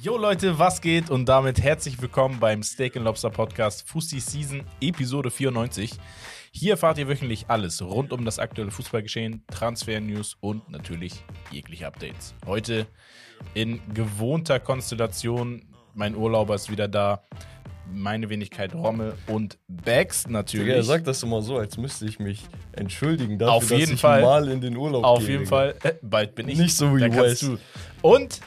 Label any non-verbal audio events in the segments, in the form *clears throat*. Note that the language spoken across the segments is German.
Jo Leute, was geht? Und damit herzlich willkommen beim Steak Lobster Podcast Fussi Season Episode 94. Hier erfahrt ihr wöchentlich alles rund um das aktuelle Fußballgeschehen, Transfer-News und natürlich jegliche Updates. Heute in gewohnter Konstellation. Mein Urlauber ist wieder da. Meine Wenigkeit Rommel und Bags natürlich. Er sagt das immer so, als müsste ich mich entschuldigen dafür, Auf jeden dass ich Fall. mal in den Urlaub Auf gehe. jeden Digga. Fall. Äh, bald bin ich. Nicht so wie Da kannst Wes. du. Und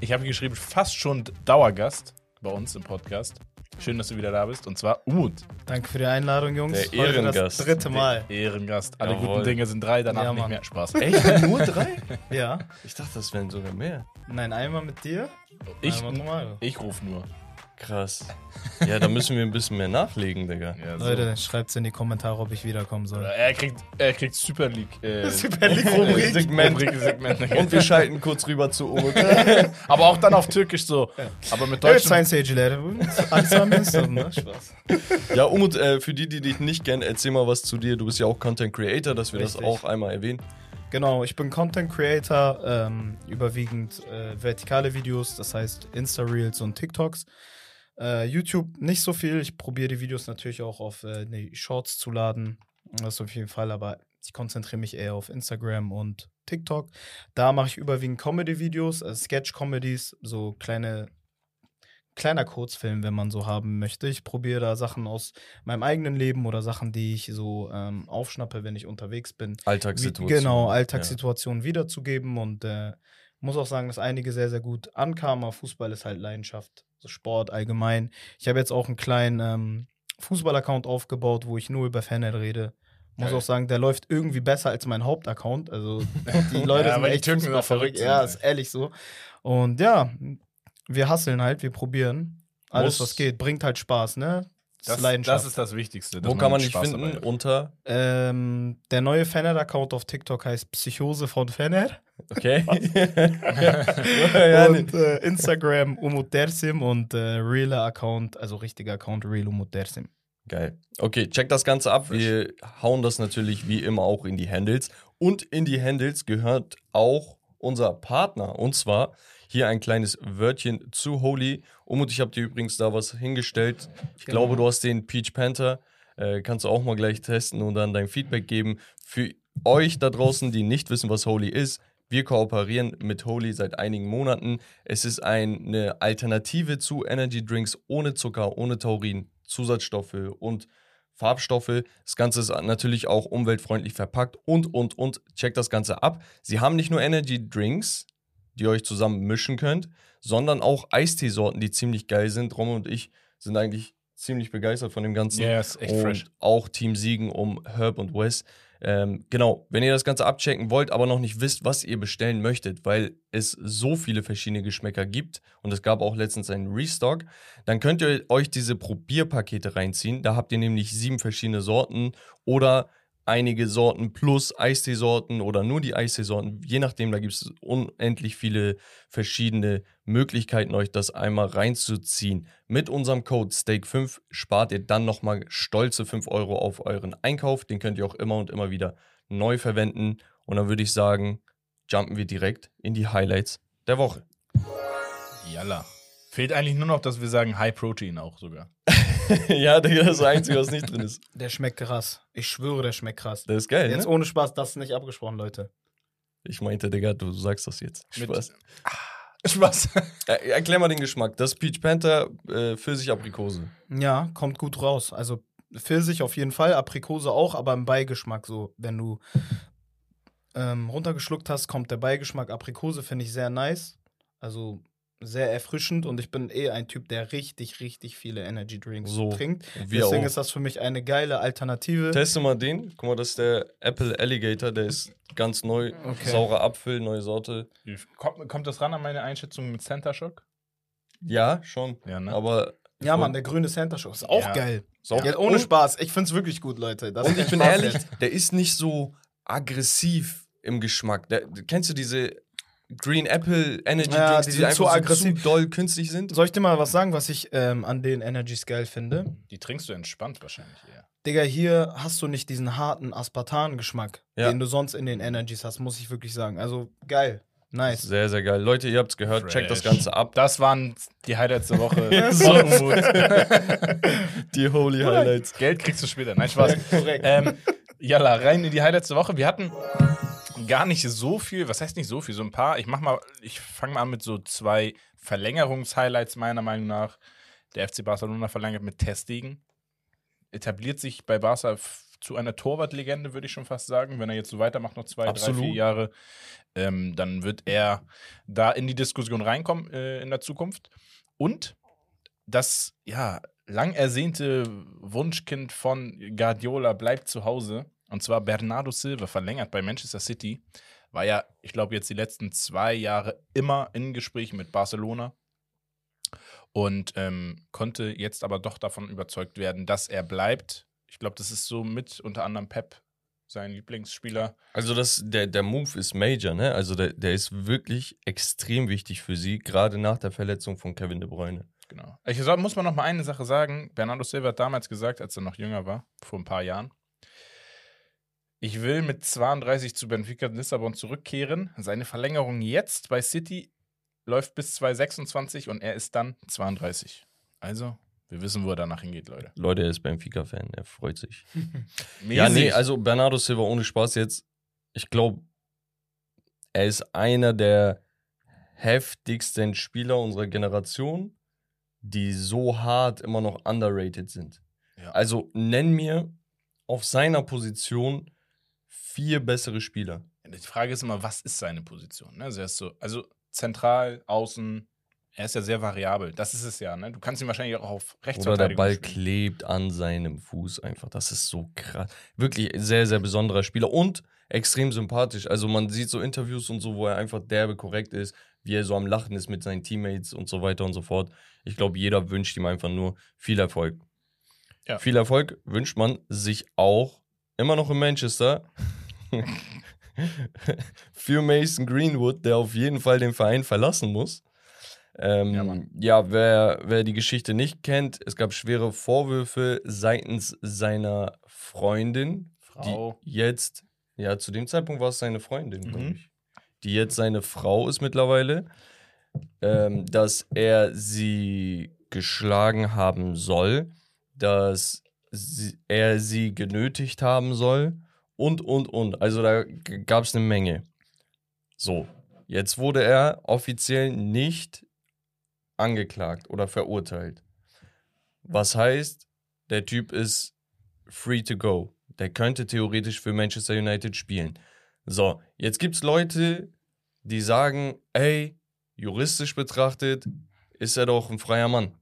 ich habe geschrieben, fast schon Dauergast bei uns im Podcast. Schön, dass du wieder da bist. Und zwar Umut. Danke für die Einladung, Jungs. Der Heute Ehrengast. Das dritte Mal. Ehrengast. Alle Jawohl. guten Dinge sind drei, danach Ja, nicht mehr. Spaß. *laughs* Echt? Nur drei? Ja. Ich dachte, das wären sogar mehr. Nein, einmal mit dir. Ich, einmal normal. ich rufe nur. Krass. Ja, da müssen wir ein bisschen mehr nachlegen, Digga. Ja, so. Leute, schreibt's in die Kommentare, ob ich wiederkommen soll. Er kriegt, er kriegt Super League. Äh, *laughs* Super League-Rubrik. Segment. Rubrik, Segment. *laughs* Und wir schalten kurz rüber zu Umut. *laughs* Aber auch dann auf Türkisch so. Aber mit. Alles am besten, ne? Spaß. Ja, Umut, äh, für die, die dich nicht kennen, erzähl mal was zu dir. Du bist ja auch Content Creator, dass wir Richtig. das auch einmal erwähnen. Genau, ich bin Content Creator, ähm, überwiegend äh, vertikale Videos, das heißt Insta-Reels und TikToks. Äh, YouTube nicht so viel. Ich probiere die Videos natürlich auch auf äh, die Shorts zu laden. Das auf jeden Fall, aber ich konzentriere mich eher auf Instagram und TikTok. Da mache ich überwiegend Comedy-Videos, äh, Sketch-Comedies, so kleine, kleiner Kurzfilm, wenn man so haben möchte. Ich probiere da Sachen aus meinem eigenen Leben oder Sachen, die ich so ähm, aufschnappe, wenn ich unterwegs bin. Alltagssituation. Wie, genau, Alltagssituationen wiederzugeben und äh, muss auch sagen, dass einige sehr, sehr gut ankamen. Aber Fußball ist halt Leidenschaft, Sport allgemein. Ich habe jetzt auch einen kleinen ähm, Fußball-Account aufgebaut, wo ich nur über Fanhead rede. Muss Geil. auch sagen, der läuft irgendwie besser als mein Hauptaccount. Also die *laughs* Leute Ja, sind echt Türken auch verrückt sind, Ja, ist ehrlich so. Und ja, wir hasseln halt, wir probieren. Alles, was geht, bringt halt Spaß, ne? Das, Leidenschaft. das ist das Wichtigste. Wo kann man dich finden? Unter. ähm, der neue Fanhead-Account auf TikTok heißt Psychose von Fanhead. Okay. *laughs* und äh, Instagram Umut Dersim und äh, realer Account, also richtiger Account Real Umut Dersim. Geil. Okay, check das Ganze ab. Wir hauen das natürlich wie immer auch in die Handles. Und in die Handles gehört auch unser Partner. Und zwar hier ein kleines Wörtchen zu Holy. Umut, ich habe dir übrigens da was hingestellt. Ich Genau. glaube, du hast den Peach Panther. Äh, kannst du auch mal gleich testen und dann dein Feedback geben. Für euch da draußen, die nicht wissen, was Holy ist, wir kooperieren mit Holy seit einigen Monaten. Es ist eine Alternative zu Energy Drinks ohne Zucker, ohne Taurin, Zusatzstoffe und Farbstoffe. Das Ganze ist natürlich auch umweltfreundlich verpackt und, und, und. Checkt das Ganze ab. Sie haben nicht nur Energy Drinks, die ihr euch zusammen mischen könnt, sondern auch Eisteesorten, die ziemlich geil sind. Romme und ich sind eigentlich ziemlich begeistert von dem Ganzen. Ja, ist echt und fresh. auch Team Siegen um Herb und Wes. Ähm, genau, wenn ihr das Ganze abchecken wollt, aber noch nicht wisst, was ihr bestellen möchtet, weil es so viele verschiedene Geschmäcker gibt und es gab auch letztens einen Restock, dann könnt ihr euch diese Probierpakete reinziehen. Da habt ihr nämlich sieben verschiedene Sorten oder einige Sorten plus Eisteesorten oder nur die Eisteesorten. Je nachdem, da gibt es unendlich viele verschiedene Möglichkeiten, euch das einmal reinzuziehen. Mit unserem Code STEAK5 spart ihr dann nochmal stolze 5 Euro auf euren Einkauf. Den könnt ihr auch immer und immer wieder neu verwenden. Und dann würde ich sagen, jumpen wir direkt in die Highlights der Woche. Jalla. Fehlt eigentlich nur noch, dass wir sagen High Protein auch sogar. *laughs* *laughs* ja, Digga, das ist das Einzige, was nicht drin ist. Der schmeckt krass. Ich schwöre, der schmeckt krass. Das ist geil, Jetzt ne? ohne Spaß, das ist nicht abgesprochen, Leute. Ich meinte, Digga, du sagst das jetzt. Mit- Spaß. Spaß. *laughs* Er, erklär mal den Geschmack. Das Peach Panther, äh, Pfirsich-Aprikose. Ja, kommt gut raus. Also Pfirsich auf jeden Fall, Aprikose auch, aber im Beigeschmack so. Wenn du ähm, runtergeschluckt hast, kommt der Beigeschmack Aprikose, finde ich sehr nice. Also sehr erfrischend und ich bin eh ein Typ, der richtig, richtig viele Energy Drinks So, trinkt. wir Deswegen auch. ist das für mich eine geile Alternative. Teste mal den. Guck mal, das ist der Apple Alligator. Der ist ganz neu. Okay. Saurer Apfel, neue Sorte. Kommt, kommt das ran an meine Einschätzung mit Center Shock? Ja, schon. Ja, ne? Aber. Ja, Mann, der grüne Center Show ist auch Ja. geil. Sau- Ja, ohne und, Spaß. Ich find's wirklich gut, Leute. Das Und ich bin ehrlich, der ist nicht so aggressiv im Geschmack. Der, kennst du diese Green Apple Energy Ja, Drinks, die die, sind einfach zu so aggressiv. zu doll künstlich sind? Soll ich dir mal was sagen, was ich ähm, an den Energies geil finde? Die trinkst du entspannt wahrscheinlich eher. Digga, hier hast du nicht diesen harten Aspartan-Geschmack, Ja. den du sonst in den Energies hast, muss ich wirklich sagen. Also geil. Nice. Sehr, sehr geil. Leute, ihr habt's gehört, checkt das Fresh. Ganze ab. Das waren die Highlights der Woche. *laughs* So. Unmut. *laughs* Die Holy Highlights. Geld kriegst du später. Nein, Spaß. Korrekt. ähm, Jalla, rein in die Highlights der Woche. Wir hatten gar nicht so viel, was heißt nicht so viel, so ein paar. Ich mach mal, ich fange mal an mit so zwei Verlängerungs-Highlights meiner Meinung nach. Der FC Barcelona verlängert mit Testegen. Etabliert sich bei Barca zu einer Torwartlegende, würde ich schon fast sagen. Wenn er jetzt so weitermacht, noch zwei, Absolut. drei, vier Jahre, ähm, dann wird er da in die Diskussion reinkommen äh, in der Zukunft. Und das, ja, lang ersehnte Wunschkind von Guardiola bleibt zu Hause. Und zwar Bernardo Silva, verlängert bei Manchester City. War ja, ich glaube, jetzt die letzten zwei Jahre immer in Gesprächen mit Barcelona. Und ähm, konnte jetzt aber doch davon überzeugt werden, dass er bleibt. Ich glaube, das ist so mit unter anderem Pep, sein Lieblingsspieler. Also das, der, der Move ist major, ne? Also der, der ist wirklich extrem wichtig für sie, gerade nach der Verletzung von Kevin De Bruyne. Genau. Ich muss mal noch mal eine Sache sagen. Bernardo Silva hat damals gesagt, als er noch jünger war, vor ein paar Jahren, ich will mit 32 zu Benfica Lissabon zurückkehren. Seine Verlängerung jetzt bei City läuft bis 2026 und er ist dann 32. Also, wir wissen, wo er danach hingeht, Leute. Leute, er ist Benfica-Fan, er freut sich. *laughs* Ja, nee, also Bernardo Silva ohne Spaß jetzt, ich glaube, er ist einer der heftigsten Spieler unserer Generation, die so hart immer noch underrated sind. Ja. Also nenn mir auf seiner Position vier bessere Spieler. Die Frage ist immer, was ist seine Position? Ne? Also, er ist so, also zentral, außen, er ist ja sehr variabel. Das ist es ja. Ne? Du kannst ihn wahrscheinlich auch auf Oder der Ball spielen. klebt an seinem Fuß einfach. Das ist so krass. Wirklich sehr, sehr besonderer Spieler und extrem sympathisch. Also man sieht so Interviews und so, wo er einfach derbe korrekt ist, wie er so am Lachen ist mit seinen Teammates und so weiter und so fort. Ich glaube, jeder wünscht ihm einfach nur viel Erfolg. Ja. Viel Erfolg wünscht man sich auch immer noch in Manchester. Für Mason Greenwood, der auf jeden Fall den Verein verlassen muss. Ähm, Ja, ja, wer, wer die Geschichte nicht kennt, es gab schwere Vorwürfe seitens seiner Freundin, Frau. die jetzt, ja, zu dem Zeitpunkt war es seine Freundin, glaube Mhm. ich, die jetzt seine Frau ist mittlerweile, ähm, dass er sie geschlagen haben soll, dass sie, er sie genötigt haben soll und, und, und. Also da gab es eine Menge. So, jetzt wurde er offiziell nicht angeklagt oder verurteilt. Was heißt, der Typ ist free to go. Der könnte theoretisch für Manchester United spielen. So, jetzt gibt es Leute, die sagen, ey, juristisch betrachtet ist er doch ein freier Mann.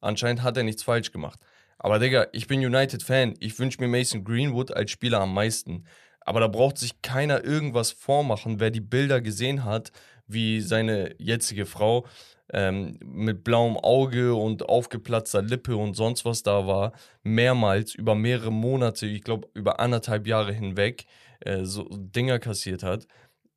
Anscheinend hat er nichts falsch gemacht. Aber Digga, ich bin United-Fan. Ich wünsche mir Mason Greenwood als Spieler am meisten. Aber da braucht sich keiner irgendwas vormachen, wer die Bilder gesehen hat, wie seine jetzige Frau ähm, mit blauem Auge und aufgeplatzter Lippe und sonst was da war, mehrmals über mehrere Monate, ich glaube über anderthalb Jahre hinweg, äh, so Dinger kassiert hat.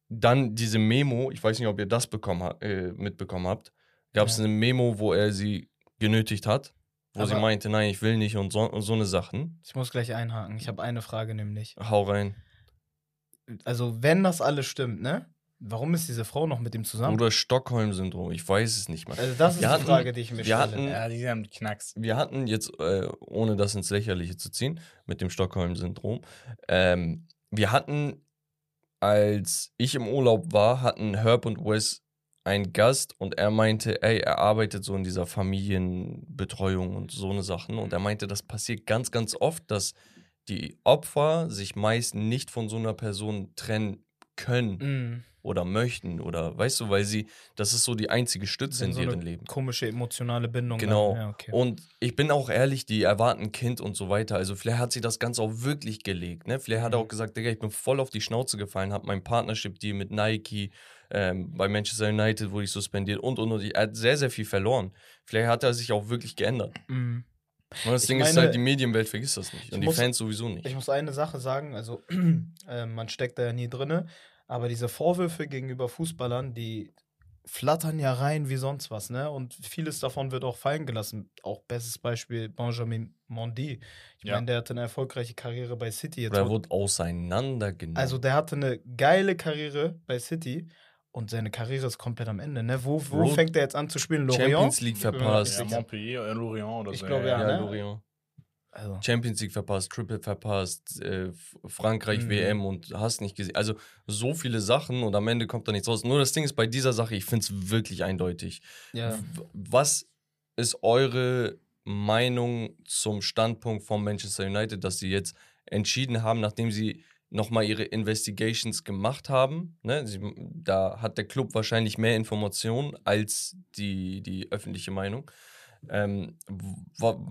Dann diese Memo, ich weiß nicht, ob ihr das bekommen, äh, mitbekommen habt, gab es Ja. eine Memo, wo er sie genötigt hat, wo sie Aber- meinte, nein, ich will nicht und so, und so eine Sachen. Ich muss gleich einhaken. Ich habe eine Frage nämlich. Hau rein. Also, wenn das alles stimmt, ne? Warum ist diese Frau noch mit ihm zusammen? Oder Stockholm-Syndrom, ich weiß es nicht mehr. also, das ist Wir die hatten- Frage, die ich mir stelle. hatten- Ja, die haben Knacks. wir hatten jetzt, äh, ohne das ins Lächerliche zu ziehen, mit dem Stockholm-Syndrom, ähm, wir hatten, als ich im Urlaub war, hatten Herb und Wes einen Gast und er meinte, ey, er arbeitet so in dieser Familienbetreuung und so eine Sachen und er meinte, das passiert ganz, ganz oft, dass die Opfer sich meist nicht von so einer Person trennen können Mhm. oder möchten oder weißt du, weil sie, das ist so die einzige Stütze in so eine deren Leben. Komische emotionale Bindung. Genau. dann. Ja, okay. Und ich bin auch ehrlich, die erwarten ein Kind und so weiter. Also vielleicht hat sie das Ganze auch wirklich gelegt. Ne? Vielleicht hat er Mhm. auch gesagt, Digga, ich bin voll auf die Schnauze gefallen, habe mein Partnership-Deal mit Nike, ähm, bei Manchester United wurde ich suspendiert und und und. Er hat sehr, sehr viel verloren. Vielleicht hat er sich auch wirklich geändert. Mhm. Und das Ich Ding ist meine, halt, die Medienwelt vergisst das nicht. ich Und die muss- Fans sowieso nicht. Ich muss eine Sache sagen, also *clears throat* äh, man steckt da ja nie drinne, aber diese Vorwürfe gegenüber Fußballern, die flattern ja rein wie sonst was, ne? Und vieles davon wird auch fallen gelassen. Auch bestes Beispiel Benjamin Mondi. Ich Ja. meine, der hatte eine erfolgreiche Karriere bei City. Jetzt er auch- wurde auseinandergenommen. also der hatte eine geile Karriere bei City und seine Karriere ist komplett am Ende. Ne? Wo, wo Road- fängt er jetzt an zu spielen? Lorient? Champions League verpasst. Ja, Montpellier oder Lorient oder Ich so. glaube, ja, Ja, ne? Lorient. Also, Champions League verpasst, Triple verpasst, äh, Frankreich Mhm. WM und hast nicht gesehen. Also so viele Sachen und am Ende kommt da nichts raus. Nur das Ding ist bei dieser Sache, ich finde es wirklich eindeutig. ja. Was ist eure Meinung zum Standpunkt von Manchester United, dass sie jetzt entschieden haben, nachdem sie nochmal ihre Investigations gemacht haben? Ne? Sie, da hat der Club wahrscheinlich mehr Informationen als die, die öffentliche Meinung. Ähm,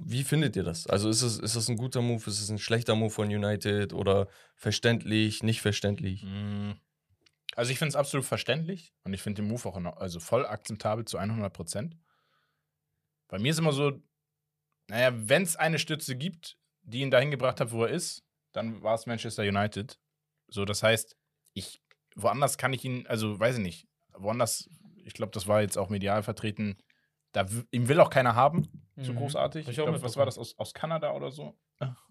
wie findet ihr das? Also ist es, ist das ein guter Move, ist es ein schlechter Move von United oder verständlich, nicht verständlich? Mm. Also ich finde es absolut verständlich und ich finde den Move auch in, also voll akzeptabel zu 100 Prozent. Bei mir ist immer so, naja, wenn es eine Stütze gibt, die ihn dahin gebracht hat, wo er ist, dann war es Manchester United. So, das heißt, ich, woanders kann ich ihn, also weiß ich nicht, woanders, ich glaube, das war jetzt auch medial vertreten, da ihm will auch keiner haben, so Mhm. großartig. Hab Ich ich glaub, was war das, aus, aus Kanada oder so?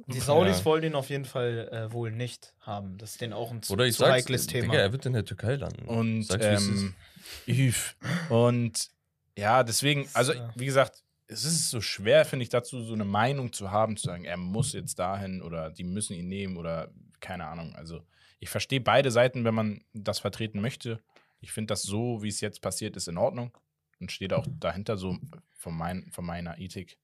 Die Saudis Ja. wollen ihn auf jeden Fall äh, wohl nicht haben. Das ist denen auch ein zu, Oder ich zu heikles Thema. Digga, er wird in der Türkei landen. Und Sag's, ähm. Und ja, deswegen, also wie gesagt, es ist so schwer, finde ich, dazu so eine Meinung zu haben, zu sagen, er muss jetzt dahin oder die müssen ihn nehmen oder keine Ahnung. Also ich verstehe beide Seiten, wenn man das vertreten möchte. Ich finde das so, wie es jetzt passiert, ist in Ordnung und steht auch dahinter so von, mein, von meiner Ethik.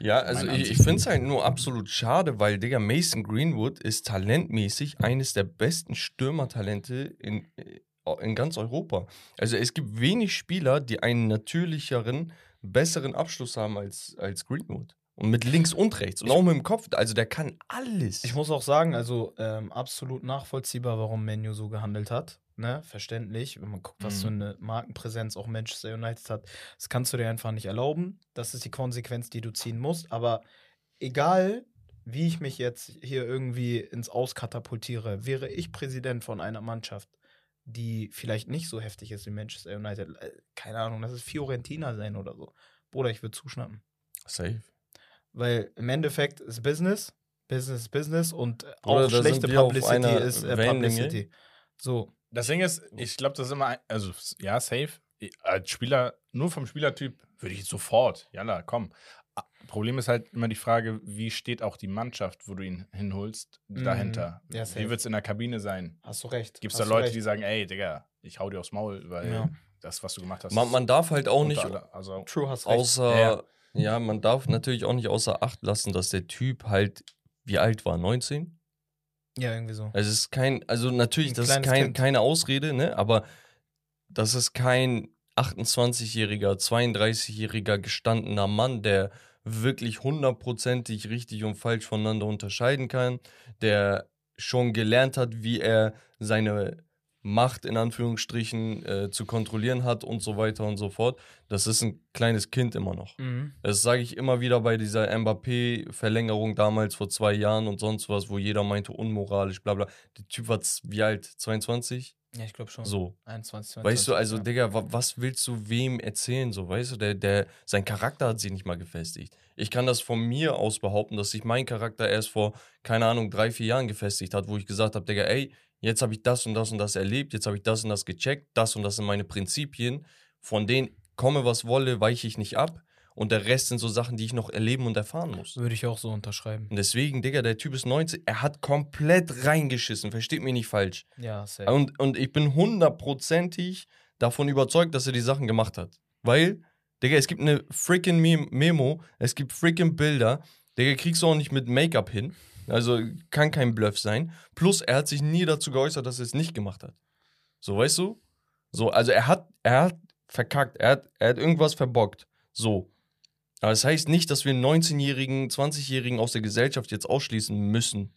Ja, also ich, ich finde es halt nur absolut schade, weil, Digga, Mason Greenwood ist talentmäßig eines der besten Stürmertalente in, äh, in ganz Europa. Also es gibt wenig Spieler, die einen natürlicheren, besseren Abschluss haben als, als Greenwood. Und mit links *laughs* und rechts. Und auch mit dem Kopf. Also der kann alles. Ich muss auch sagen, also ähm, absolut nachvollziehbar, warum Menu so gehandelt hat. Ne? Verständlich, wenn man guckt, was Mhm. für eine Markenpräsenz auch Manchester United hat. Das kannst du dir einfach nicht erlauben. Das ist die Konsequenz, die du ziehen musst. Aber egal, wie ich mich jetzt hier irgendwie ins Auskatapultiere, wäre ich Präsident von einer Mannschaft, die vielleicht nicht so heftig ist wie Manchester United. äh, Keine Ahnung, das ist Fiorentina sein oder so. Bruder, ich würde zuschnappen. Safe. Weil im Endeffekt ist Business, Business ist Business und Oder auch da schlechte Publicity ist äh. Publicity. So, Das Ding ist, ich glaube, das ist immer, ein- also ja, safe. Als Spieler, nur vom Spielertyp würde ich sofort, jalla, komm. Problem ist halt immer die Frage, wie steht auch die Mannschaft, wo du ihn hinholst, Mhm. dahinter? Ja, safe. wie wird es in der Kabine sein? hast du recht. Gibt es da Leute, recht. die sagen, ey, Digga, ich hau dir aufs Maul, weil Ja. das, was du gemacht hast, Man, man darf halt auch nicht aller- also True, hast recht. außer. Ja. Ja. man darf natürlich auch nicht außer Acht lassen, dass der Typ halt, wie alt war? 19? Ja, irgendwie so. Es ist kein, also natürlich, Ein das ist kein, Kind. keine Ausrede, ne? Aber das ist kein 28-jähriger, 32-jähriger gestandener Mann, der wirklich hundertprozentig richtig und falsch voneinander unterscheiden kann, der schon gelernt hat, wie er seine Macht in Anführungsstrichen äh, zu kontrollieren hat und so weiter und so fort. Das ist ein kleines Kind immer noch. Mhm. Das sage ich immer wieder bei dieser Mbappé-Verlängerung damals vor zwei Jahren und sonst was, wo jeder meinte, unmoralisch, bla bla. Der Typ war wie alt? 22? Ja, ich glaube schon. So. 21, 22. Weißt du, also, ja. Digga, wa was willst du wem erzählen? So, weißt du, der, der, sein Charakter hat sich nicht mal gefestigt. Ich kann das von mir aus behaupten, dass sich mein Charakter erst vor, keine Ahnung, drei, vier Jahren gefestigt hat, wo ich gesagt habe, Digga, ey, jetzt habe ich das und das und das erlebt, jetzt habe ich das und das gecheckt, das und das sind meine Prinzipien, von denen komme was wolle, weiche ich nicht ab. Und der Rest sind so Sachen, die ich noch erleben und erfahren muss. Würde ich auch so unterschreiben. Und deswegen, Digga, der Typ ist 19, er hat komplett reingeschissen, versteht mich nicht falsch. Ja, safe. Und, und ich bin hundertprozentig davon überzeugt, dass er die Sachen gemacht hat. Weil, Digga, es gibt eine freaking Mem- Memo, es gibt freaking Bilder. Digga, kriegst du auch nicht mit Make-up hin. Also kann kein Bluff sein. Plus, er hat sich nie dazu geäußert, dass er es nicht gemacht hat. So, weißt du? So, also er hat, er hat verkackt, er hat, er hat irgendwas verbockt. So. Aber das heißt nicht, dass wir einen 19-Jährigen, 20-Jährigen aus der Gesellschaft jetzt ausschließen müssen.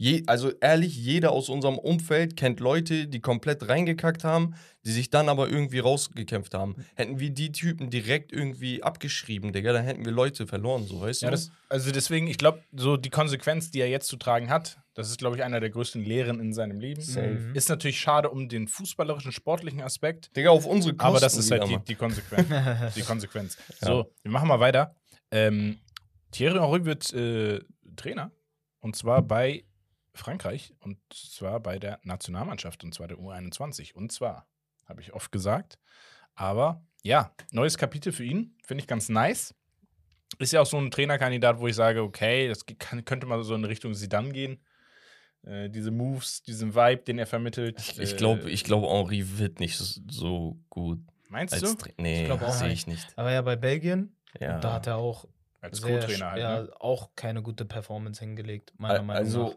Je, also ehrlich, jeder aus unserem Umfeld kennt Leute, die komplett reingekackt haben, die sich dann aber irgendwie rausgekämpft haben. Hätten wir die Typen direkt irgendwie abgeschrieben, Digga, dann hätten wir Leute verloren, so weißt Ja, du? das, also deswegen, ich glaube, so die Konsequenz, die er jetzt zu tragen hat, das ist, glaube ich, einer der größten Lehren in seinem Leben. Safe. Ist natürlich schade um den fußballerischen, sportlichen Aspekt, Digga, auf unsere Kosten aber das ist halt die, die Konsequenz. *laughs* die Konsequenz. Ja. So, wir machen mal weiter. Ähm, Thierry Henry wird äh, Trainer und zwar bei Frankreich und zwar bei der Nationalmannschaft und zwar der U21 und zwar habe ich oft gesagt. Aber ja, neues Kapitel für ihn, finde ich ganz nice. Ist ja auch so ein Trainerkandidat, wo ich sage, okay, das kann, könnte mal so in Richtung Sidan gehen. Äh, diese Moves, diesen Vibe, den er vermittelt. Ich, ich glaube, äh, ich glaub, Henri wird nicht so, gut. Meinst Als du? Tra nee, sehe nicht. ich nicht. Aber ja, bei Belgien, Ja. da hat er auch Als Co-Trainer halt. ja, ne? auch keine gute Performance hingelegt, meiner Meinung also nach.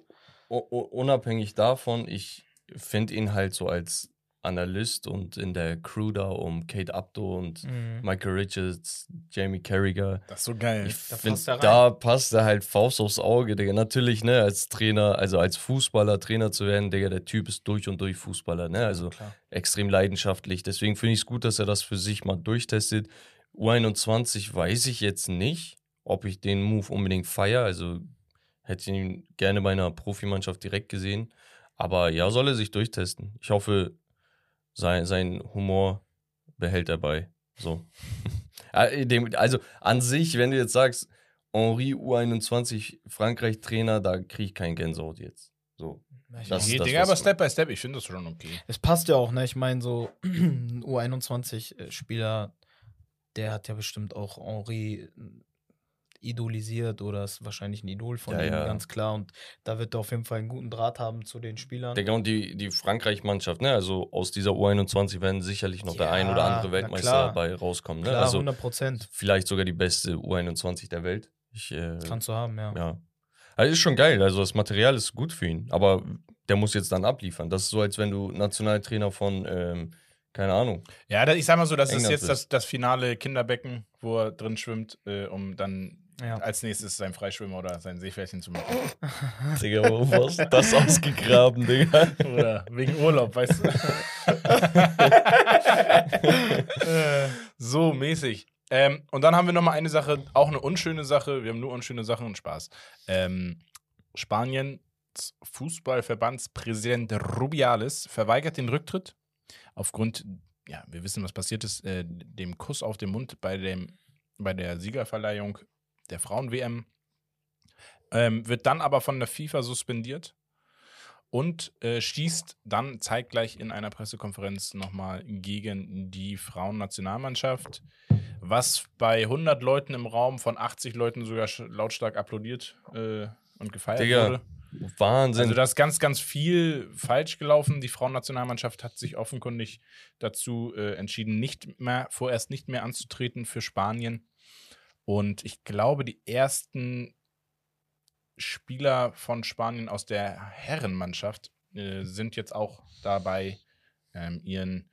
Unabhängig davon, ich finde ihn halt so als Analyst und in der Crew da um Kate Abdo und Mhm. Michael Richards, Jamie Carragher. Das ist so geil. Ich Da finde, passt er da passt er halt Faust aufs Auge, Digga. Natürlich, ne, als Trainer, also als Fußballer Trainer zu werden, Digga, der Typ ist durch und durch Fußballer, ne? Also Klar. extrem leidenschaftlich. Deswegen finde ich es gut, dass er das für sich mal durchtestet. U21 weiß ich jetzt nicht, ob ich den Move unbedingt feiere. Also hätte ich ihn gerne bei einer Profimannschaft direkt gesehen. Aber ja, soll er sich durchtesten. Ich hoffe, sein, sein Humor behält er bei. So. *laughs* Äh, dem- also an sich, wenn du jetzt sagst, Henri U21, Frankreich-Trainer, da kriege ich keinen Gänsehaut jetzt. So. Ich Das-. Nee, das, Digga, aber Step by Step, ich finde das schon okay. Es passt ja auch, ne? Ich meine, so *clears throat* ein U21-Spieler, der hat ja bestimmt auch Henri idolisiert oder ist wahrscheinlich ein Idol von Ja, ihm, ja. ganz klar. Und da wird er auf jeden Fall einen guten Draht haben zu den Spielern. Digga, und die, die Frankreich-Mannschaft, ne? Also aus dieser U21 werden sicherlich noch der Ja, ein oder andere Weltmeister klar. dabei rauskommen. Ne? Klar, also 100 Prozent. vielleicht sogar die beste U21 der Welt. Ich, äh, Kannst du haben, ja. ja. Also ist schon geil. Also das Material ist gut für ihn. Aber der muss jetzt dann abliefern. Das ist so, als wenn du Nationaltrainer von, ähm, keine Ahnung. Ja, ich sag mal so, das ist England jetzt bist. das, das finale Kinderbecken, wo er drin schwimmt, äh, um dann Ja. als nächstes sein Freischwimmer oder sein Seepferdchen zu machen. *laughs* Digga, wo hast du das ausgegraben, Digga? Oder wegen Urlaub, weißt du? *laughs* So mäßig. Ähm, und dann haben wir noch mal eine Sache, auch eine unschöne Sache. Wir haben nur unschöne Sachen und Spaß. Ähm, Spaniens Fußballverbandspräsident Rubiales verweigert den Rücktritt aufgrund, ja, wir wissen, was passiert ist, äh, dem Kuss auf den Mund bei, dem, bei der Siegerverleihung der Frauen-WM. Ähm, wird dann aber von der FIFA suspendiert und äh, schießt dann zeitgleich in einer Pressekonferenz nochmal gegen die Frauennationalmannschaft, was bei 100 Leuten im Raum von 80 Leuten sogar lautstark applaudiert äh, und gefeiert Digga, wurde. Wahnsinn. Also da ist ganz, ganz viel falsch gelaufen. Die Frauennationalmannschaft hat sich offenkundig dazu äh, entschieden, nicht mehr, vorerst nicht mehr anzutreten für Spanien. Und ich glaube, die ersten Spieler von Spanien aus der Herrenmannschaft äh, sind jetzt auch dabei, ähm, ihren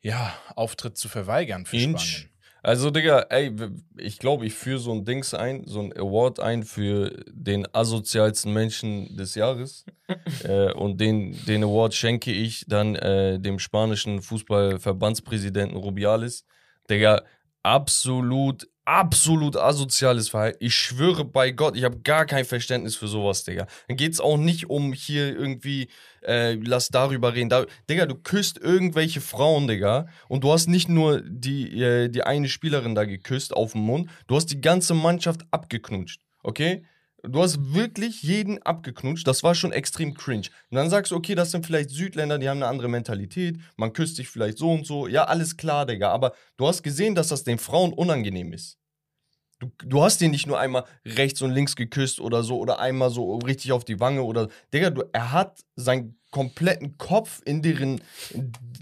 ja, Auftritt zu verweigern für Inch. Spanien. Also, Digga, ey, ich glaube, ich führe so ein Dings ein, so ein Award ein für den asozialsten Menschen des Jahres. *laughs* äh, und den, den Award schenke ich dann äh, dem spanischen Fußballverbandspräsidenten Rubiales. Digga, absolut, absolut asoziales Verhalten. Ich schwöre bei Gott, ich habe gar kein Verständnis für sowas, Digga. Dann geht es auch nicht um hier irgendwie, äh, lass darüber reden. Da, Digga, du küsst irgendwelche Frauen, Digga. Und du hast nicht nur die, äh, die eine Spielerin da geküsst auf den Mund, du hast die ganze Mannschaft abgeknutscht, okay? Du hast wirklich jeden abgeknutscht. Das war schon extrem cringe. Und dann sagst du, okay, das sind vielleicht Südländer, die haben eine andere Mentalität. Man küsst sich vielleicht so und so. Ja, alles klar, Digga. Aber du hast gesehen, dass das den Frauen unangenehm ist. Du, du hast den nicht nur einmal rechts und links geküsst oder so oder einmal so richtig auf die Wange oder. Digga, du, er hat seinen kompletten Kopf in deren.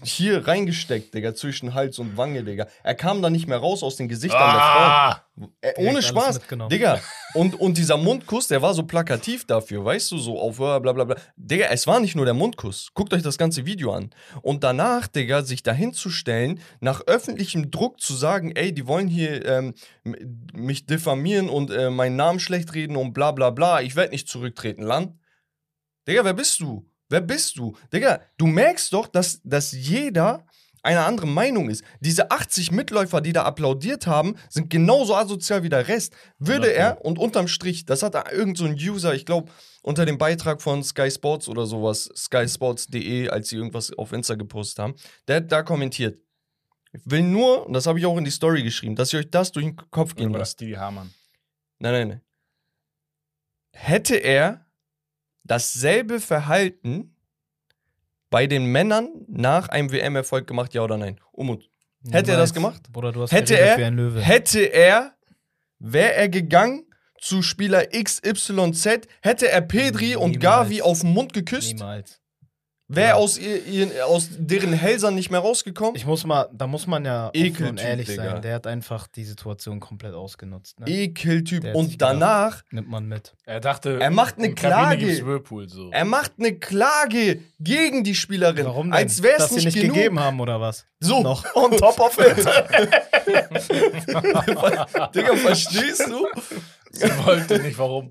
hier reingesteckt, Digga, zwischen Hals und Wange, Digga. Er kam da nicht mehr raus aus den Gesichtern der Frauen. Ah! Äh, ohne Spaß. Digga. *laughs* Und, und dieser Mundkuss, der war so plakativ dafür, weißt du, so auf bla bla bla. Digga, es war nicht nur der Mundkuss. Guckt euch das ganze Video an. Und danach, Digga, sich dahin zu stellen, nach öffentlichem Druck zu sagen, ey, die wollen hier ähm, mich diffamieren und äh, meinen Namen schlecht reden und bla bla bla. Ich werde nicht zurücktreten, Land. Digga, wer bist du? Wer bist du? Digga, du merkst doch, dass, dass jeder eine andere Meinung ist. Diese 80 Mitläufer, die da applaudiert haben, sind genauso asozial wie der Rest. Würde er, und unterm Strich, das hat da irgend so ein User, ich glaube, unter dem Beitrag von Sky Sports oder sowas, skysports.de, als sie irgendwas auf Insta gepostet haben, der hat da kommentiert. Ich will nur, und das habe ich auch in die Story geschrieben, dass ihr euch das durch den Kopf gehen Oder lasst. Stevie Hamann. Nein, nein, nein. Hätte er dasselbe Verhalten bei den Männern nach einem WM-Erfolg gemacht, ja oder nein? Umut. Hätte er das gemacht? Bruder, du hast Hätte er- wie ein Löwe. Hätte er, wäre er gegangen zu Spieler XYZ, hätte er Pedri und Niemals. Gavi auf den Mund geküsst, Niemals. Wäre Ja. aus, aus deren Hälsern nicht mehr rausgekommen. Ich muss mal, da muss man ja Ekeltyp, und ehrlich Digga. sein. Der hat einfach die Situation komplett ausgenutzt. Ne? Ekeltyp. Und danach, Nimmt man mit. Er dachte, Er macht eine Klage. Whirlpool so. er macht eine Klage gegen die Spielerin. Warum denn? Als wäre es Dass sie nicht, nicht genug. gegeben haben oder was? So, Noch. *laughs* on top of it. *laughs* Digga, verstehst du? Sie wollte nicht, warum.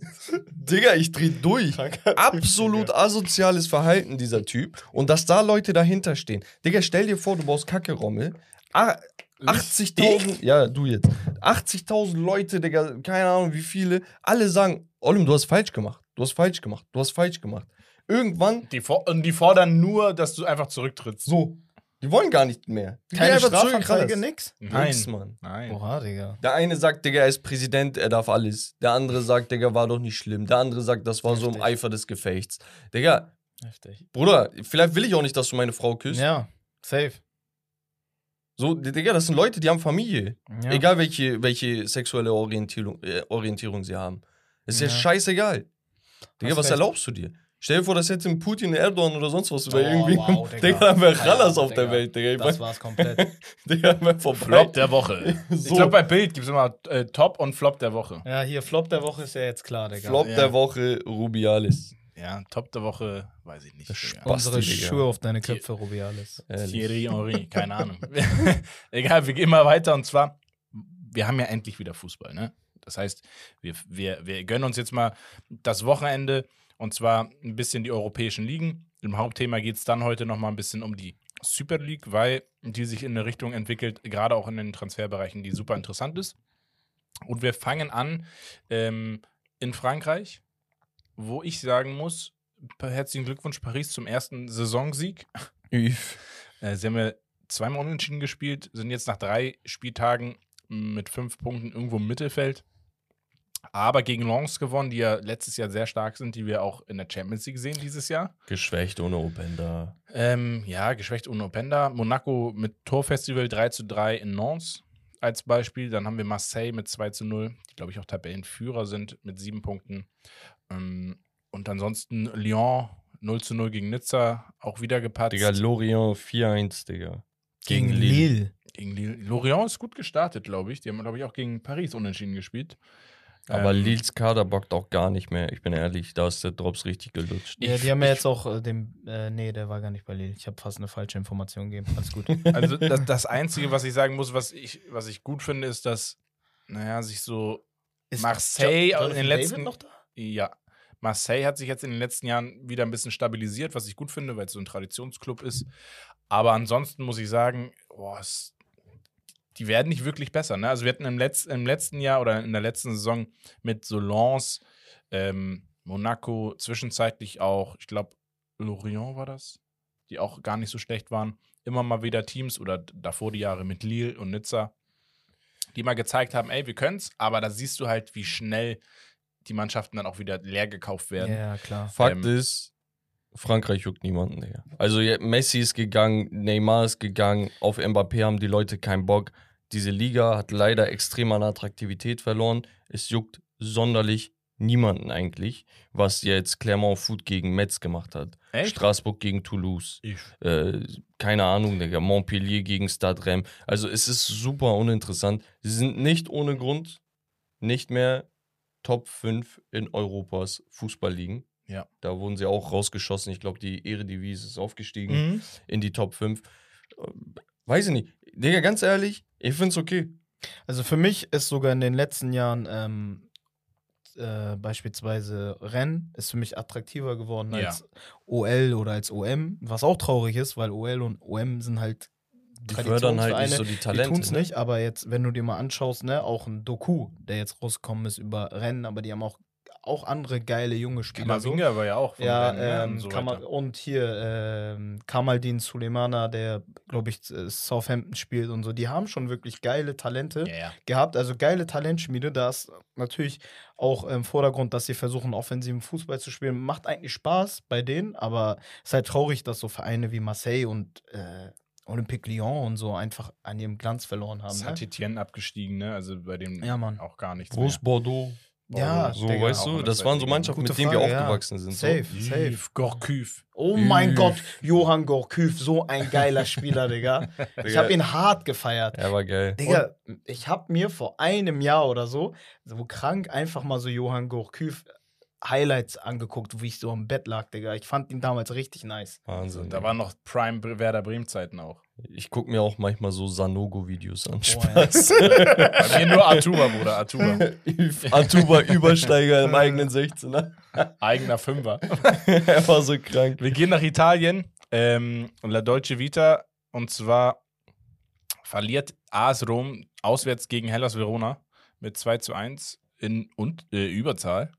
Digga, ich dreh durch. Absolut asoziales Verhalten, dieser Typ. Und dass da Leute dahinter stehen. Digga, stell dir vor, du baust Kacke-Rommel. Ah, 80.000, ja, du jetzt. 80.000 Leute, Digga, keine Ahnung wie viele. Alle sagen, Olim, du hast falsch gemacht. Du hast falsch gemacht. Du hast falsch gemacht. Irgendwann, Die, for und die fordern nur, dass du einfach zurücktrittst. so, die wollen gar nicht mehr. Die Keine Strafanzeige, nix? Nein. Nix, Mann. Nein. Oha, Digga. Der eine sagt, Digga, er ist Präsident, er darf alles. Der andere sagt, Digga, war doch nicht schlimm. Der andere sagt, das war so im Heftig. Eifer des Gefechts. Digga, Heftig. Bruder, vielleicht will ich auch nicht, dass du meine Frau küsst. Ja, safe. So, Digga, das sind Leute, die haben Familie. Ja. Egal, welche, welche sexuelle Orientierung, äh, Orientierung sie haben. Ist ja, Ja. scheißegal. Digga, was recht. erlaubst du dir? Stell dir vor, das hätte ein Putin, Erdogan oder sonst was über Oh, irgendwie. wow, Digga. Digga, dann wäre Ja, Rallers auf Digga. der Welt, Digga. Das war's komplett. *laughs* Digga, dann wär vorbei. Flop der Woche. *laughs* So. Ich glaube, bei Bild gibt es immer äh, Top und Flop der Woche. ja, hier, Flop der Woche ist ja jetzt klar, Digga. Flop Ja. der Woche, Rubiales. Ja, Top der Woche, weiß ich nicht. Spaß. Unsere Digga. Schuhe auf deine Köpfe, Rubiales. Ehrlich. Thierry Henry, keine Ahnung. *laughs* Egal, wir gehen mal weiter und zwar, wir haben ja endlich wieder Fußball, ne? Das heißt, wir, wir, wir gönnen uns jetzt mal das Wochenende und zwar ein bisschen die europäischen Ligen. Im Hauptthema geht es dann heute nochmal ein bisschen um die Super League, weil die sich in eine Richtung entwickelt, gerade auch in den Transferbereichen, die super interessant ist. Und wir fangen an ähm, in Frankreich, wo ich sagen muss, herzlichen Glückwunsch Paris zum ersten Saisonsieg. Äh, sie haben ja zweimal unentschieden gespielt, sind jetzt nach drei Spieltagen mit fünf Punkten irgendwo im Mittelfeld. Aber gegen Lens gewonnen, die ja letztes Jahr sehr stark sind, die wir auch in der Champions League sehen dieses Jahr. Geschwächt ohne Openda. Ähm, ja, geschwächt ohne Openda. Monaco mit Torfestival 3 zu 3 in Nantes als Beispiel. Dann haben wir Marseille mit 2 zu 0, die, glaube ich, auch Tabellenführer sind mit sieben Punkten. Ähm, und ansonsten Lyon 0 zu 0 gegen Nizza, auch wieder gepatzt. Digga, Lorient 4-1, Digga. Gegen Lille. Gegen Lille. Lorient ist gut gestartet, glaube ich. Die haben, glaube ich, auch gegen Paris unentschieden gespielt. Aber Ähm, Lils Kader bockt auch gar nicht mehr. Ich bin ehrlich, da ist der Drops richtig gelutscht. Ja, die haben ja jetzt auch äh, den. Äh, nee, der war gar nicht bei Lille. Ich habe fast eine falsche Information gegeben. Alles gut. *laughs* Also das, das Einzige, was ich sagen muss, was ich, was ich gut finde, ist, dass, naja, sich so Marseille Jo- in den letzten- David noch da? Ja. Marseille hat sich jetzt in den letzten Jahren wieder ein bisschen stabilisiert, was ich gut finde, weil es so ein Traditionsclub ist. Aber ansonsten muss ich sagen, boah, es, die werden nicht wirklich besser. Ne? Also wir hatten im, Letz-, im letzten Jahr oder in der letzten Saison mit Solons, ähm, Monaco, zwischenzeitlich auch, ich glaube, Lorient war das, die auch gar nicht so schlecht waren. Immer mal wieder Teams oder davor die Jahre mit Lille und Nizza, die mal gezeigt haben, ey, wir können's, aber da siehst du halt, wie schnell die Mannschaften dann auch wieder leer gekauft werden. Ja, klar. Fakt Ähm, ist, Frankreich juckt niemanden, Digga. Also Messi ist gegangen, Neymar ist gegangen, auf Mbappé haben die Leute keinen Bock. Diese Liga hat leider extrem an Attraktivität verloren. Es juckt sonderlich niemanden eigentlich, was jetzt Clermont Foot gegen Metz gemacht hat. Echt? Straßburg gegen Toulouse. Äh, keine Ahnung, Digga. Montpellier gegen Stade Rennes. Also es ist super uninteressant. Sie sind nicht ohne Grund nicht mehr Top 5 in Europas Fußballligen. Ja. Da wurden sie auch rausgeschossen. Ich glaube, die Eredivisie ist aufgestiegen Mhm. in die Top 5. Äh, Weiß ich nicht. Digga, ganz ehrlich, ich find's okay. Also für mich ist sogar in den letzten Jahren ähm, äh, beispielsweise Rennes ist für mich attraktiver geworden Ja. als OL oder als OM, was auch traurig ist, weil OL und OM sind halt Die fördern halt nicht so die Die Talente. tun's ne? nicht, aber jetzt, wenn du dir mal anschaust, ne, auch ein Doku, der jetzt rausgekommen ist über Rennen, aber die haben auch auch andere geile junge Spieler. so. Kamavinga war ja auch Ja, ne, ähm, und so und hier ähm, Kamaldin Sulemana, der, glaube ich, äh, Southampton spielt und so. Die haben schon wirklich geile Talente Ja, ja. gehabt, also geile Talentschmiede. Da ist natürlich auch im Vordergrund, dass sie versuchen, offensiven Fußball zu spielen. Macht eigentlich Spaß bei denen, aber es ist halt traurig, dass so Vereine wie Marseille und äh, Olympique Lyon und so einfach an ihrem Glanz verloren haben. Ne? Saint-Etienne abgestiegen, ne? Also bei dem Ja, auch gar nichts Groß Bordeaux. Ja, so, Digga, weißt du, das waren so Mannschaften, mit denen wir Frage, ja. aufgewachsen sind. Safe, So. safe. Yves Gorküf. Oh mein Üff. Gott, Johann Gorküf, so ein geiler *laughs* Spieler, Digga. Ich habe ihn hart gefeiert. Er war geil. Digga, ich habe mir vor einem Jahr oder so, so krank, einfach mal so Johann Gorküf Highlights angeguckt, wie ich so im Bett lag, Digga. Ich fand ihn damals richtig nice. Wahnsinn. Da waren noch Prime Werder Bremen Zeiten auch. ich gucke mir auch manchmal so Sanogo-Videos an. Oh, ja. Spaß. *laughs* Bei mir nur Atuba, Bruder, Atuba. *laughs* Atuba Übersteiger im eigenen 16er. *laughs* Eigener Fünfer. er war so krank. Wir gehen nach Italien. Ähm, La Dolce Vita. Und zwar verliert AS Rom auswärts gegen Hellas Verona mit 2 zu 1 in und, äh, Überzahl.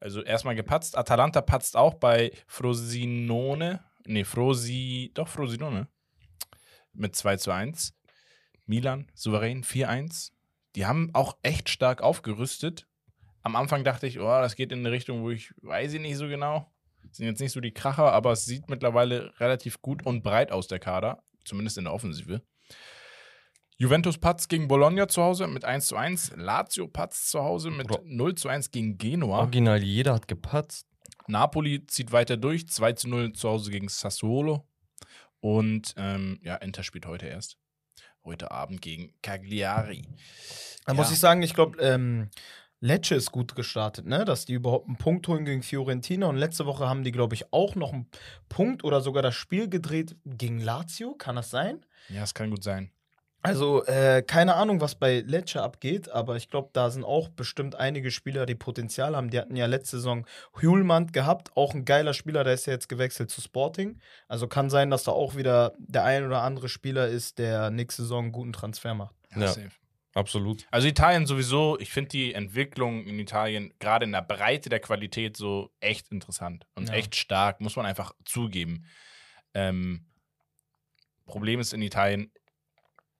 Also erstmal gepatzt. Atalanta patzt auch bei Frosinone. Nee, Frosi. Doch, Frosinone. Mit 2 zu 1. Milan, souverän 4-1. Die haben auch echt stark aufgerüstet. Am Anfang dachte ich, oh, das geht in eine Richtung, wo ich weiß ich nicht so genau. Sind jetzt nicht so die Kracher, aber es sieht mittlerweile relativ gut und breit aus, der Kader. Zumindest in der Offensive. Juventus Patz gegen Bologna zu Hause mit 1 zu 1. Lazio Patz zu Hause mit Bro. 0 zu 1 gegen Genua. Original, jeder hat gepatzt. Napoli zieht weiter durch. 2 zu 0 zu Hause gegen Sassuolo. Und ähm, ja, Inter spielt heute erst. Heute Abend gegen Cagliari. Da muss ich sagen, ich glaube, ähm, Lecce ist gut gestartet, ne? Dass die überhaupt einen Punkt holen gegen Fiorentina. Und letzte Woche haben die, glaube ich, auch noch einen Punkt oder sogar das Spiel gedreht gegen Lazio. Kann das sein? Ja, es kann gut sein. Also, äh, keine Ahnung, was bei Lecce abgeht, aber ich glaube, da sind auch bestimmt einige Spieler, die Potenzial haben. Die hatten ja letzte Saison Hjulmand gehabt, auch ein geiler Spieler, der ist ja jetzt gewechselt zu Sporting. Also kann sein, dass da auch wieder der ein oder andere Spieler ist, der nächste Saison einen guten Transfer macht. Ja. safe. Absolut. Also Italien sowieso, ich finde die Entwicklung in Italien gerade in der Breite der Qualität so echt interessant und Ja. echt stark, muss man einfach zugeben. Ähm, Problem ist in Italien,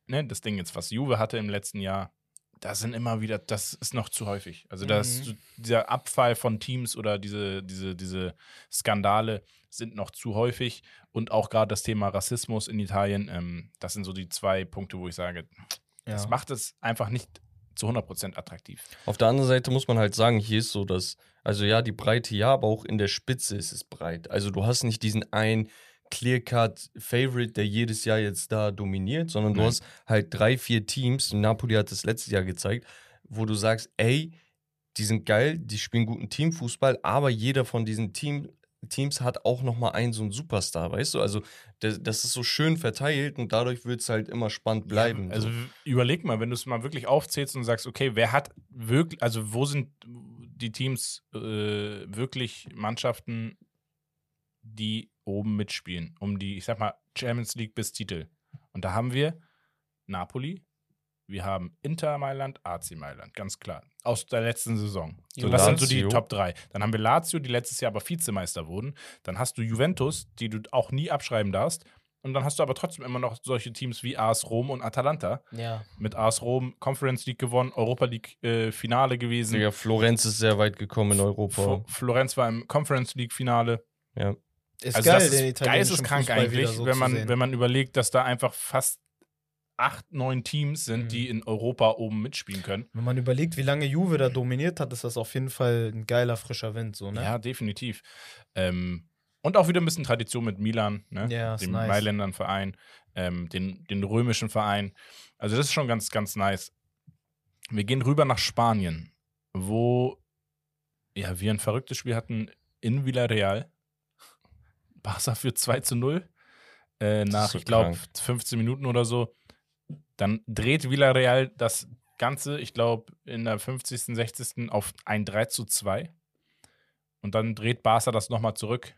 ne, das Ding jetzt, was Juve hatte im letzten Jahr, da sind immer wieder, das ist noch zu häufig. Also das, Mhm. dieser Abfall von Teams oder diese, diese, diese Skandale sind noch zu häufig und auch gerade das Thema Rassismus in Italien, ähm, das sind so die zwei Punkte, wo ich sage, das Ja. macht es einfach nicht zu 100% attraktiv. Auf der anderen Seite muss man halt sagen, hier ist so das, also ja, die Breite ja, aber auch in der Spitze ist es breit. Also du hast nicht diesen einen Clear-Cut-Favorite, der jedes Jahr jetzt da dominiert, sondern du Nein. hast halt drei, vier Teams, Napoli hat das letztes Jahr gezeigt, wo du sagst, ey, die sind geil, die spielen guten Teamfußball, aber jeder von diesen Team, Teams hat auch nochmal einen so einen Superstar, weißt du? Also das, das ist so schön verteilt und dadurch wird es halt immer spannend bleiben. Ja, also so. überleg mal, wenn du es mal wirklich aufzählst und sagst, okay, wer hat wirklich, also wo sind die Teams äh, wirklich Mannschaften, die oben mitspielen, um die, ich sag mal, Champions League bis Titel. Und da haben wir Napoli, wir haben Inter Mailand, AC Mailand, ganz klar. Aus der letzten Saison. So, das sind so die. Top 3. Dann haben wir Lazio, die letztes Jahr aber Vizemeister wurden. Dann hast du Juventus, die du auch nie abschreiben darfst. Und dann hast du aber trotzdem immer noch solche Teams wie AS Rom und Atalanta. Ja. Mit AS Rom Conference League gewonnen, Europa League äh, Finale gewesen. Digga, Florenz ist sehr weit gekommen in Europa. F Florenz war im Conference League Finale. Ja. Ist Also geil, das ist geisteskrank eigentlich, so wenn, man, wenn man überlegt, dass da einfach fast acht, neun Teams sind, Mhm. die in Europa oben mitspielen können. Wenn man überlegt, wie lange Juve da dominiert hat, ist das auf jeden Fall ein geiler, frischer Wind, so, ne? Ja, definitiv. Ähm, und auch wieder ein bisschen Tradition mit Milan, ne? Ist dem nice. Mailändern Verein, ähm, den, den römischen Verein. Also das ist schon ganz, ganz nice. Wir gehen rüber nach Spanien, wo ja, wir ein verrücktes Spiel hatten in Villarreal. Barca für 2 zu 0. Äh, nach, so ich glaube, krank. 15 Minuten oder so. Dann dreht Villarreal das Ganze, ich glaube, in der 50., 60. auf ein 3 zu 2. Und dann dreht Barca das nochmal zurück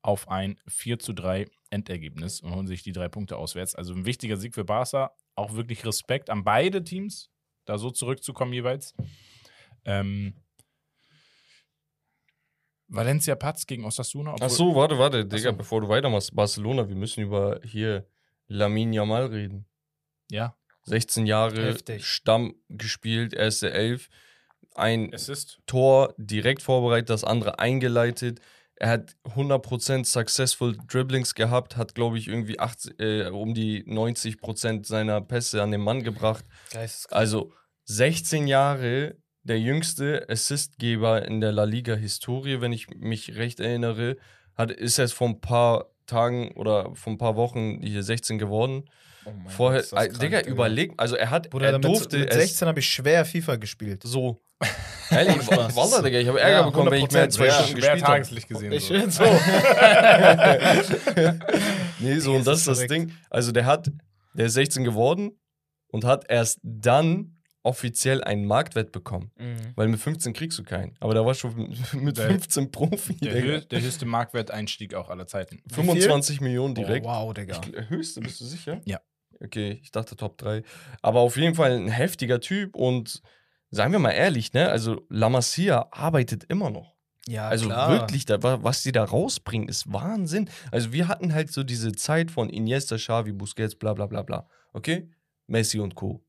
auf ein 4 zu 3 Endergebnis und holen sich die drei Punkte auswärts. Also ein wichtiger Sieg für Barca. Auch wirklich Respekt an beide Teams, da so zurückzukommen jeweils. Ähm, Valencia Patz gegen Osasuna. Ach so, warte, warte, Digga, so. bevor du weitermachst. Barcelona, wir müssen über hier Lamin Yamal reden. Ja. 16 Jahre Heftig. Stamm gespielt, erste Elf. Ein Assist. Tor direkt vorbereitet, das andere eingeleitet. Er hat 100% successful Dribblings gehabt, hat, glaube ich, irgendwie 80, äh, um die 90% seiner Pässe an den Mann gebracht. Geisteskrank. Also 16 Jahre der jüngste Assistgeber in der La Liga-Historie, wenn ich mich recht erinnere. Hat, ist erst vor ein paar Tagen oder vor ein paar Wochen hier 16 geworden. Oh mein Vorher, Gott, ist das äh, krank, Digga, überleg, also er hat, Bruder, er mit, durfte mit es 16 habe ich schwer FIFA gespielt. so. *laughs* Ehrlich. Wallah, Digga, ich habe Ärger Ja, bekommen, wenn ich mehr als zwei 100%, ja. Stunden Schwer gespielt habe. Tageslicht gesehen. Ich so. bin *laughs* so. *laughs* Nee, so Nee, und das ist das. Ding. Also der hat, der ist 16 geworden und hat erst dann offiziell einen Marktwert bekommen. Mhm. Weil mit 15 kriegst du keinen. Aber da war schon *laughs* mit Der- 15 Profi. Der, Digga. hö der höchste Marktwerteinstieg auch aller Zeiten. 25 Millionen direkt. Oh, wow, Digga. Ich, höchste, bist du sicher? Ja. Okay, ich dachte Top 3. Aber auf jeden Fall ein heftiger Typ und seien wir mal ehrlich, ne? Also La Masia arbeitet immer noch. Ja, Also klar. wirklich, da, wa- was die da rausbringen, ist Wahnsinn. Also wir hatten halt so diese Zeit von Iniesta, Xavi, Busquets, bla bla bla bla. Okay? Messi und Co.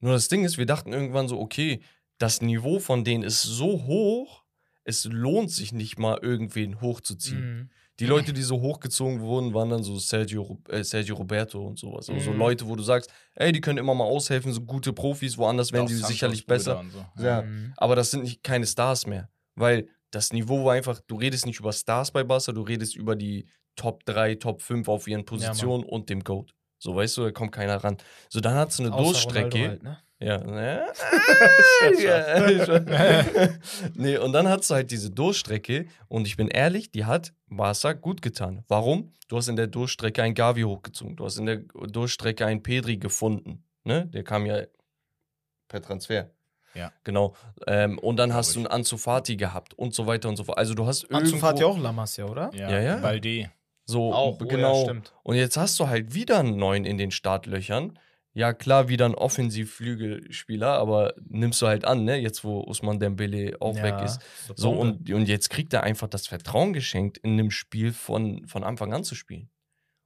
Nur das Ding ist, wir dachten irgendwann so, okay, das Niveau von denen ist so hoch, es lohnt sich nicht mal, irgendwen hochzuziehen. Mhm. Die Leute, die so hochgezogen wurden, waren dann so Sergio, äh, Sergio Roberto und sowas. So, so Mhm. Leute, wo du sagst, ey, die können immer mal aushelfen, so gute Profis, woanders wären sie sicherlich besser. so. Ja, Mhm. aber das sind nicht keine Stars mehr. Weil das Niveau war einfach, du redest nicht über Stars bei Barca, du redest über die Top 3, Top 5 auf ihren Positionen und dem Goat. So, weißt du, da kommt keiner ran. So, dann hat es eine. Ronaldo Halt, ne? Ja, *laughs* ne? *laughs* nee, und dann hast du halt diese Durchstrecke und ich bin ehrlich, die hat Barca gut getan. Warum? Du hast in der Durchstrecke ein Gavi hochgezogen, du hast in der Durchstrecke einen Pedri gefunden. Ne? Der kam ja per Transfer. Ja. Genau. Ähm, und dann hast du einen Ansu Fati gehabt und so weiter und so fort. Also du hast Ansu irgendwo Fati auch Lamas, ja, oder? Ja, Ja, ja. Balde. So Auch, oh ja, genau. stimmt. Und jetzt hast du halt wieder einen neuen in den Startlöchern. Ja, klar, wieder ein Offensivflügelspieler, aber nimmst du halt an, ne? Jetzt, wo Usman Dembele auch Ja, weg ist. So, und, und jetzt kriegt er einfach das Vertrauen geschenkt, in einem Spiel von, von Anfang an zu spielen.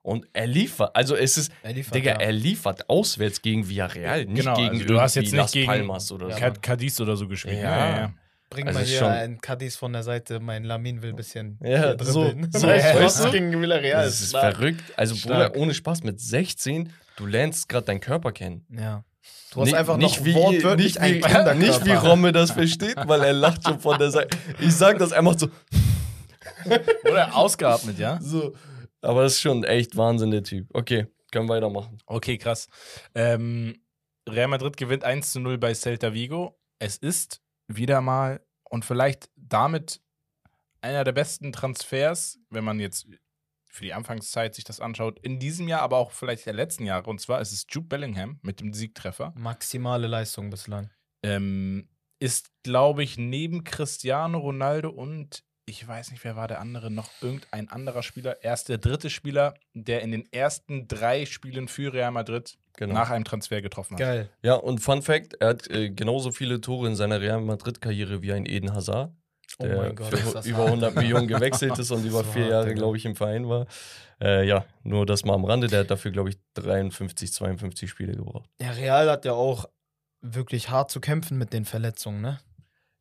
Und er liefert, also es ist, er liefert, Digga, ja. er liefert auswärts gegen Villarreal, nicht Genau, gegen also du hast jetzt nicht Las gegen- Palmas oder Ja, so. Cadiz oder so gespielt. Ja. Ja, ja, ja. Bring also mal hier schon- ein Cadiz von der Seite, mein Lamin will ein bisschen Ja, dribbeln. so- so, weißt du? gegen Villarreal. Das ist stark. verrückt. Also, Stark. Bruder, ohne Spaß, mit 16, du lernst gerade deinen Körper kennen. Ja. Du hast Nicht- einfach nicht noch wie, wortwörtlich nicht ein wie, Kinderkörper. nicht wie Romme das versteht, weil er lacht schon von der Seite. Ich sag das, er macht so, Oder ausgeatmet, ja? so. Aber das ist schon echt Wahnsinn, der Typ. Okay, können weitermachen. Okay, krass. Ähm, Real Madrid gewinnt 1 zu 0 bei Celta Vigo. Es ist wieder mal und vielleicht damit einer der besten Transfers, wenn man jetzt für die Anfangszeit sich das anschaut, in diesem Jahr, aber auch vielleicht der letzten Jahre. Und zwar ist es Jude Bellingham mit dem Siegtreffer. Maximale Leistung bislang. Ähm, ist, glaube ich, neben Cristiano Ronaldo und ich weiß nicht, wer war der andere, noch irgendein anderer Spieler. Er ist der dritte Spieler, der in den ersten drei Spielen für Real Madrid Genau. nach einem Transfer getroffen hat. Geil. Ja, und Fun Fact: Er hat äh, genauso viele Tore in seiner Real Madrid-Karriere wie ein Eden Hazard, Oh der mein Gott, ist für das über hart. 100 Millionen gewechselt ist und *laughs* über So vier Jahre, glaube ich, im Verein war. Äh, ja, nur das mal am Rande. Der hat dafür, glaube ich, 53, 52 Spiele gebraucht. Ja, Real hat ja auch wirklich hart zu kämpfen mit den Verletzungen, ne?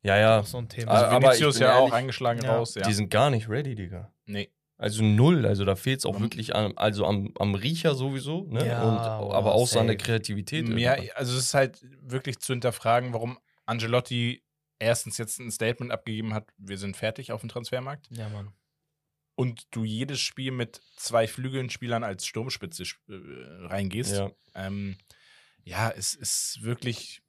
Ja, ja. Auch so ein Thema. Also, aber Vinicius ja auch ehrlich, eingeschlagen ja, raus, ja. Die sind gar nicht ready, Digga. nee. Also null, also da fehlt es auch Mhm. wirklich an, also am, am Riecher sowieso, ne? Ja, und, boah, aber auch so an der. Kreativität. Ja, irgendwann. also es ist halt wirklich zu hinterfragen, warum Angelotti erstens jetzt ein Statement abgegeben hat, wir sind fertig auf dem Transfermarkt ja, Mann. und du jedes Spiel mit zwei Flügelspielern als Sturmspitze sp- äh, reingehst. ja. Ähm, ja, es ist wirklich.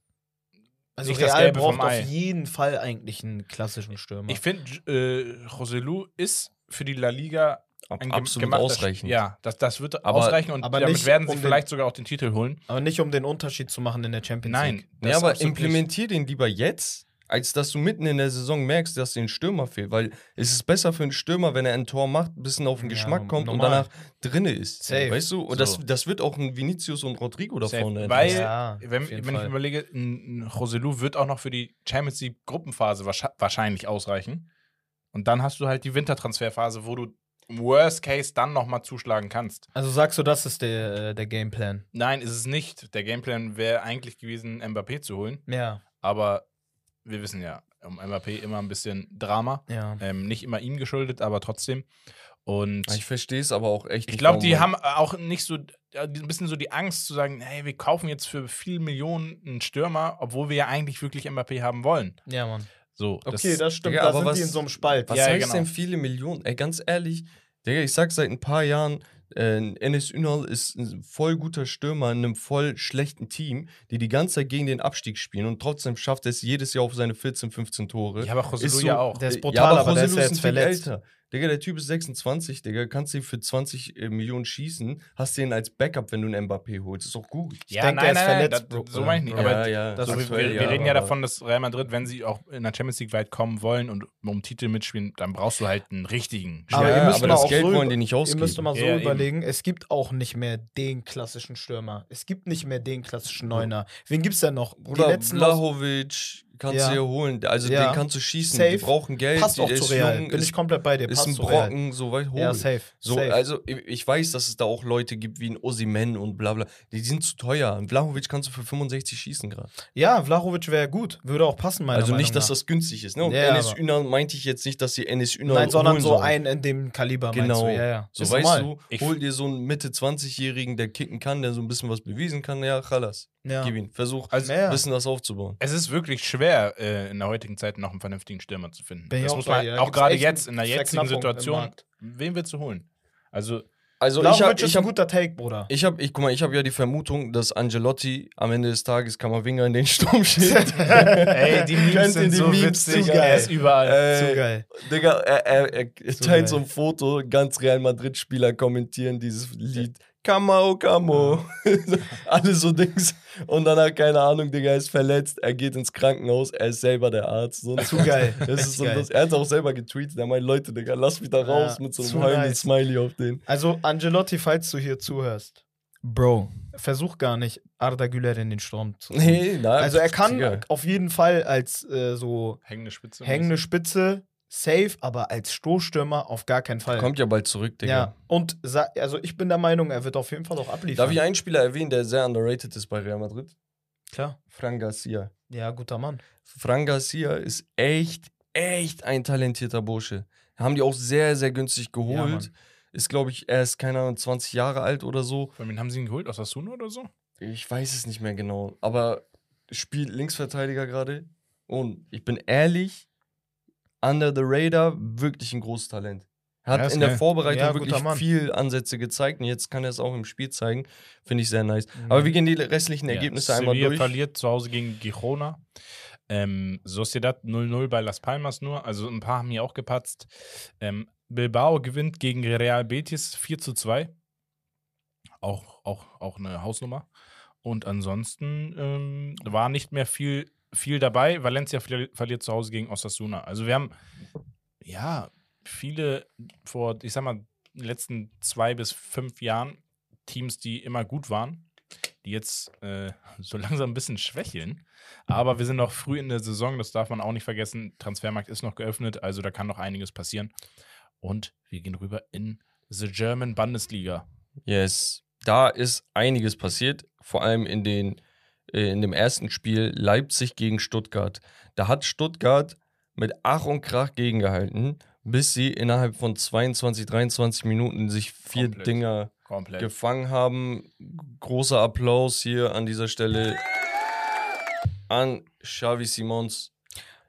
Also Nicht das Real braucht auf jeden Fall eigentlich einen klassischen Stürmer. Ich finde, äh, Joselu ist für die La Liga ein absolut ausreichend. Sch- Ja, das, das wird Aber- ausreichen und aber damit nicht werden sie um den- vielleicht sogar auch den Titel holen. aber nicht um den Unterschied zu machen in der Champions Nein, League. Ja, ist aber absolut nicht. implementier den lieber jetzt, als dass du mitten in der Saison merkst, dass dir ein Stürmer fehlt. Weil es ist besser für einen Stürmer, wenn er ein Tor macht, ein bisschen auf den Ja, Geschmack kommt und normal. danach drinne ist. Safe. Weißt du? Und das, So. das wird auch ein Vinicius und Rodrigo da Safe. vorne. Weil. Ja, wenn, wenn ich Fall. überlege, ein ein Joselu wird auch noch für die Champions League Gruppenphase wahrsch- wahrscheinlich ausreichen. Und dann hast du halt die Wintertransferphase, wo du im Worst Case dann nochmal zuschlagen kannst. Also sagst du, das ist der, äh, der Gameplan? Nein, ist es nicht. Der Gameplan wäre eigentlich gewesen, Mbappé zu holen. Ja, Aber wir wissen ja, um Mbappé immer ein bisschen Drama. ja. Ähm, nicht immer ihm geschuldet, aber trotzdem. Und Ich verstehe es aber auch echt ich glaube, die haben auch nicht so äh, ein bisschen so die Angst zu sagen, hey, wir kaufen jetzt für viel Millionen einen Stürmer, obwohl wir ja eigentlich wirklich Mbappé haben wollen. Ja, Mann. So, Okay, das stimmt. Digga, da aber sind was- die in so einem Spalt. Was Ja, heißt genau. denn viele Millionen? Ey, ganz ehrlich, Digga, ich sag seit ein paar Jahren, äh, Enes Ünal ist ein voll guter Stürmer in einem voll schlechten Team, die die ganze Zeit gegen den Abstieg spielen und trotzdem schafft er es jedes Jahr auf seine 14, 15 Tore. Ja, aber José so- ja auch. Der ist Äh, brutal, aber der José ist ja jetzt verletzt. Älter. Digga, der Typ ist 26, Digga, kannst du für 20 äh, Millionen schießen, hast den als Backup, wenn du einen Mbappé holst. Ist doch gut. ja, denke, nein, er ist nein, nein, verletzt, das, Bro. so meine ich nicht. Ja, Aber ja, ja. das so, wir, aktuell, wir, wir ja, reden ja aber- davon, dass Real Madrid, wenn sie auch in der Champions League weit kommen wollen und um Titel mitspielen, dann brauchst du halt einen richtigen Aber ja, ihr müsst aber mal das auch Geld so wollen die nicht Ihr ausgeben. müsst mal so Ja, eben. überlegen, es gibt auch nicht mehr den klassischen Stürmer. Es gibt nicht mehr den klassischen Neuner. Wen gibt's denn noch? Bruder, die letzten aus- Blahovic kannst Ja. du hier holen. Also Ja. den kannst du schießen. Safe. Die brauchen Geld. passt auch zu ist Real. jung, Bin ist, ich komplett bei dir. ist Passt ein zu Real. Brocken, so weit holen. Ja, safe. So, safe. also ich weiß, dass es da auch Leute gibt wie ein Osimen und bla bla. Die sind zu teuer. Ein Vlahovic kannst du für 65 schießen gerade. ja, Vlahovic wäre gut. Würde auch passen, meiner Also Meinung nicht, dass nach. das günstig ist. Ne? Und Ja, Enes Ünal meinte ich jetzt nicht, dass sie Enes Ünal Nein, sondern holen so sollen. ein in dem Kaliber, meinst Genau. du? Ja, ja. So Ist weißt normal. du, Ich- hol dir so einen Mitte 20-Jährigen, der kicken kann, der so ein bisschen was bewiesen kann. Ja, chalas. Ja. Gib ihn. Versuch, Also, ein bisschen das aufzubauen. Es ist wirklich schwer, äh, in der heutigen Zeit noch einen vernünftigen Stürmer zu finden. Bin das auch muss man. Da auch gerade jetzt in der jetzigen Situation, wen willst du holen? Also, Also ich habe ist ich ein hab, guter Take, Bruder. ich hab, ich, guck mal, ich hab ja die Vermutung, dass Angelotti am Ende des Tages Kammerwinger in den Sturm *laughs* schickt. ey, die Memes sind die so Memes, witzig, Digga? er ist überall. Äh, Zu geil. Digga, er, er, er teilt geil. so ein Foto, ganz Real Madrid-Spieler kommentieren dieses Lied. Camo, Camo. *laughs* Alle so Dings. Und danach, keine Ahnung, Digga, er ist verletzt, er geht ins Krankenhaus, er ist selber der Arzt. So, Zu geil. *laughs* Das ist so, geil. das, er hat auch selber getweetet, er meint, Leute, Digga, lass mich da Ja, raus mit so einem heulenden nice. Smiley auf den. Also, Angelotti, falls du hier zuhörst. Bro, versuch gar nicht, Arda Güler in den Sturm zu ziehen. Nee, nein. Also, er kann auf jeden Fall als äh, so Hängende Spitze. hängende Spitze safe, aber als Stoßstürmer auf gar keinen Fall. Kommt ja bald zurück, Digga. ja, und also ich bin der Meinung, er wird auf jeden Fall auch abliefern. Darf ich einen Spieler erwähnen, der sehr underrated ist bei Real Madrid? Klar. Fran Garcia. Ja, guter Mann. Fran Garcia ist echt, echt ein talentierter Bursche. Haben die auch sehr, sehr günstig Ja, geholt. Mann. ist, glaube ich, erst, keine Ahnung, 20 Jahre alt oder so. Von wen haben sie ihn geholt? Aus Asuna oder so? Ich weiß es nicht mehr genau. Aber spielt Linksverteidiger gerade. Und ich bin ehrlich, under the radar, wirklich ein großes Talent. Er Ja, hat ist in der geil. Vorbereitung Ja, wirklich viel Ansätze gezeigt und jetzt kann er es auch im Spiel zeigen. Finde ich sehr nice. Mhm. Aber wir gehen die restlichen Ergebnisse ja, einmal Sevilla durch. verliert zu Hause gegen Girona. Ähm, Sociedad 0-0 bei Las Palmas nur. Also ein paar haben hier auch gepatzt. Ähm, Bilbao gewinnt gegen Real Betis 4 zu 2. Auch, auch, auch eine Hausnummer. Und ansonsten ähm, war nicht mehr viel, viel dabei. Valencia verli verliert zu Hause gegen Osasuna. Also wir haben ja viele vor, ich sag mal, letzten zwei bis fünf Jahren Teams, die immer gut waren, die jetzt äh, *laughs* so langsam ein bisschen schwächeln. Aber wir sind noch früh in der Saison, das darf man auch nicht vergessen. Transfermarkt ist noch geöffnet, also da kann noch einiges passieren. Und wir gehen rüber in the German Bundesliga. Yes, da ist einiges passiert, vor allem in, den, in dem ersten Spiel Leipzig gegen Stuttgart. Da hat Stuttgart mit Ach und Krach gegengehalten, bis sie innerhalb von 22, 23 Minuten sich vier Komplett. Dinger Komplett. gefangen haben. Großer Applaus hier an dieser Stelle an Xavi Simons.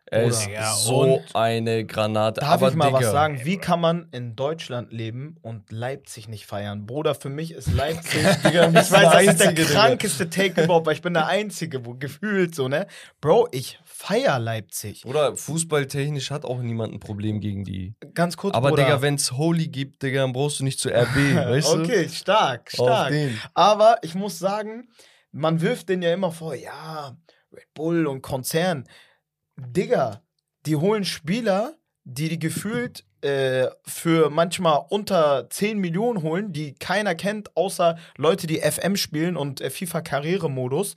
Er ist Ja, so eine Granate. Darf Aber ich mal was Digga, sagen? Wie kann man in Deutschland leben und Leipzig nicht feiern? Bruder, für mich ist Leipzig. *laughs* Digga, ich weiß, das ist der krankeste Take überhaupt, weil ich bin der Einzige, wo gefühlt so, ne? Bro, ich feier Leipzig. Oder fußballtechnisch hat auch niemand ein Problem gegen die. Ganz kurz, Aber Bruder. Digga, wenn's Holy gibt, Digga, dann brauchst du nicht zu RB, *laughs* weißt du? Okay, stark, Auf stark. den. Aber ich muss sagen, man wirft den ja immer vor, ja, Red Bull und Konzern. Digga, die holen Spieler, die die gefühlt äh, für manchmal unter 10 Millionen holen, die keiner kennt, außer Leute, die FM spielen und äh, FIFA Karrieremodus.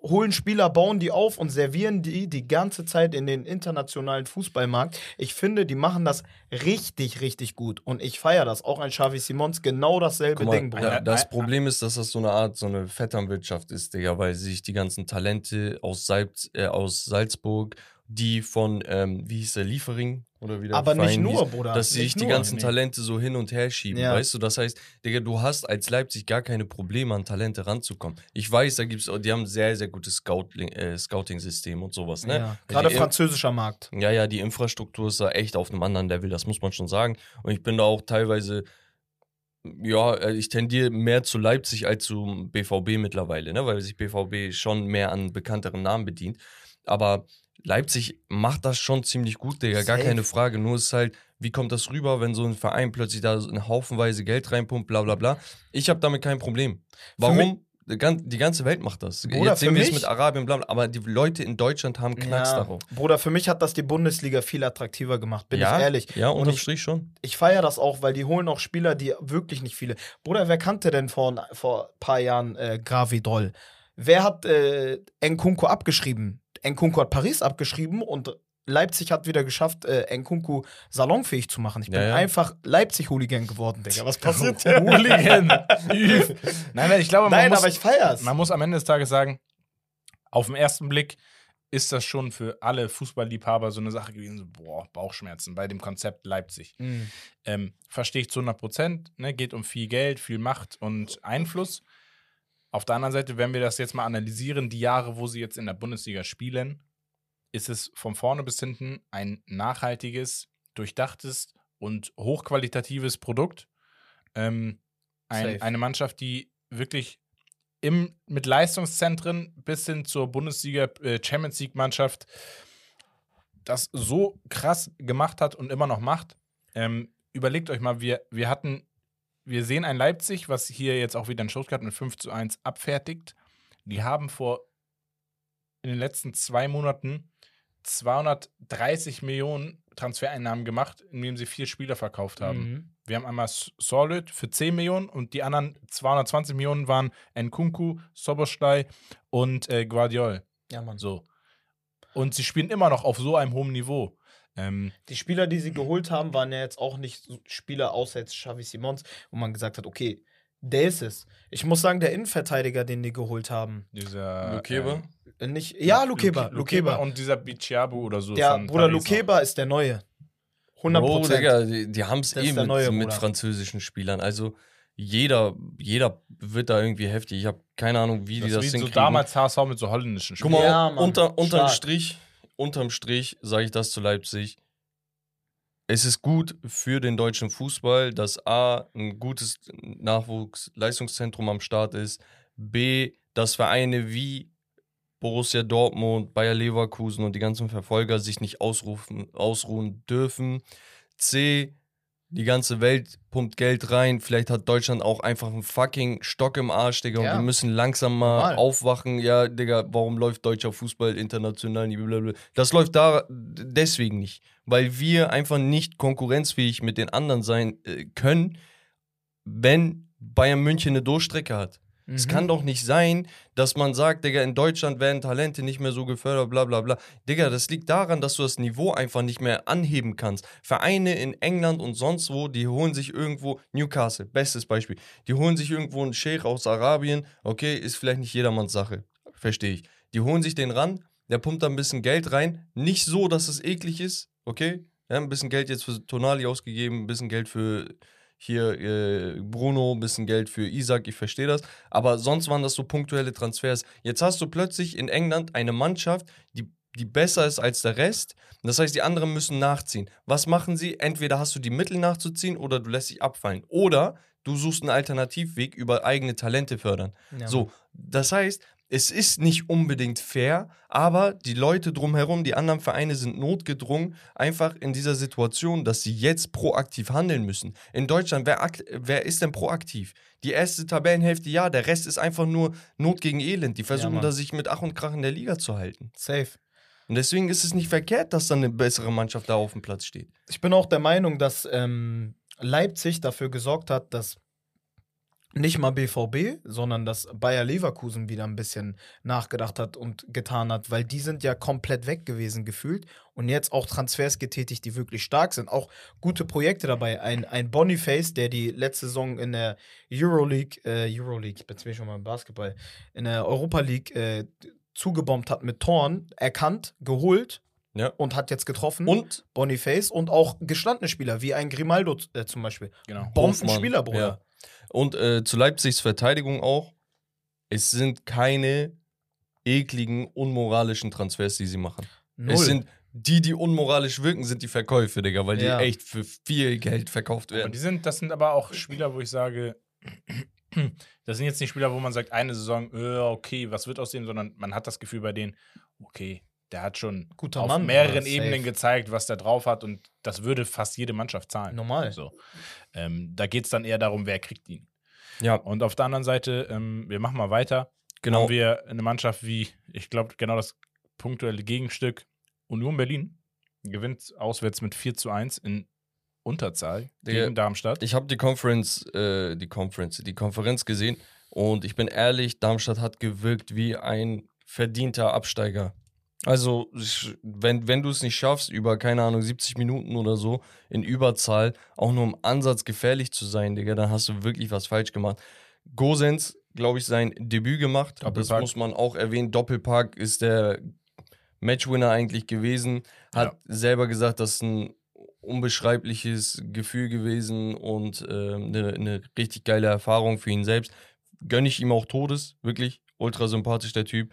holen Spieler, bauen die auf und servieren die die ganze Zeit in den internationalen Fußballmarkt. Ich finde, die machen das richtig, richtig gut. Und ich feiere das. Auch ein Xavi Simons, genau dasselbe mal, Ding, Bruder. das Problem ist, dass das so eine Art, so eine Vetternwirtschaft ist, Digga, weil sich die ganzen Talente aus, Salz, äh, aus Salzburg, die von, ähm, wie hieß der, Liefering oder wie der Aber nicht Verein nur, hieß, Bruder. dass sie sich nicht die ganzen nee. Talente so hin und her schieben, Ja. weißt du? Das heißt, Digga, du hast als Leipzig gar keine Probleme, an Talente ranzukommen. Ich weiß, da gibt's, die haben ein sehr, sehr gutes Scouting, äh, Scouting-System und sowas, ne? Ja, Gerade Die- französischer Markt. Ja, ja, die Infrastruktur ist da echt auf einem anderen Level, das muss man schon sagen. Und ich bin da auch teilweise, ja, äh, ich tendiere mehr zu Leipzig als zum BVB mittlerweile, ne? weil sich BVB schon mehr an bekannteren Namen bedient. Aber Leipzig macht das schon ziemlich gut, Digga, gar Safe. keine Frage. Nur ist halt, wie kommt das rüber, wenn so ein Verein plötzlich da so eine Haufenweise Geld reinpumpt, bla bla bla. Ich habe damit kein Problem. Warum? Die gan- die ganze Welt macht das. Bruder, Jetzt sehen wir es mit Arabien, bla bla, aber die Leute in Deutschland haben Knacks Ja. darauf. Bruder, für mich hat das die Bundesliga viel attraktiver gemacht, bin ja, ich ehrlich. Ja, Und unterm ich- Strich schon. Ich feiere das auch, weil die holen auch Spieler, die wirklich nicht viele. Bruder, wer kannte denn vor, vor ein paar Jahren äh, Gravidol? Wer hat äh, Nkunku abgeschrieben? Nkunku hat Paris abgeschrieben und Leipzig hat wieder geschafft, äh, Nkunku salonfähig zu machen. Ich bin Ja, ja. einfach Leipzig-Hooligan geworden, Digga. Was passiert hier? Hooligan. *laughs* Nein, nein, ich glaube, man, Nein, muss, aber ich feier's. man muss am Ende des Tages sagen, auf den ersten Blick ist das schon für alle Fußballliebhaber so eine Sache gewesen, so, boah, Bauchschmerzen bei dem Konzept Leipzig. Mhm. Ähm, Verstehe ich zu 100 Prozent, ne, geht um viel Geld, viel Macht und Einfluss. Auf der anderen Seite, wenn wir das jetzt mal analysieren, die Jahre, wo sie jetzt in der Bundesliga spielen, ist es von vorne bis hinten ein nachhaltiges, durchdachtes und hochqualitatives Produkt. Ähm, ein, eine Mannschaft, die wirklich im, mit Leistungszentren bis hin zur Bundesliga äh, Champions League Mannschaft das so krass gemacht hat und immer noch macht. Ähm, überlegt euch mal, wir, wir hatten, wir sehen ein Leipzig, was hier jetzt auch wieder in Stuttgart mit 5 zu 1 abfertigt. Die haben vor in den letzten zwei Monaten 230 Millionen Transfereinnahmen gemacht, indem sie vier Spieler verkauft haben. Mhm. Wir haben einmal Solid für 10 Millionen und die anderen 220 Millionen waren Nkunku, Soboschlei und äh, Guardiol. Ja, Mann. So. Und sie spielen immer noch auf so einem hohen Niveau. Ähm, Die Spieler, die sie geholt haben, waren ja jetzt auch nicht Spieler außer jetzt Xavi Simons, wo man gesagt hat, okay, der ist es. Ich muss sagen, der Innenverteidiger, den die geholt haben, dieser Lukeba? äh, nicht, ja, Lukeba, Luke- Lukeba. und dieser Bichiabu oder so. Der von Bruder Lukeba ist der Neue. 100 Bro, Prozent. Digga, die, die haben es Das eh mit, neue mit französischen Spielern. Also jeder, jeder wird da irgendwie heftig. Ich habe keine Ahnung, wie noch. die Das das ist wie so damals HSV mit so holländischen Guck Spielern. mal, Ja, Mann. unter, unterm Stark. Strich, unterm Strich sage ich das zu Leipzig. Es ist gut für den deutschen Fußball, dass A, ein gutes Nachwuchsleistungszentrum am Start ist, B, dass Vereine wie Borussia Dortmund, Bayer Leverkusen und die ganzen Verfolger sich nicht ausrufen, ausruhen dürfen. C, die ganze Welt pumpt Geld rein. Vielleicht hat Deutschland auch einfach einen fucking Stock im Arsch, Digga. Ja. Und wir müssen langsam mal Normal. aufwachen. Ja, Digga, warum läuft deutscher Fußball international nicht? Blablabla. Das läuft da deswegen nicht. Weil wir einfach nicht konkurrenzfähig mit den anderen sein äh, können, wenn Bayern München eine Durchstrecke hat. Es Mhm. kann doch nicht sein, dass man sagt, Digga, in Deutschland werden Talente nicht mehr so gefördert, bla bla bla. Digga, das liegt daran, dass du das Niveau einfach nicht mehr anheben kannst. Vereine in England und sonst wo, die holen sich irgendwo, Newcastle, bestes Beispiel, die holen sich irgendwo einen Sheikh aus Arabien, okay, ist vielleicht nicht jedermanns Sache, verstehe ich. Die holen sich den ran, der pumpt da ein bisschen Geld rein, nicht so, dass es eklig ist, okay? Ja, ein bisschen Geld jetzt für Tonali ausgegeben, ein bisschen Geld für hier äh, Bruno, ein bisschen Geld für Isaac, ich verstehe das. Aber sonst waren das so punktuelle Transfers. Jetzt hast du plötzlich in England eine Mannschaft, die, die besser ist als der Rest. Das heißt, die anderen müssen nachziehen. Was machen sie? Entweder hast du die Mittel nachzuziehen oder du lässt dich abfallen. Oder du suchst einen Alternativweg über eigene Talente fördern. Ja, So, das heißt, es ist nicht unbedingt fair, aber die Leute drumherum, die anderen Vereine sind notgedrungen, einfach in dieser Situation, dass sie jetzt proaktiv handeln müssen. In Deutschland, wer, wer ist denn proaktiv? Die erste Tabellenhälfte, ja, der Rest ist einfach nur Not gegen Elend. Die versuchen Mann. da sich mit Ach und Krach in der Liga zu halten. Safe. Und deswegen ist es nicht verkehrt, dass dann eine bessere Mannschaft da auf dem Platz steht. Ich bin auch der Meinung, dass ähm, Leipzig dafür gesorgt hat, dass nicht mal BVB, sondern dass Bayer Leverkusen wieder ein bisschen nachgedacht hat und getan hat, weil die sind ja komplett weg gewesen gefühlt und jetzt auch Transfers getätigt, die wirklich stark sind. Auch gute Projekte dabei. Ein, ein Boniface, der die letzte Saison in der Euroleague, äh, Euroleague, ich bin jetzt schon mal im Basketball, in der Europa League äh, zugebombt hat mit Toren, erkannt, geholt Ja. und hat jetzt getroffen. Und Boniface und auch gestandene Spieler, wie ein Grimaldo äh, zum Beispiel. Genau. Bombenspieler, Bruder. Und äh, zu Leipzigs Verteidigung auch, es sind keine ekligen, unmoralischen Transfers, die sie machen. Null. Es sind die, die unmoralisch wirken, sind die Verkäufe, Digga, weil Ja. die echt für viel Geld verkauft Aber werden. die sind, das sind aber auch Spieler, wo ich sage, *clears throat* das sind jetzt nicht Spieler, wo man sagt, eine Saison, äh, okay, was wird aus dem, sondern man hat das Gefühl bei denen, okay, der hat schon Guter auf Mann, mehreren. Ebenen gezeigt, was der drauf hat und das würde fast jede Mannschaft zahlen. Normal. So. Ähm, da geht es dann eher darum, wer kriegt ihn. Ja, Und auf der anderen Seite, ähm, wir machen mal weiter. genau. Haben wir eine Mannschaft wie, ich glaube, genau das punktuelle Gegenstück Union Berlin gewinnt auswärts mit 4 zu 1 in Unterzahl gegen Darmstadt. Ich habe die Conference, äh, die Conference, die Konferenz gesehen und ich bin ehrlich, Darmstadt hat gewirkt wie ein verdienter Absteiger. Also, wenn, wenn du es nicht schaffst, über, keine Ahnung, 70 Minuten oder so in Überzahl auch nur im Ansatz gefährlich zu sein, Digga, dann hast du wirklich was falsch gemacht. Gosens, glaube ich, sein Debüt gemacht. Das Doppelpack. muss man auch erwähnen. Doppelpack ist der Matchwinner eigentlich gewesen. Hat selber gesagt, das ist ein unbeschreibliches Gefühl gewesen und eine ne richtig geile Erfahrung für ihn selbst. Gönne ich ihm auch Todes, wirklich. Ultra sympathisch, der Typ.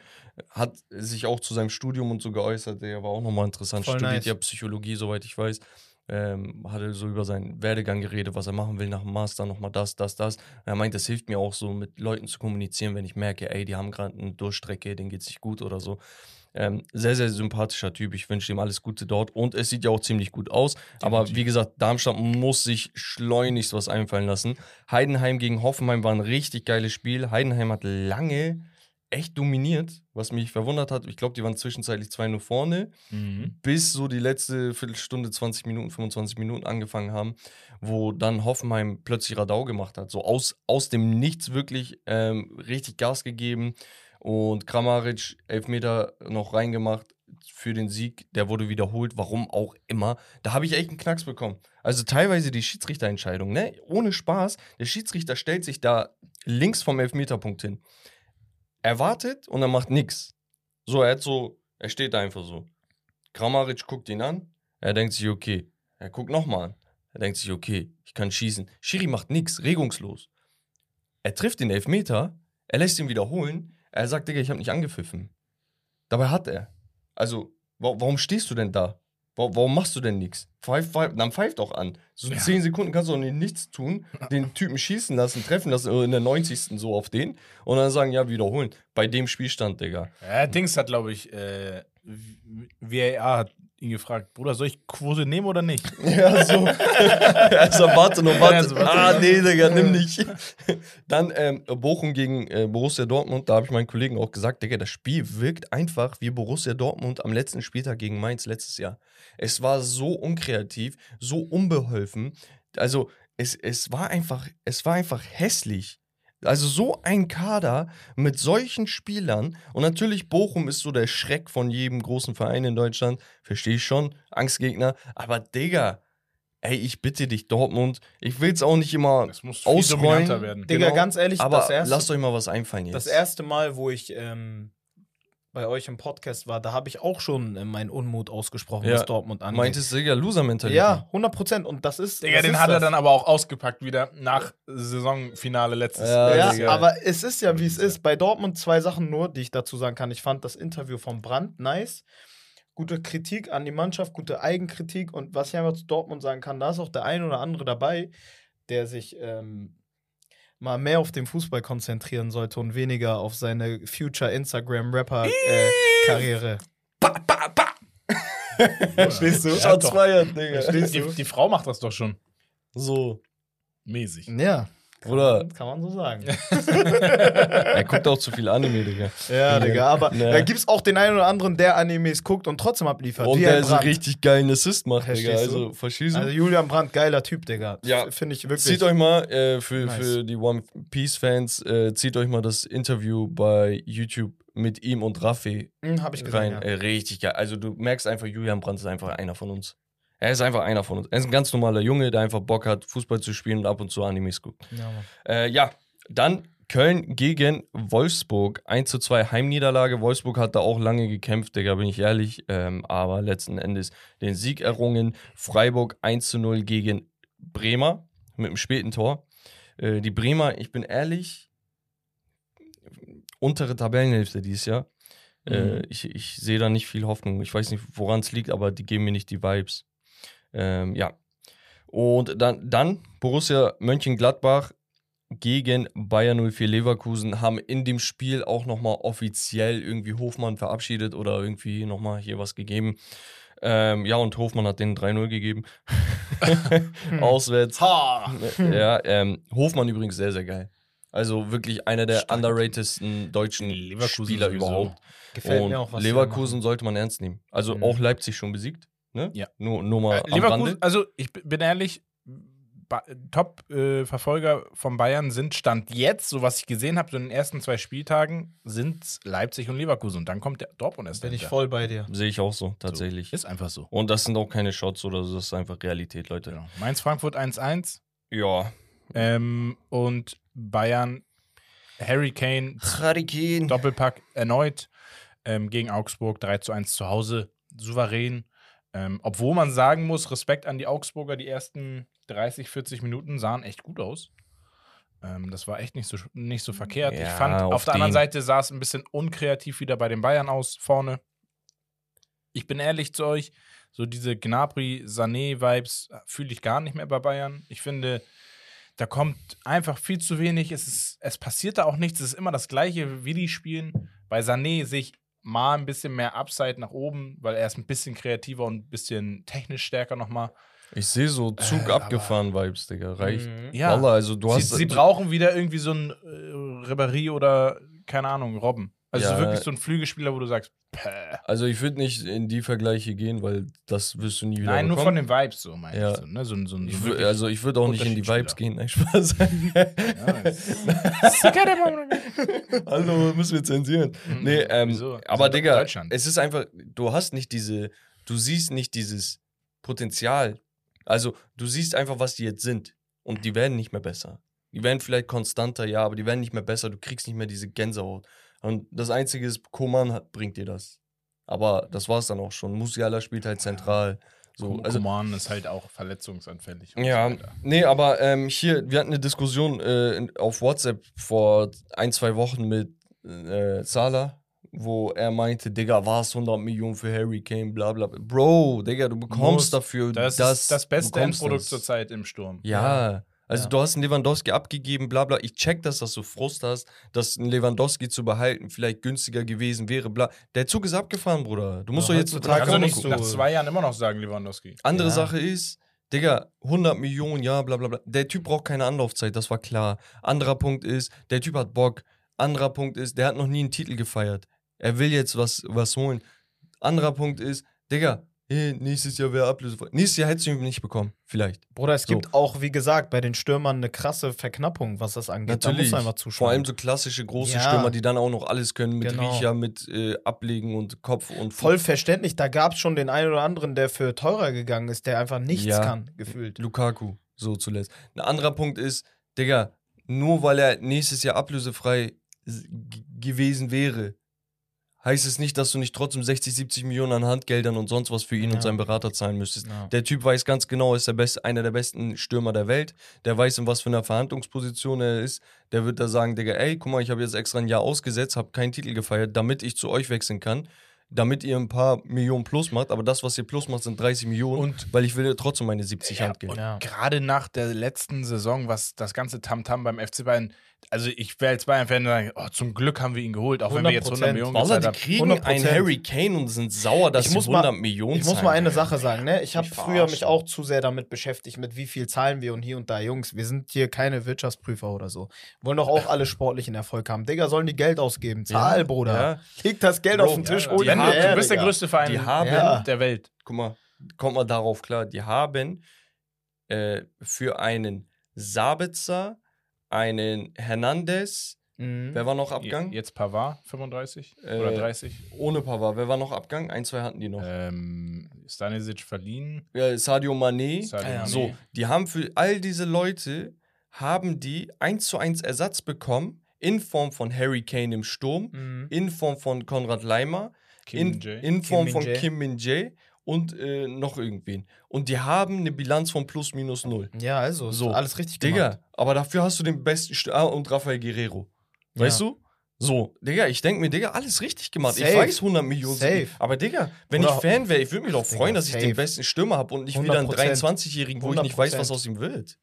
Hat sich auch zu seinem Studium und so geäußert. Der war auch nochmal interessant. Voll Studiert nice. ja Psychologie, soweit ich weiß. Ähm, hatte so über seinen Werdegang geredet, was er machen will nach dem Master, nochmal das, das, das. Er meint, das hilft mir auch so, mit Leuten zu kommunizieren, wenn ich merke, ey, die haben gerade eine Durchstrecke, denen geht's nicht gut oder so. Ähm, sehr, sehr sympathischer Typ. Ich wünsche ihm alles Gute dort. Und es sieht ja auch ziemlich gut aus. Aber wie gesagt, Darmstadt muss sich schleunigst was einfallen lassen. Heidenheim gegen Hoffenheim war ein richtig geiles Spiel. Heidenheim hat lange echt dominiert, was mich verwundert hat. Ich glaube, die waren zwischenzeitlich 2-0 vorne, Mhm. bis so die letzte Viertelstunde, 20 Minuten, 25 Minuten angefangen haben, wo dann Hoffenheim plötzlich Radau gemacht hat. So aus, aus dem Nichts wirklich ähm, richtig Gas gegeben und Kramaric Elfmeter noch reingemacht für den Sieg. Der wurde wiederholt, warum auch immer. Da habe ich echt einen Knacks bekommen. Also teilweise die Schiedsrichterentscheidung, ne? Ohne Spaß. Der Schiedsrichter stellt sich da links vom Elfmeterpunkt hin. Er wartet und er macht nichts. So, er hat so, er steht da einfach so. Kramaric guckt ihn an. Er denkt sich, okay. Er guckt nochmal an. Er denkt sich, okay, ich kann schießen. Schiri macht nichts, regungslos. Er trifft den Elfmeter, er lässt ihn wiederholen. Er sagt, Digga, ich habe nicht angepfiffen. Dabei hat er. Also, wa warum stehst du denn da? Wa warum machst du denn nichts? Pfeif, pfeif, dann pfeif doch an. So Ja. 10 Sekunden kannst du nicht nichts tun, den Typen schießen lassen, treffen lassen, äh, in der 90. so auf den und dann sagen, ja, wiederholen. Bei dem Spielstand, Digga. Ja, Dings hat, glaube ich, äh, VAR hat ihn gefragt, Bruder, soll ich Quote nehmen oder nicht? *laughs* Ja, so. *laughs* also warte noch, warte. Ah, nee, Digga, nimm nicht. *laughs* Dann ähm, Bochum gegen äh, Borussia Dortmund. Da habe ich meinen Kollegen auch gesagt, Digga, das Spiel wirkt einfach wie Borussia Dortmund am letzten Spieltag gegen Mainz letztes Jahr. Es war so unkreativ, so unbeholfen. Also, es, es, war einfach, es war einfach hässlich. Also so ein Kader mit solchen Spielern und natürlich Bochum ist so der Schreck von jedem großen Verein in Deutschland, verstehe ich schon, Angstgegner, aber Digga, ey, ich bitte dich Dortmund, ich will es auch nicht immer Das muss dominanter werden. Digga, Genau. ganz ehrlich, aber das erste, lasst euch mal was einfallen jetzt. das erste Mal, wo ich ähm, bei euch im Podcast war, da habe ich auch schon äh, meinen Unmut ausgesprochen, Ja. was Dortmund angeht. Meintest du, Digga, Loser-Mentalität? ja, 100 Prozent. Und das ist. Digga, das den ist hat er das. dann aber auch ausgepackt wieder nach Saisonfinale letztes Ja, Ja, Jahr. aber es ist ja, wie es ist. Bei Dortmund zwei Sachen nur, die ich dazu sagen kann. Ich fand das Interview von Brandt nice. Gute Kritik an die Mannschaft, gute Eigenkritik. Und was ich einfach zu Dortmund sagen kann, da ist auch der ein oder andere dabei, der sich ähm, mal mehr auf den Fußball konzentrieren sollte und weniger auf seine Future Instagram-Rapper-Karriere. Verstehst du? Ja, Shots feiert, Digga. Verstehst Die, du? die Frau macht das doch schon So. mäßig. Ja, Oder Kann man so sagen. *laughs* er guckt auch zu viel Anime, Digga. ja, Digga, aber Ne. da gibt's auch den einen oder anderen, der Animes guckt und trotzdem abliefert. Und der so richtig geilen Assist macht, Digga. Du? Also, verstehst du? Also Julian Brandt, geiler Typ, Digga. Ja. Finde ich wirklich. Zieht euch mal, äh, für, Nice. für die One Piece Fans, äh, zieht euch mal das Interview bei YouTube mit ihm und Raffi Hm, hab ich gesehen, rein. ja. Äh, richtig geil. Also du merkst einfach, Julian Brandt ist einfach einer von uns. Er ist einfach einer von uns. Er ist ein ganz normaler Junge, der einfach Bock hat, Fußball zu spielen und ab und zu Animes guckt. Ja. Äh, ja, dann Köln gegen Wolfsburg. 1 zu 2 Heimniederlage. Wolfsburg hat da auch lange gekämpft, Digga, bin ich ehrlich. Ähm, aber letzten Endes den Sieg errungen. Freiburg 1 zu 0 gegen Bremer mit einem späten Tor. Äh, die Bremer, ich bin ehrlich, untere Tabellenhälfte dieses Jahr. Äh, Mhm. ich ich sehe da nicht viel Hoffnung. Ich weiß nicht, woran es liegt, aber die geben mir nicht die Vibes. Ähm, ja. Und dann, dann Borussia Mönchengladbach gegen Bayern 04 Leverkusen haben in dem Spiel auch nochmal offiziell irgendwie Hofmann verabschiedet oder irgendwie nochmal hier was gegeben. Ähm, ja, und Hofmann hat den 3-0 gegeben. *laughs* Auswärts. Ha! Ja, ähm, Hofmann übrigens sehr, sehr geil. Also wirklich einer der Stark. underratedsten deutschen Leverkusen Spieler sowieso. überhaupt. Gefällt und mir auch, was Leverkusen sollte man ernst nehmen. Also Mhm. auch Leipzig schon besiegt. Ne? Ja. Nur, nur mal Äh, am Leverkusen, Rande. also ich bin ehrlich, Top-Verfolger von Bayern sind Stand jetzt, so was ich gesehen habe, so in den ersten zwei Spieltagen, sind Leipzig und Leverkusen. Und dann kommt der Dortmund erst. Bin ich voll bei dir. Sehe ich auch so, tatsächlich. So, ist einfach so. Und das sind auch keine Shots oder so, das ist einfach Realität, Leute. Genau. Mainz-Frankfurt 1-1 Ja. ähm, und Bayern, Harry Kane, Hurricane. Doppelpack erneut ähm, gegen Augsburg 3 zu 1 zu Hause, souverän. Ähm, obwohl man sagen muss, Respekt an die Augsburger, die ersten 30, 40 Minuten sahen echt gut aus. Ähm, das war echt nicht so, nicht so verkehrt. ich Ja, fand, auf, auf der anderen Seite sah es ein bisschen unkreativ wieder bei den Bayern aus, vorne. Ich bin ehrlich zu euch, so diese Gnabry-Sané-Vibes fühle ich gar nicht mehr bei Bayern. Ich finde, da kommt einfach viel zu wenig. Es, ist, es passiert da auch nichts. Es ist immer das Gleiche, wie die spielen. Bei Sané sehe ich mal ein bisschen mehr Upside nach oben, weil er ist ein bisschen kreativer und ein bisschen technisch stärker nochmal. Ich sehe so Zug Äh, abgefahren Vibes, Digga. Reicht. Mhm. Ja, Wallah, also du sie, hast. sie brauchen wieder irgendwie so einen äh, Ribéry oder, keine Ahnung, Robben. Also Ja. wirklich so ein Flügelspieler, wo du sagst, Päh. Also ich würde nicht in die Vergleiche gehen, weil das wirst du nie wieder Nein, nur von bekommen. den Vibes so, meine Ja. ich. So, ne? so, so, Ich so wür- wirklich- also ich würde auch nicht in die Vibes gehen. Nein, Spaß. *laughs* *laughs* Hallo, müssen wir zensieren. Nee, ähm, aber Digga, es ist einfach, du hast nicht diese, du siehst nicht dieses Potenzial. Also du siehst einfach, was die jetzt sind. Und die werden nicht mehr besser. Die werden vielleicht konstanter, ja, aber die werden nicht mehr besser. Du kriegst nicht mehr diese Gänsehaut. Und das Einzige ist, Koman hat, bringt dir das. Aber das war's dann auch schon. Musiala spielt halt zentral. So, So, also, Coman ist halt auch verletzungsanfällig. ja, so nee, aber ähm, hier, wir hatten eine Diskussion äh, auf WhatsApp vor ein, zwei Wochen mit äh, Salah, wo er meinte, Digga, war es 100 Millionen für Harry Kane, bla bla. Bro, Digga, du bekommst Muss. dafür Das, das. ist das beste Endprodukt zurzeit im Sturm. Ja. Also Ja. du hast einen Lewandowski abgegeben, bla bla. Ich check das, dass du Frust hast, dass ein Lewandowski zu behalten vielleicht günstiger gewesen wäre, bla. Der Zug ist abgefahren, Bruder. Du musst Ja, doch jetzt du vorne nicht nach zwei Jahren immer noch sagen, Lewandowski. Andere Ja. Sache ist, Digga, 100 Millionen, ja, bla bla bla. Der Typ braucht keine Anlaufzeit, das war klar. Anderer Punkt ist, der Typ hat Bock. Anderer Punkt ist, der hat noch nie einen Titel gefeiert. Er will jetzt was, was holen. Anderer Punkt ist, Digga, hey, nächstes Jahr wäre ablösefrei. Nächstes Jahr hättest du ihn nicht bekommen, vielleicht. Bruder, es So. gibt auch, wie gesagt, bei den Stürmern eine krasse Verknappung, was das angeht. Da muss einfach zuschauen. Vor allem so klassische große Ja. Stürmer, die dann auch noch alles können, mit Genau. Riecher, mit äh, Ablegen und Kopf und Voll verständlich, da gab es schon den einen oder anderen, der für teurer gegangen ist, der einfach nichts Ja. kann, gefühlt. Lukaku, so zuletzt. Ein anderer Punkt ist, Digga, nur weil er nächstes Jahr ablösefrei gewesen wäre, heißt es nicht, dass du nicht trotzdem 60, 70 Millionen an Handgeldern und sonst was für ihn Ja. und seinen Berater zahlen müsstest. Ja. Der Typ weiß ganz genau, er ist der beste, einer der besten Stürmer der Welt. Der weiß, in was für einer Verhandlungsposition er ist. Der wird da sagen, Digga, ey, guck mal, ich habe jetzt extra ein Jahr ausgesetzt, habe keinen Titel gefeiert, damit ich zu euch wechseln kann. Damit ihr ein paar Millionen plus macht, aber das, was ihr plus macht, sind 30 Millionen, Und- weil ich will ja trotzdem meine 70 Ja, Handgelder. und Ja. gerade nach der letzten Saison, was das ganze Tamtam beim FC Bayern, also ich wäre als Bayern-Fan sagen, oh, zum Glück haben wir ihn geholt, auch wenn wir jetzt 100 100%. Millionen Wallah, gezahlt die haben. kriegen 100%. einen Harry Kane und sind sauer, dass Ich sie muss mal- 100 Millionen Ich muss mal eine Sache sagen, ne? Ich habe Mich früher mich auch zu sehr damit beschäftigt, mit wie viel zahlen wir und hier und da. Jungs, wir sind hier keine Wirtschaftsprüfer oder so. Wollen doch auch alle sportlichen Erfolg haben. Digga, sollen die Geld ausgeben? Zahl, Ja, Bruder. ja. Leg das Geld Bro, auf den Tisch, ja, hol die haben- du bist der größte Verein Die haben- Ja. der Welt. Guck mal, kommt mal darauf klar. Die haben äh, für einen Sabitzer, einen Hernandez, Mhm. wer war noch Abgang? Jetzt Pavard, 35 Äh, oder 30. Ohne Pavard, wer war noch Abgang? Ein, zwei hatten die noch. Ähm, Stanisic verliehen. Ja, Sadio Mané. Sadio ja. Mané. So, die haben für all diese Leute, haben die eins zu eins Ersatz bekommen, in Form von Harry Kane im Sturm, Mhm. in Form von Konrad Leimer, Kim in, in Form Kim von. Kim Min-jae und äh, noch irgendwen. Und die haben eine Bilanz von plus minus null. Ja, also, So, alles richtig gemacht. Digga, aber dafür hast du den besten St ah, und Rafael Guerrero. Weißt Ja. du? So, Digga, ich denke mir, Digga, alles richtig gemacht. Ich Safe. weiß 100 Millionen. Safe. Aber Digga, wenn Oder- ich Fan wäre, ich würde mich doch Digga, freuen, dass ich safe. den besten Stürmer habe und nicht wieder einen 100%. 23-Jährigen, wo ich nicht weiß, was 100%. aus ihm wird.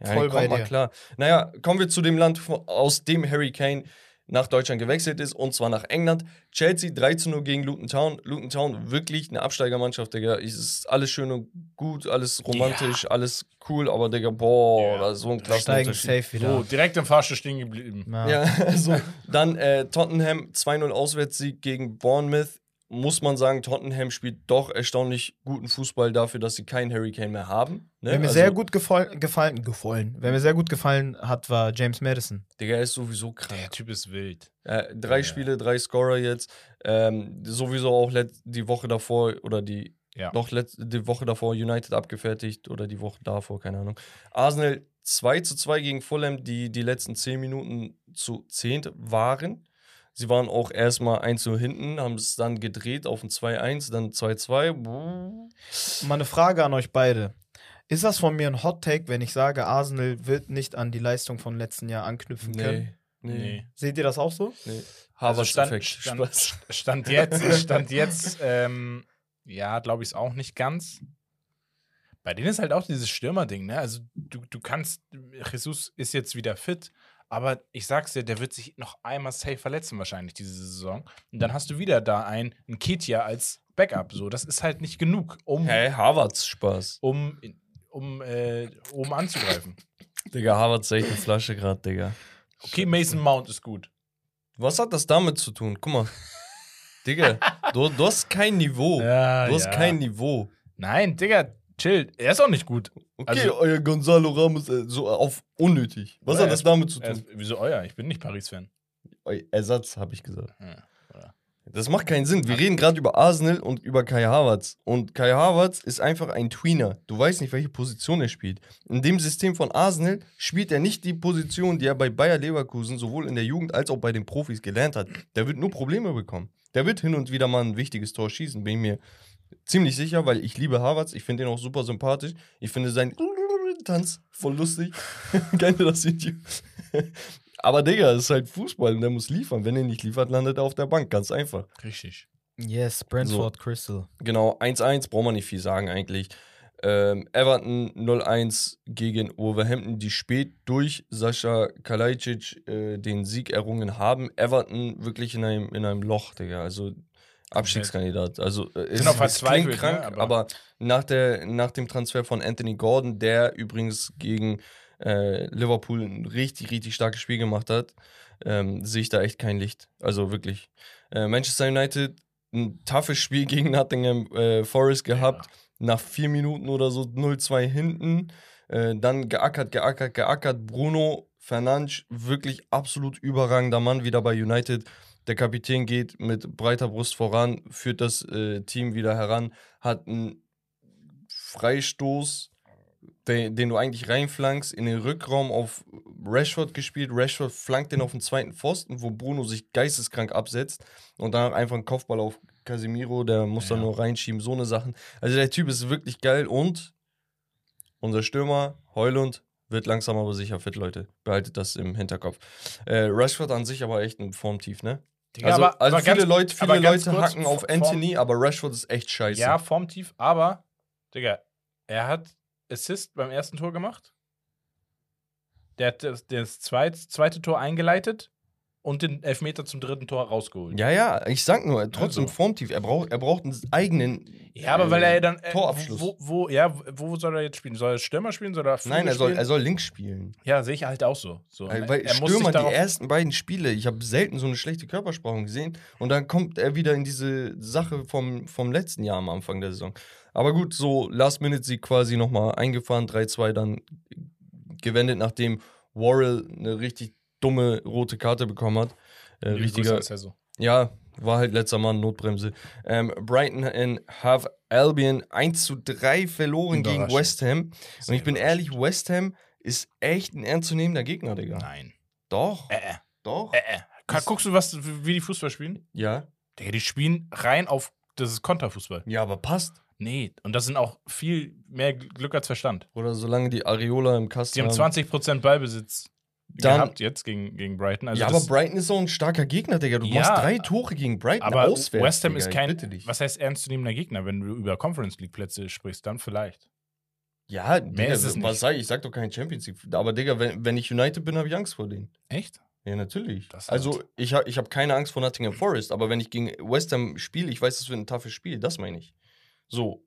Ja, Voll komm bei mal dir. klar. Naja, kommen wir zu dem Land, aus dem Harry Kane nach Deutschland gewechselt ist, und zwar nach England. Chelsea 3 zu 0 gegen Luton Town. Luton Town, wirklich eine Absteigermannschaft, Digga. Es ist alles schön und gut, alles romantisch, alles cool, aber Digga, boah, ist so ein Steigen Klassenunterschied. safe wieder. So, direkt im Fahrstuhl stehen geblieben. Ja. *laughs* Ja, also dann äh, Tottenham 2-0 Auswärtssieg gegen Bournemouth. Muss man sagen, Tottenham spielt doch erstaunlich guten Fußball dafür, dass sie keinen Harry Kane mehr haben. Ne? Wer mir Also, sehr gut gefallen, gefallen, gefallen, wer mir sehr gut gefallen hat, war James Madison. Digga, er ist sowieso Der krank. Typ ist wild. Äh, drei Ja. Spiele, drei Scorer jetzt. Ähm, sowieso auch die Woche davor oder die Ja. doch let die Woche davor United abgefertigt oder die Woche davor, keine Ahnung. Arsenal 2 zu 2 gegen Fulham, die die letzten 10 Minuten zu 10 waren. Sie waren auch erstmal 1 zu hinten, haben es dann gedreht auf ein 2-1, dann 2-2. Mal eine Frage an euch beide. Ist das von mir ein Hot Take, wenn ich sage, Arsenal wird nicht an die Leistung von letzten Jahr anknüpfen können? Nee, nee, Nee. Seht ihr das auch so? nee. Also stand, stand, stand jetzt, stand jetzt, ähm, ja, glaube ich es auch nicht ganz. Bei denen ist halt auch dieses Stürmer-Ding, ne? Also du, du kannst, Jesus ist jetzt wieder fit, aber ich sag's dir, der wird sich noch einmal safe verletzen wahrscheinlich diese Saison. Und dann hast du wieder da einen, einen Ketia als Backup. So, das ist halt nicht genug, um, Hey, Harvards Spaß. um, um äh, oben anzugreifen. Digga, Harvards echt eine Flasche gerade, Digga. Okay, Mason Mount ist gut. Was hat das damit zu tun? Guck mal. Digga, du, du hast kein Niveau. *laughs* Ja, du hast kein Niveau. Nein, Digga, chill. Er ist auch nicht gut. Okay, Also- euer Gonzalo Ramos äh, so auf unnötig. Was hat das damit zu tun? ist, wieso euer? Ich bin nicht Paris-Fan. Ersatz, habe ich gesagt. Ja. Das macht keinen Sinn. Wir reden gerade über Arsenal und über Kai Havertz. Und Kai Havertz ist einfach ein Tweener. Du weißt nicht, welche Position er spielt. In dem System von Arsenal spielt er nicht die Position, die er bei Bayer Leverkusen sowohl in der Jugend als auch bei den Profis gelernt hat. Der wird nur Probleme bekommen. Der wird hin und wieder mal ein wichtiges Tor schießen, bin ich mir ziemlich sicher, weil ich liebe Havertz. Ich finde ihn auch super sympathisch. Ich finde seinen Tanz voll lustig. *laughs* Kennt ihr das Video? Aber Digga, es ist halt Fußball und der muss liefern. Wenn er nicht liefert, landet er auf der Bank. Ganz einfach. Richtig. Yes, Brentford Crystal. Genau, 1-1, braucht man nicht viel sagen eigentlich. Ähm, Everton 0-1 gegen Wolverhampton, die spät durch Sascha Kalajdzic äh, den Sieg errungen haben. Everton wirklich in einem, in einem Loch, Digga. Also Abstiegskandidat. Also äh, es, auch es klingt krank, ne? aber, Aber- nach, der, nach dem Transfer von Anthony Gordon, der übrigens gegen äh, Liverpool ein richtig, richtig starkes Spiel gemacht hat, ähm, sehe ich da echt kein Licht. Also wirklich. Äh, Manchester United, ein toughes Spiel gegen Nottingham äh, Forest gehabt. Nach vier Minuten oder so 0-2 hinten. Äh, dann geackert, geackert, geackert. Bruno Fernandes, wirklich absolut überragender Mann wieder bei United. Der Kapitän geht mit breiter Brust voran, führt das äh, Team wieder heran, hat einen Freistoß, den, den du eigentlich reinflankst, in den Rückraum auf Rashford gespielt. Rashford flankt den auf den zweiten Pfosten, wo Bruno sich geisteskrank absetzt und dann einfach einen Kopfball auf Casemiro, der muss dann Ja. nur reinschieben, so eine Sachen. Also der Typ ist wirklich geil und unser Stürmer, Heulund, wird langsam aber sicher fit, Leute. Behaltet das im Hinterkopf. Äh, Rashford an sich aber echt ein Formtief, ne? Digga, also aber- also aber viele ganz- Leute, viele Leute kurz, hacken auf Anthony, aber Rashford ist echt scheiße. Ja, formtief, aber, Digga, er hat Assist beim ersten Tor gemacht. Der hat das, das zweit, zweite Tor eingeleitet und den Elfmeter zum dritten Tor rausgeholt. Ja, ja, ich sag nur, trotzdem Also. formtief. Er braucht, er braucht einen eigenen. Ja, aber weil er ja dann. Äh, Torabschluss. Wo, wo, ja, wo soll er jetzt spielen? Soll er Stürmer spielen? Soll er Nein, er soll, spielen? er soll links spielen. Ja, sehe ich halt auch so. so Weil, weil er Stürmer, die ersten beiden Spiele, ich habe selten so eine schlechte Körpersprache gesehen. Und dann kommt er wieder in diese Sache vom, vom letzten Jahr am Anfang der Saison. Aber gut, so Last-Minute-Sieg quasi nochmal eingefahren, 3-2 dann gewendet, nachdem Worrell eine richtig dumme rote Karte bekommen hat. Äh, richtiger, Cesso. ja, war halt letzter Mann, Notbremse. Ähm, Brighton in Have Albion 1 zu 3 verloren gegen. West Ham. Und ich bin ehrlich, West Ham ist echt ein ernstzunehmender Gegner, Digga. Nein. Doch, Äh, äh, doch. äh, äh. Guckst du, was, wie die Fußball spielen? Ja. Digga, die spielen rein auf. Das ist Konterfußball. Ja, aber passt. Nee, und das sind auch viel mehr Glück als Verstand. Oder solange die Areola im Kasten Sie haben 20% Ballbesitz Dann- gehabt jetzt gegen, gegen Brighton. Also ja, aber Brighton ist so ein starker Gegner, Digga. Du Ja, machst drei Tore gegen Brighton aber auswärts. West Ham Digga. ist kein. Was heißt ernstzunehmender Gegner? Wenn du über Conference League Plätze sprichst, dann vielleicht. Ja, Digga, ist es was nicht. sag ich? Ich sag doch kein Champions League. Aber Digga, wenn, wenn ich United bin, habe ich Angst vor denen. Echt? Ja, natürlich. Das also, ich, ha- ich habe keine Angst vor Nottingham Forest, aber wenn ich gegen West Ham spiele, ich weiß, das wird ein toughes Spiel. Das meine ich. So,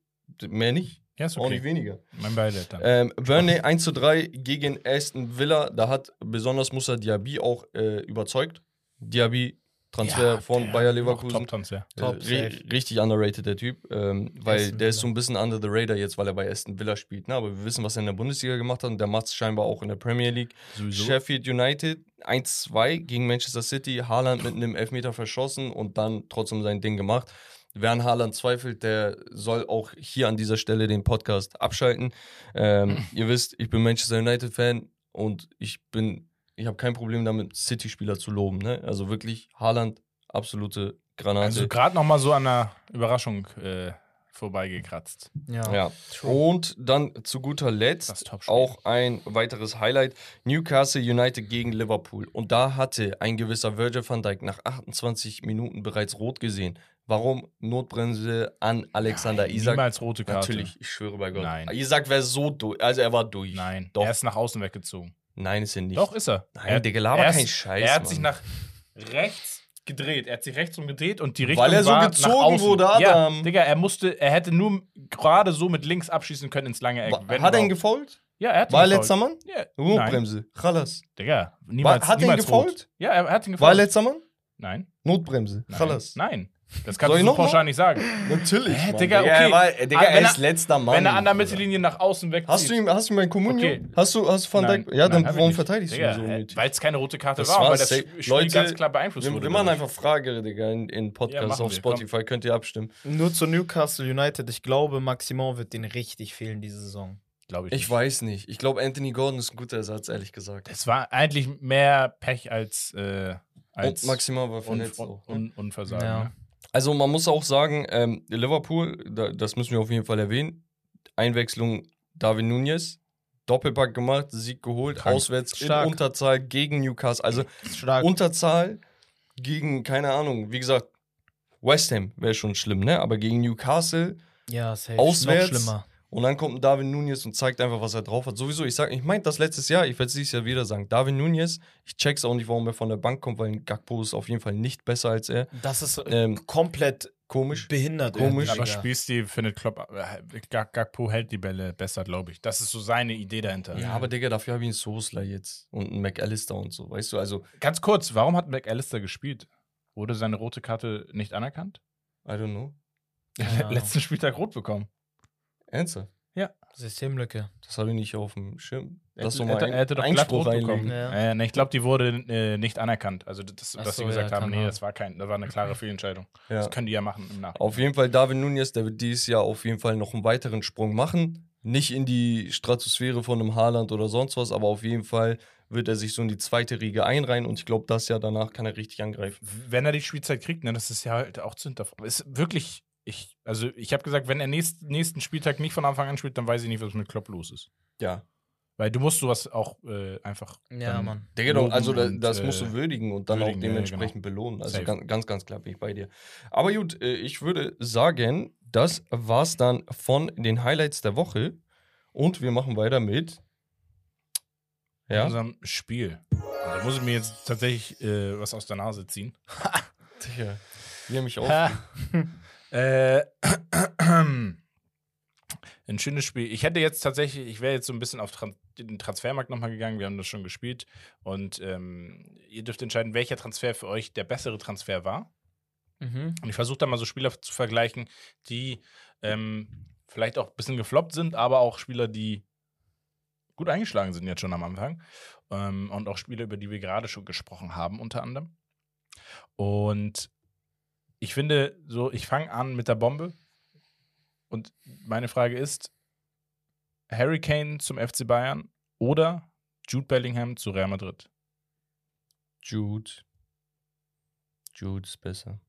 mehr nicht. Ja, ist Auch nicht okay. weniger. Mein Beileid dann. Ähm, Burnley 1 zu 3 gegen Aston Villa. Da hat besonders Musa Diaby auch äh, überzeugt. Diaby, Transfer von der- Bayer Leverkusen. Top-Transfer. Top, äh, ri safe. richtig underrated, der Typ. Ähm, weil Aston der ist Villa. so ein bisschen under the radar jetzt, weil er bei Aston Villa spielt. Ne? Aber wir wissen, was er in der Bundesliga gemacht hat. Und der macht es scheinbar auch in der Premier League. Sowieso. Sheffield United 1-2 gegen Manchester City. Haaland mit einem Elfmeter verschossen und dann trotzdem sein Ding gemacht. Wer an Haaland zweifelt, der soll auch hier an dieser Stelle den Podcast abschalten. Ähm, *laughs* ihr wisst, ich bin Manchester United-Fan und ich bin, ich habe kein Problem damit, City-Spieler zu loben. Ne? Also wirklich, Haaland, absolute Granate. Also gerade noch mal so an einer Überraschung äh, vorbeigekratzt. Ja. ja. Und dann zu guter Letzt auch ein weiteres Highlight: Newcastle United gegen Liverpool. Und da hatte ein gewisser Virgil van Dijk nach 28 Minuten bereits rot gesehen. Warum Notbremse an Alexander Nein, Isak? Niemals rote Karte. Natürlich, ich schwöre bei Gott. Nein. Isak wäre so durch. Also er war durch. Nein, Doch. er ist nach außen weggezogen. Nein, ist er nicht. Doch, ist er. Nein, er, Digga, laber er keinen Scheiß, Er hat Mann. sich nach rechts gedreht. Er hat sich rechts umgedreht und die Richtung Weil er so war gezogen nach außen. wurde, Ja, Adam. Digga, er musste, er hätte nur gerade so mit links abschießen können ins lange Eck. Wa- wenn hat er ihn gefault? Ja, er hat ihn War er gefault. letzter Mann? Ja, nein. Notbremse. Chalas. Digga, niemals, War- hat er ihn niemals rot. Ja, er hat ihn War er gefault. letzter Mann? Nein, Notbremse. Chalas. nein. Das kannst ich du so pauschal nicht sagen. Natürlich. Hä. Digga, okay. Er, war, Digga, Ah, er wenn ist er- letzter Mann. Wenn er an der Mittellinie nach außen wegzieht. Hast du ihm, hast du ihm mein Kommunion? Okay. Hast du, hast du Van Nein, Dijk? Ja, dann nein, ich warum nicht. verteidigst du Digga, ihn so unnötig? Weil es keine rote Karte Das war, weil das. Spiel Leute, ganz klar beeinflusst Wir, wurde. wir machen einfach Frage, Digga, in, in Ja, Podcasts machen auf wir, Spotify. Könnt ihr abstimmen. Nur zu Newcastle United. Ich glaube, Maximal wird den richtig fehlen diese Saison. Glaube ich. Ich nicht. weiß nicht. Ich glaube, Anthony Gordon ist ein guter Ersatz, ehrlich gesagt. Es war eigentlich mehr Pech als, äh, als Und maximal war Un verletzt. Un ne? Un Unversagen. Ja. Also man muss auch sagen, ähm, Liverpool, da, das müssen wir auf jeden Fall erwähnen. Einwechslung David Nunez, Doppelpack gemacht, Sieg geholt, Krank. auswärts Stark. in Unterzahl gegen Newcastle. Also *clears throat* Stark. Unterzahl gegen, keine Ahnung, wie gesagt, West Ham wäre schon schlimm, ne? Aber gegen Newcastle ja, safe. Auswärts? Und dann kommt ein David Nunez und zeigt einfach, was er drauf hat. Sowieso, ich sag, ich meinte das letztes Jahr, ich werde es dieses Jahr wieder sagen. David Nunez, ich check's auch nicht, warum er von der Bank kommt, weil Gakpo ist auf jeden Fall nicht besser als er. Das ist Ähm, komplett Komisch. behindert. Komisch. Aber Digga. Spielstil findet Klopp, äh, Gagpo hält die Bälle besser, glaube ich. Das ist so seine Idee dahinter. Ja, aber Digga, dafür habe ich einen Sosler jetzt und einen McAllister und so, weißt du, also, Ganz kurz, warum hat McAllister gespielt? Wurde seine rote Karte nicht anerkannt? I don't know. Ja. *laughs* Letzten Spieltag rot bekommen. Ernsthaft? Systemlücke. Das habe ich nicht auf dem Schirm. Er Lass hätte- doch mal er er hätte doch Einspruch bekommen. Ja. Äh, ne, ich glaube, die wurde äh, nicht anerkannt. Also, das, dass so, sie gesagt ja, haben, nee, das war kein, das war eine klare Fehlentscheidung. Ja. Das können die ja machen im Nachhinein. Auf jeden Fall David Nunez, der wird dieses Jahr auf jeden Fall noch einen weiteren Sprung machen. Nicht in die Stratosphäre von einem Haaland oder sonst was, aber auf jeden Fall wird er sich so in die zweite Riege einreihen und ich glaube, das Jahr danach kann er richtig angreifen. wenn er die Spielzeit kriegt, ne, das ist ja halt auch zu hinterfragen. Ist wirklich, ich, also ich habe gesagt, wenn er nächst, nächsten Spieltag nicht von Anfang an spielt, dann weiß ich nicht, was mit Klopp los ist. Ja. Weil du musst sowas auch äh, einfach. Ja, Mann. Digga, doch, also da, und, das äh, musst du würdigen und dann würdigen, auch ja, dementsprechend belohnen. Also ganz, ganz, ganz klar bin ich bei dir. Aber gut, äh, ich würde sagen, das war's dann von den Highlights der Woche und wir machen weiter mit Ja? unserem Spiel. Und da muss ich mir jetzt tatsächlich äh, was aus der Nase ziehen. *laughs* Sicher. Wie er mich *laughs* auf. Äh, *clears throat* ein schönes Spiel. Ich hätte jetzt tatsächlich, ich wäre jetzt so ein bisschen auf den Transfermarkt nochmal gegangen. Wir haben das schon gespielt. Und ähm, ihr dürft entscheiden, welcher Transfer für euch der bessere Transfer war. Mhm. Und ich versuche da mal so Spieler zu vergleichen, die ähm, vielleicht auch ein bisschen gefloppt sind, aber auch Spieler, die gut eingeschlagen sind jetzt schon am Anfang. Ähm, und auch Spieler, über die wir gerade schon gesprochen haben, unter anderem. Und ich finde, so, ich fange an mit der Bombe. Und meine Frage ist: Harry Kane zum FC Bayern oder Jude Bellingham zu Real Madrid? Jude. Jude ist besser.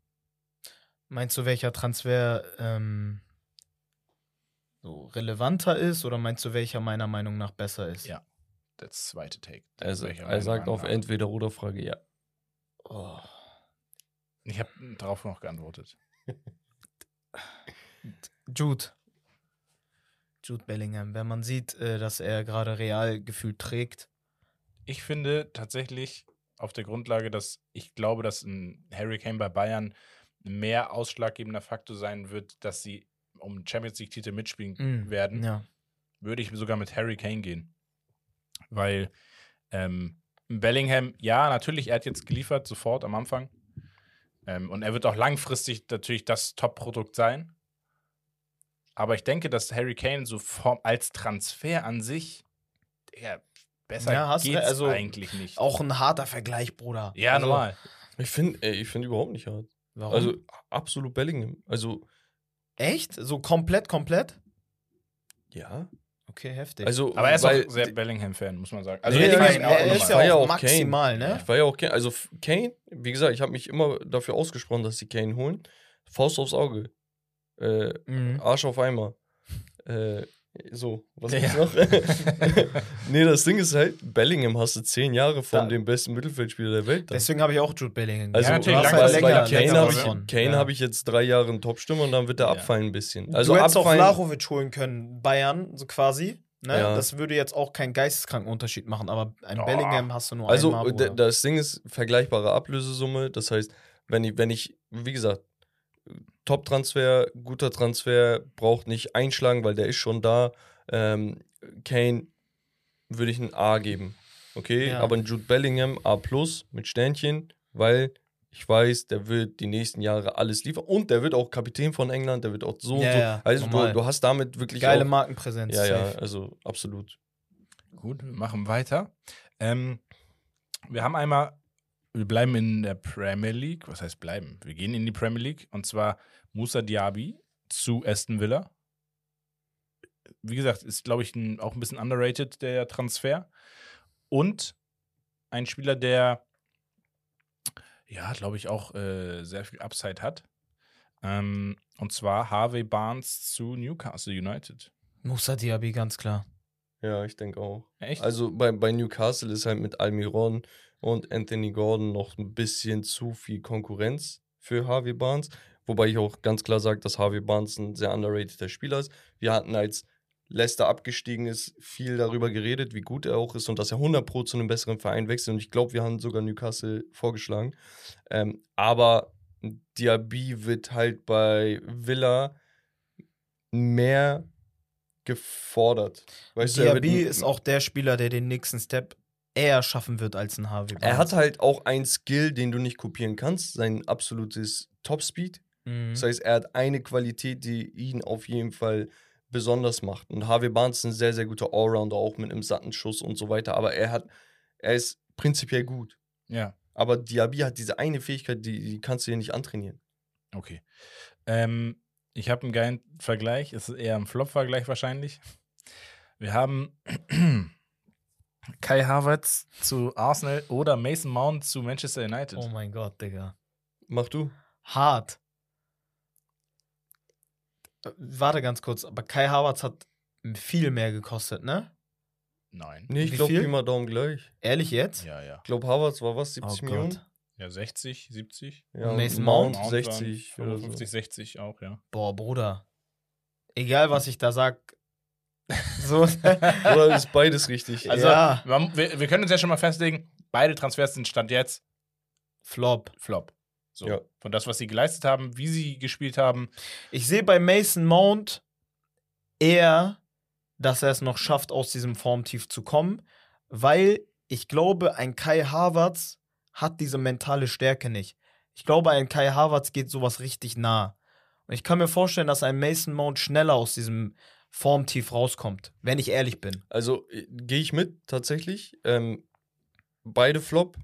Meinst du, welcher Transfer ähm, so relevanter ist oder meinst du, welcher meiner Meinung nach besser ist? Ja. Der zweite Take. Also, er sagt auf entweder oder Frage ja. Oh. Ich habe darauf noch geantwortet. *laughs* Jude. Jude Bellingham. Wenn man sieht, äh, dass er gerade real gefühlt trägt. Ich finde tatsächlich auf der Grundlage, dass ich glaube, dass ein Harry Kane bei Bayern mehr ausschlaggebender Faktor sein wird, dass sie um Champions League-Titel mitspielen Mm, werden, Ja. würde ich sogar mit Harry Kane gehen. Weil ähm, Bellingham, ja, natürlich, er hat jetzt geliefert, sofort am Anfang. Ähm, und er wird auch langfristig natürlich das Top-Produkt sein. Aber ich denke, dass Harry Kane so als Transfer an sich, ja, besser Ja, hast geht's re- also eigentlich nicht. Auch ein harter Vergleich, Bruder. ja, also, normal. Ich finde, ich finde überhaupt nicht hart. Warum? Also absolut Bellingham. Also Echt? So komplett, komplett? ja. Okay, heftig. Also Aber er ist weil, auch sehr Bellingham-Fan, muss man sagen. Also Nee, Bellingham nein, auch er ist ja ja auch auch Kane. maximal, ne? Ich war ja auch Kane. Also Kane, wie gesagt, ich habe mich immer dafür ausgesprochen, dass sie Kane holen. Faust aufs Auge. Äh, Mhm. Arsch auf Eimer. Äh, so, was Ja. gibt's noch? *laughs* nee, das Ding ist halt, Bellingham hast du zehn Jahre von Da- dem besten Mittelfeldspieler der Welt. dann. Deswegen habe ich auch Jude Bellingham. Also, Ja, natürlich, lang- halt länger, Kane habe ich. Kane Ja. hab ich jetzt drei Jahre einen Top-Stimme und dann wird er Ja. abfallen ein bisschen. Also du hättest auch abfallen, Vlahovic holen können, Bayern, so quasi. Ne? Ja. Das würde jetzt auch keinen geisteskranken Unterschied machen, aber ein Oh. Bellingham hast du nur Also einmal. Bruder. das Ding ist vergleichbare Ablösesumme. Das heißt, wenn ich, wenn ich, wie gesagt, Top-Transfer, guter Transfer, braucht nicht einschlagen, weil der ist schon da. Ähm, Kane würde ich ein A geben. Okay, Ja. aber ein Jude Bellingham A plus mit Sternchen, weil ich weiß, der wird die nächsten Jahre alles liefern und der wird auch Kapitän von England, der wird auch so und Ja, so. ja, also du, du hast damit wirklich Geile auch, Markenpräsenz. Ja, ja, safe. also absolut. Gut, wir machen weiter. Ähm, wir haben einmal, wir bleiben in der Premier League. Was heißt bleiben? Wir gehen in die Premier League und zwar Musa Diaby zu Aston Villa. Wie gesagt, ist, glaube ich, ein, auch ein bisschen underrated, der Transfer. Und ein Spieler, der, ja, glaube ich, auch äh, sehr viel Upside hat. Ähm, und zwar Harvey Barnes zu Newcastle United. Musa Diaby, ganz klar. Ja, ich denke auch. Echt? Also bei, bei Newcastle ist halt mit Almiron und Anthony Gordon noch ein bisschen zu viel Konkurrenz für Harvey Barnes. Wobei ich auch ganz klar sage, dass Harvey Barnes ein sehr underrateder Spieler ist. Wir hatten, als Leicester abgestiegen ist, viel darüber geredet, wie gut er auch ist und dass er 100 Pro zu einem besseren Verein wechselt. Und ich glaube, wir haben sogar Newcastle vorgeschlagen. Ähm, aber Diaby wird halt bei Villa mehr gefordert. Weißt du, Diaby ein- ist auch der Spieler, der den nächsten Step eher schaffen wird als ein Harvey. Er Barnes. hat halt auch einen Skill, den du nicht kopieren kannst, sein absolutes Topspeed. Mhm. Das heißt, er hat eine Qualität, die ihn auf jeden Fall besonders macht. Und Harvey Barnes ist ein sehr, sehr guter Allrounder, auch mit einem satten Schuss und so weiter. Aber er hat, er ist prinzipiell gut. ja. Aber Diaby hat diese eine Fähigkeit, die, die kannst du dir nicht antrainieren. Okay. Ähm, ich habe einen geilen Vergleich. Es ist eher ein Flop-Vergleich wahrscheinlich. Wir haben Kai Havertz zu Arsenal oder Mason Mount zu Manchester United. Oh mein Gott, Digga. Mach du. Hart. Äh, Warte ganz kurz, aber Kai Havertz hat viel mehr gekostet, ne? Nein. Nee, ich glaube, viel? Pi mal Daumen gleich. Ehrlich jetzt? Ja, ja. Ich glaube, Harvards war was, Oh 70 Millionen? Gott. Ja, 60, 70. Ja, Mason Mount, Mount 60 waren oder 55, so. 60 auch, ja. Boah, Bruder. Egal, was ich da sag, *laughs* So, Oder ist beides richtig? Also, Ja. wir, wir können uns ja schon mal festlegen, beide Transfers sind Stand jetzt Flop. Flop. So. Ja. Von das, was sie geleistet haben, wie sie gespielt haben. Ich sehe bei Mason Mount eher, dass er es noch schafft, aus diesem Formtief zu kommen, weil ich glaube, ein Kai Havertz hat diese mentale Stärke nicht. Ich glaube, ein Kai Havertz geht sowas richtig nah. Und ich kann mir vorstellen, dass ein Mason Mount schneller aus diesem Formtief rauskommt, wenn ich ehrlich bin. Also äh, gehe ich mit, tatsächlich. Ähm, beide Flop.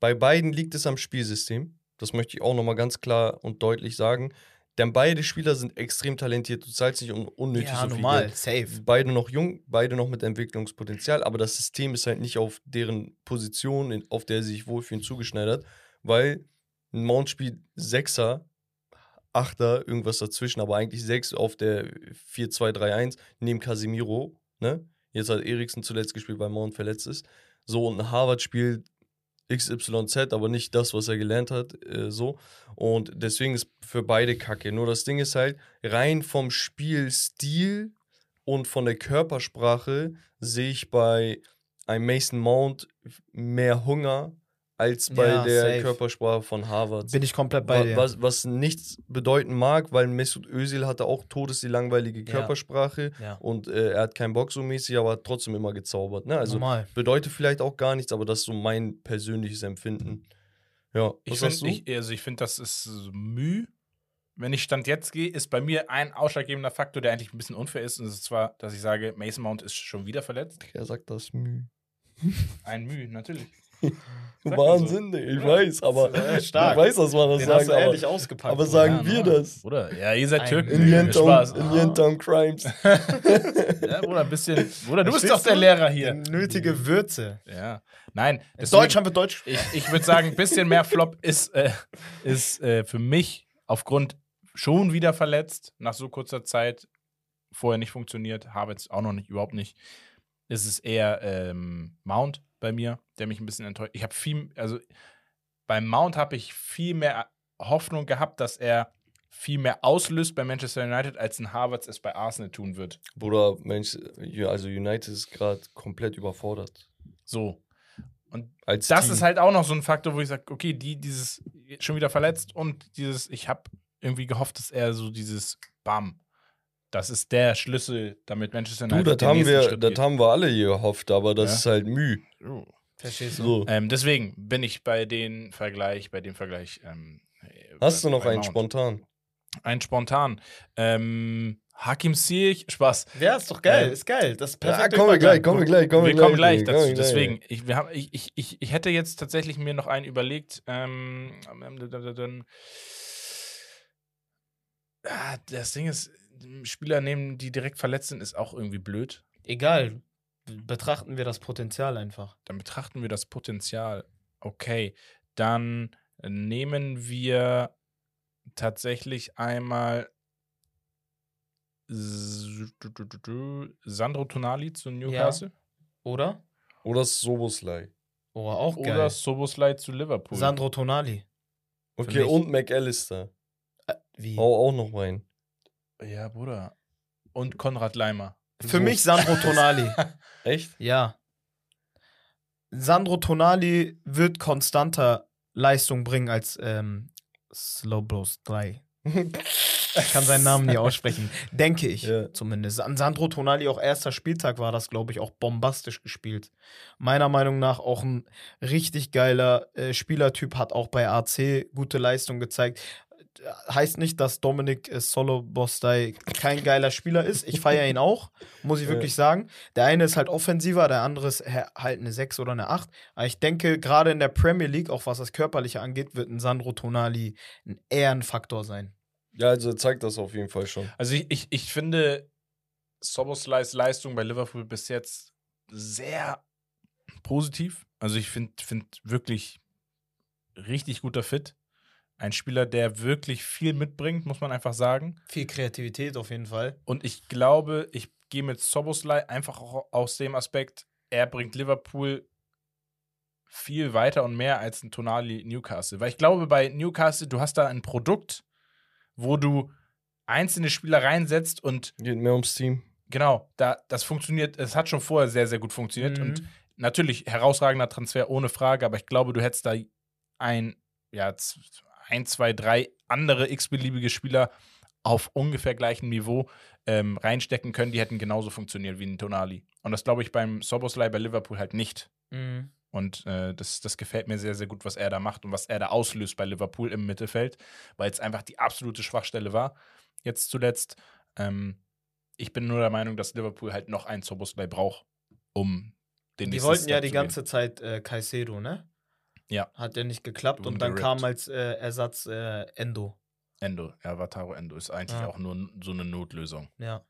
Bei beiden liegt es am Spielsystem. Das möchte ich auch nochmal ganz klar und deutlich sagen. Denn beide Spieler sind extrem talentiert. Du zahlst nicht un unnötig so viel Geld. safe. Beide noch jung, beide noch mit Entwicklungspotenzial, aber das System ist halt nicht auf deren Position, auf der sie sich wohlfühlen, zugeschneidert, weil ein Mount spielt Sechser, Achter, irgendwas dazwischen, aber eigentlich sechs auf der 4-2-3-1 neben Casemiro, ne? Jetzt hat Eriksen zuletzt gespielt, weil Mount verletzt ist. So, und ein Harvard spielt XYZ, aber nicht das, was er gelernt hat, äh, so. Und deswegen ist für beide Kacke. Nur das Ding ist halt, rein vom Spielstil und von der Körpersprache sehe ich bei einem Mason Mount mehr Hunger als bei Ja, der safe. Körpersprache von Harvard. Bin ich komplett bei dir. Was, was nichts bedeuten mag, weil Mesut Özil hatte auch todes die langweilige Ja. Körpersprache Ja. und äh, er hat keinen Bock so mäßig, aber hat trotzdem immer gezaubert. Ne? Also Normal. bedeutet vielleicht auch gar nichts, aber das ist so mein persönliches Empfinden. Ja, Ich was sagst du? finde, ich, also ich find, das ist Mühe. Wenn ich Stand jetzt gehe, ist bei mir ein ausschlaggebender Faktor, der eigentlich ein bisschen unfair ist. Und das ist zwar, dass ich sage, Mason Mount ist schon wieder verletzt. er sagt das Mühe. Ein Mühe, natürlich. *laughs* Wahnsinn, ey, ich Ja. weiß, aber stark. ich weiß, dass man das Den sagt, hast du aber, ehrlich ausgepackt. aber sagen Ja, wir ne? das. Bruder, ja, ihr seid Türken. In. Yentown, Yentown Crimes. *laughs* Ja, Bruder, ein bisschen. Bruder, du bist doch der? Lehrer hier. Nötige Würze. Ja. Nein. In deswegen- Deutsch haben wir Deutsch. Ich, ich würde sagen, ein bisschen mehr Flop ist, äh, ist äh, für mich aufgrund schon wieder verletzt, nach so kurzer Zeit, vorher nicht funktioniert, Havertz auch noch nicht, überhaupt nicht. Es ist eher ähm, Mount bei mir, der mich ein bisschen enttäuscht. Ich habe viel, also beim Mount habe ich viel mehr Hoffnung gehabt, dass er viel mehr auslöst bei Manchester United, als ein Havertz es bei Arsenal tun wird. Bruder, Mensch, also United ist gerade komplett überfordert. So. Und Als das Team. ist halt auch noch so ein Faktor, wo ich sage, okay, die, dieses schon wieder verletzt und dieses, ich habe irgendwie gehofft, dass er so dieses Bam. Das ist der Schlüssel, damit Manchester Du, United das den haben, wir, Schritt das geht. haben wir alle hier gehofft, aber das Ja. ist halt Mühe. Verstehst du? So. Ähm, deswegen bin ich bei den Vergleich, bei dem Vergleich. Ähm, Hast du noch einen Mount. spontan? Einen spontan. Ähm, Hakim Ziyech, Spaß. Ja, ist doch geil. Äh, Ist geil. Das ist Ja, perfekt. kommen wir gleich, kommen wir gleich, kommen wir wir kommen gleich dazu. gleich. Deswegen, ich, wir haben, ich, ich, ich, ich hätte jetzt tatsächlich mir noch einen überlegt. Ähm, ah, das Ding ist, Spieler nehmen, die direkt verletzt sind, ist auch irgendwie blöd. Egal. Betrachten wir das Potenzial einfach. Dann betrachten wir das Potenzial. Okay, dann nehmen wir tatsächlich einmal Sandro Tonali zu Newcastle Oder? Oder Soboslai. Oh, auch geil. oder Soboslai zu Liverpool. Sandro Tonali. Okay, und McAllister. Äh, wie? Hau auch noch rein. Ja, Bruder. Und Konrad Leimer. Für so. mich Sandro *laughs* Tonali. *laughs* Echt? ja. Sandro Tonali wird konstanter Leistung bringen als ähm, Slowbros 3. Ich kann seinen Namen nie aussprechen. Denke ich Ja. zumindest. An Sandro Tonali auch erster Spieltag war das, glaube ich, auch bombastisch gespielt. Meiner Meinung nach auch ein richtig geiler äh, Spielertyp, hat auch bei AC gute Leistung gezeigt. Heißt nicht, dass Dominik äh, Solo Bostai kein geiler Spieler ist. Ich feiere ihn auch, muss ich *laughs* wirklich sagen. Der eine ist halt offensiver, der andere ist halt eine 6 oder eine 8. Aber ich denke, gerade in der Premier League, auch was das Körperliche angeht, wird ein Sandro Tonali ein Ehrenfaktor sein. Ja, also zeigt das auf jeden Fall schon. Also ich, ich, ich finde Soboslais Leistung bei Liverpool bis jetzt sehr positiv. Also ich finde find wirklich richtig guter Fit. Ein Spieler, der wirklich viel mitbringt, muss man einfach sagen. Viel Kreativität auf jeden Fall. Und ich glaube, ich gehe mit Soboslai einfach auch aus dem Aspekt, er bringt Liverpool viel weiter und mehr als ein Tonali Newcastle. Weil ich glaube, bei Newcastle, du hast da ein Produkt, wo du einzelne Spieler reinsetzt und Geht mehr ums Team. Genau, da, das funktioniert, es hat schon vorher sehr, sehr gut funktioniert Mhm. und natürlich herausragender Transfer ohne Frage, aber ich glaube, du hättest da ein, ja, ein, zwei, drei andere x-beliebige Spieler auf ungefähr gleichem Niveau ähm, reinstecken können, die hätten genauso funktioniert wie ein Tonali. Und das glaube ich beim Soboslai bei Liverpool halt nicht. Mhm. Und äh, das, das gefällt mir sehr, sehr gut, was er da macht und was er da auslöst bei Liverpool im Mittelfeld, weil es einfach die absolute Schwachstelle war. Jetzt zuletzt. Ähm, ich bin nur der Meinung, dass Liverpool halt noch einen Soboslai braucht, um den Die wollten ja die zu ganze Zeit äh, Caicedo, ne? Ja. Hat ja nicht geklappt und dann kam als äh, Ersatz äh, Endo. Endo, ja, Wataru Endo ist eigentlich Ja. auch nur so eine Notlösung. Ja.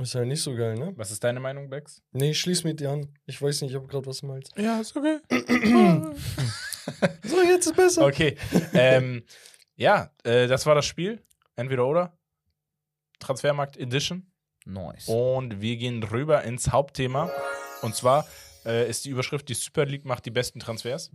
Ist halt nicht so geil, ne? Was ist deine Meinung, Bex? Nee, ich schließ mit dir an. Ich weiß nicht, ich habe gerade was du meinst. Ja, ist okay. *clears throat* *clears throat* So, jetzt ist besser. Okay. ähm, ja, äh, das war das Spiel. Entweder oder. Transfermarkt Edition. Nice. Und wir gehen rüber ins Hauptthema. Und zwar äh, ist die Überschrift: Die Super League macht die besten Transfers.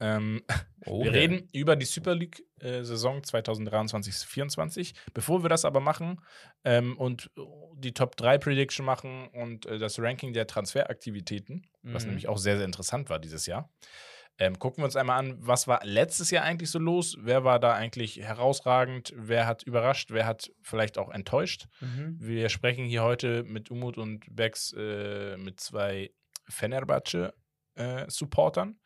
Ähm, *laughs* Oh, wir reden über die Super League-Saison 2023-24. Bevor wir das aber machen ähm, und die Top 3 Prediction machen und äh, das Ranking der Transferaktivitäten, was Mhm. nämlich auch sehr, sehr interessant war dieses Jahr, ähm, gucken wir uns einmal an, was war letztes Jahr eigentlich so los? Wer war da eigentlich herausragend? Wer hat überrascht? Wer hat vielleicht auch enttäuscht? Mhm. Wir sprechen hier heute mit Umut und Bex äh, mit zwei Fenerbahce-Supportern.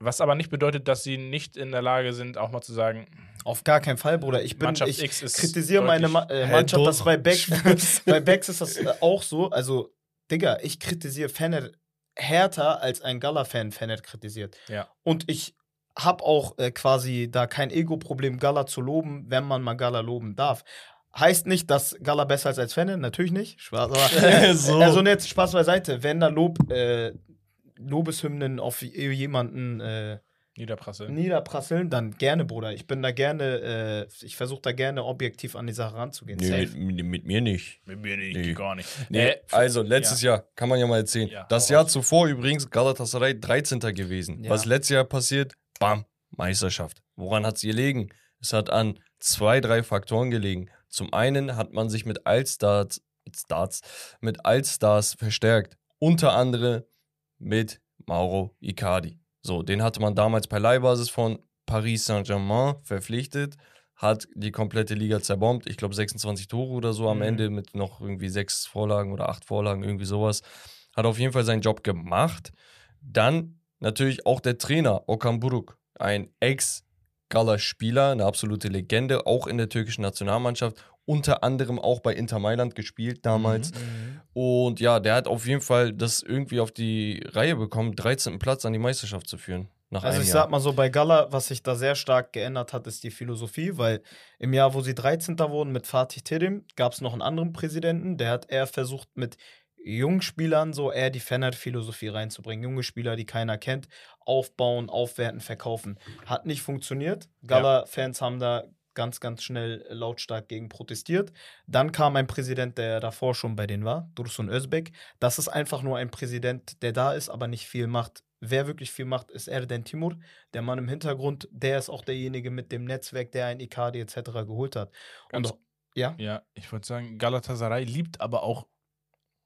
Was aber nicht bedeutet, dass sie nicht in der Lage sind, auch mal zu sagen, Auf gar keinen Fall, Bruder. Ich bin, Mannschaft ich X ist kritisiere meine Ma äh, Mannschaft, doch. das bei Becks, *laughs* bei Becks ist das äh, auch so. Also, Digga, ich kritisiere Fener härter als ein Gala-Fan Fener kritisiert. Ja. Und ich habe auch äh, quasi da kein Ego-Problem, Gala zu loben, wenn man mal Gala loben darf. Heißt nicht, dass Gala besser ist als Fener, natürlich nicht. Spaß, aber *laughs* *laughs* So. also und jetzt Spaß beiseite. Wenn da Lob, äh, Lobeshymnen auf jemanden äh, Niederprasseln. niederprasseln, dann gerne, Bruder. Ich bin da gerne, äh, ich versuche da gerne objektiv an die Sache ranzugehen. Nee, mit, mit, mit mir nicht. Mit mir nicht, Nee. gar nicht. Nee, Äh, also letztes Jahr, kann man ja mal erzählen. Ja, das Jahr raus. zuvor übrigens Galatasaray 13. gewesen. Ja. Was letztes Jahr passiert? Bam, Meisterschaft. Woran hat es gelegen? Es hat an zwei, drei Faktoren gelegen. Zum einen hat man sich mit Allstars, Stars, mit Allstars verstärkt. Unter anderem mit Mauro Icardi. So, den hatte man damals per Leihbasis von Paris Saint-Germain verpflichtet, hat die komplette Liga zerbombt. Ich glaube 26 Tore oder so am Mhm. Ende mit noch irgendwie sechs Vorlagen oder acht Vorlagen, irgendwie sowas. Hat auf jeden Fall seinen Job gemacht. Dann natürlich auch der Trainer Okan Buruk, ein Ex-Gala-Spieler, eine absolute Legende, auch in der türkischen Nationalmannschaft, unter anderem auch bei Inter Mailand gespielt damals. Mhm. Und ja, der hat auf jeden Fall das irgendwie auf die Reihe bekommen, 13. Platz an die Meisterschaft zu führen. Nach Also ich Jahr. sag mal so, bei Gala, was sich da sehr stark geändert hat, ist die Philosophie, weil im Jahr, wo sie 13. wurden mit Fatih Terim, gab es noch einen anderen Präsidenten, der hat eher versucht, mit jungen Spielern so eher die Fener-Philosophie reinzubringen. Junge Spieler, die keiner kennt, aufbauen, aufwerten, verkaufen. Hat nicht funktioniert. Gala-Fans haben da ganz, ganz schnell lautstark gegen protestiert. Dann kam ein Präsident, der davor schon bei denen war, Dursun Özbek. Das ist einfach nur ein Präsident, der da ist, aber nicht viel macht. Wer wirklich viel macht, ist Erden Timur, der Mann im Hintergrund. Der ist auch derjenige mit dem Netzwerk, der ein Icardi etc. geholt hat. Und ja, Ja, ich würde sagen, Galatasaray liebt aber auch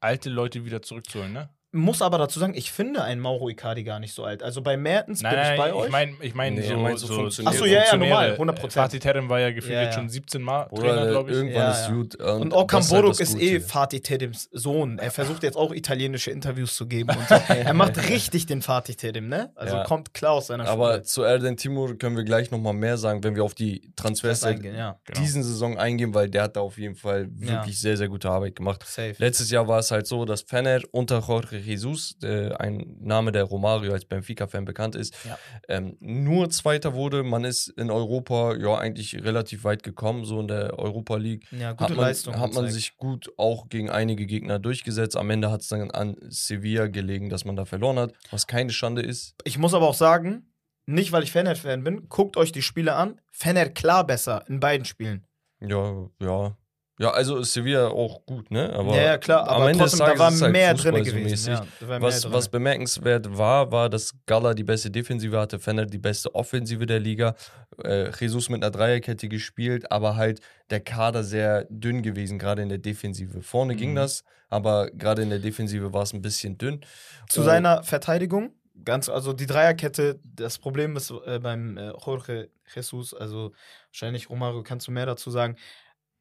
alte Leute wieder zurückzuholen, ne? Muss aber dazu sagen, ich finde einen Mauro Icardi gar nicht so alt. Also bei Mertens Nein, bin ich nein, bei ich euch. meine, ich mein, Nee, so, er meint so so, so, ja, ja, Funktionäre. normal, 100%. Fatih Terim war ja gefühlt Ja, jetzt ja. schon 17 Mal Trainer, glaube ich. irgendwann Ja, ist ja. gut. Und das Okan ist halt Boruk ist eh. Fatih Terims Sohn. Er versucht jetzt auch italienische Interviews zu geben. Und *laughs* so. er macht richtig den Fatih Terim, ne? Also Ja. kommt klar aus seiner Aber Schule. zu Erden Timur können wir gleich nochmal mehr sagen, wenn wir auf die Transfers eingehen, ja. Genau. diesen Saison eingehen, weil der hat da auf jeden Fall wirklich sehr, sehr gute Arbeit gemacht. Safe. Letztes Jahr war es halt so, dass Fener unter Jorge Jesus, äh, ein Name, der Romario als Benfica-Fan bekannt ist, Ja. ähm, nur Zweiter wurde. Man ist in Europa ja eigentlich relativ weit gekommen, so in der Europa League. Ja, Hat gute man, Leistung. hat man sich gut auch gegen einige Gegner durchgesetzt. Am Ende hat es dann an Sevilla gelegen, dass man da verloren hat, was keine Schande ist. Ich muss aber auch sagen, nicht weil ich Fener-Fan bin, guckt euch die Spiele an. Fener klar besser in beiden Spielen. Ja, ja. Ja, also ist Sevilla auch gut, ne? Aber ja, ja, klar, aber am Ende des trotzdem, da Tages war ist halt mehr drin gewesen. Ja, da mehr Was, drin. was bemerkenswert war, war, dass Gala die beste Defensive hatte, Fenner die beste Offensive der Liga, äh, Jesus mit einer Dreierkette gespielt, aber halt der Kader sehr dünn gewesen, gerade in der Defensive. Vorne ging Mhm. das, aber gerade in der Defensive war es ein bisschen dünn. Zu Und- seiner Verteidigung, ganz, also die Dreierkette, das Problem ist äh, beim äh, Jorge Jesus, also wahrscheinlich, Romario, kannst du mehr dazu sagen.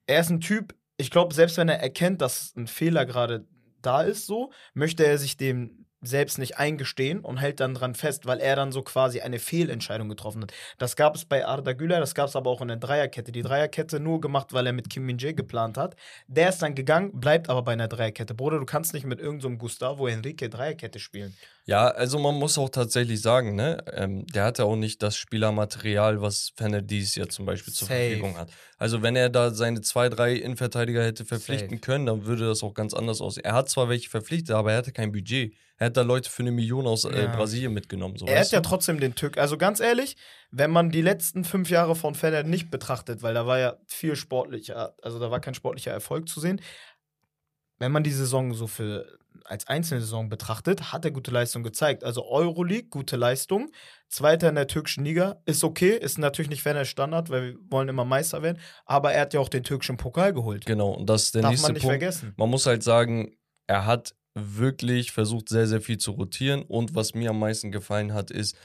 Er ist ein Typ, ich glaube, selbst wenn er erkennt, dass ein Fehler gerade da ist, so, möchte er sich dem selbst nicht eingestehen und hält dann dran fest, weil er dann so quasi eine Fehlentscheidung getroffen hat. Das gab es bei Arda Güler, das gab es aber auch in der Dreierkette. Die Dreierkette nur gemacht, weil er mit Kim Min Jae geplant hat. Der ist dann gegangen, bleibt aber bei einer Dreierkette. Bruder, du kannst nicht mit irgendeinem so Gustavo Enrique Dreierkette spielen. Ja, also man muss auch tatsächlich sagen, ne, ähm, der hatte auch nicht das Spielermaterial, was Fenner dies ja zum Beispiel zur Safe. Verfügung hat. Also wenn er da seine zwei, drei Innenverteidiger hätte verpflichten Safe. können, dann würde das auch ganz anders aussehen. Er hat zwar welche verpflichtet, aber er hatte kein Budget. Er hat da Leute für eine Million aus äh, Ja. Brasilien mitgenommen. So, er hat ja du? trotzdem den Tück. Also ganz ehrlich, wenn man die letzten fünf Jahre von Federer nicht betrachtet, weil da war ja viel sportlicher, also da war kein sportlicher Erfolg zu sehen. Wenn man die Saison so für als einzelne Saison betrachtet, hat er gute Leistung gezeigt. Also Euroleague, gute Leistung. Zweiter in der türkischen Liga, ist okay, ist natürlich nicht Ferners Standard, weil wir wollen immer Meister werden. Aber er hat ja auch den türkischen Pokal geholt. Genau, und das ist der Darf nächste man nicht Punkt. vergessen. Man muss halt sagen, er hat wirklich versucht, sehr, sehr viel zu rotieren. Und was mir am meisten gefallen hat, ist,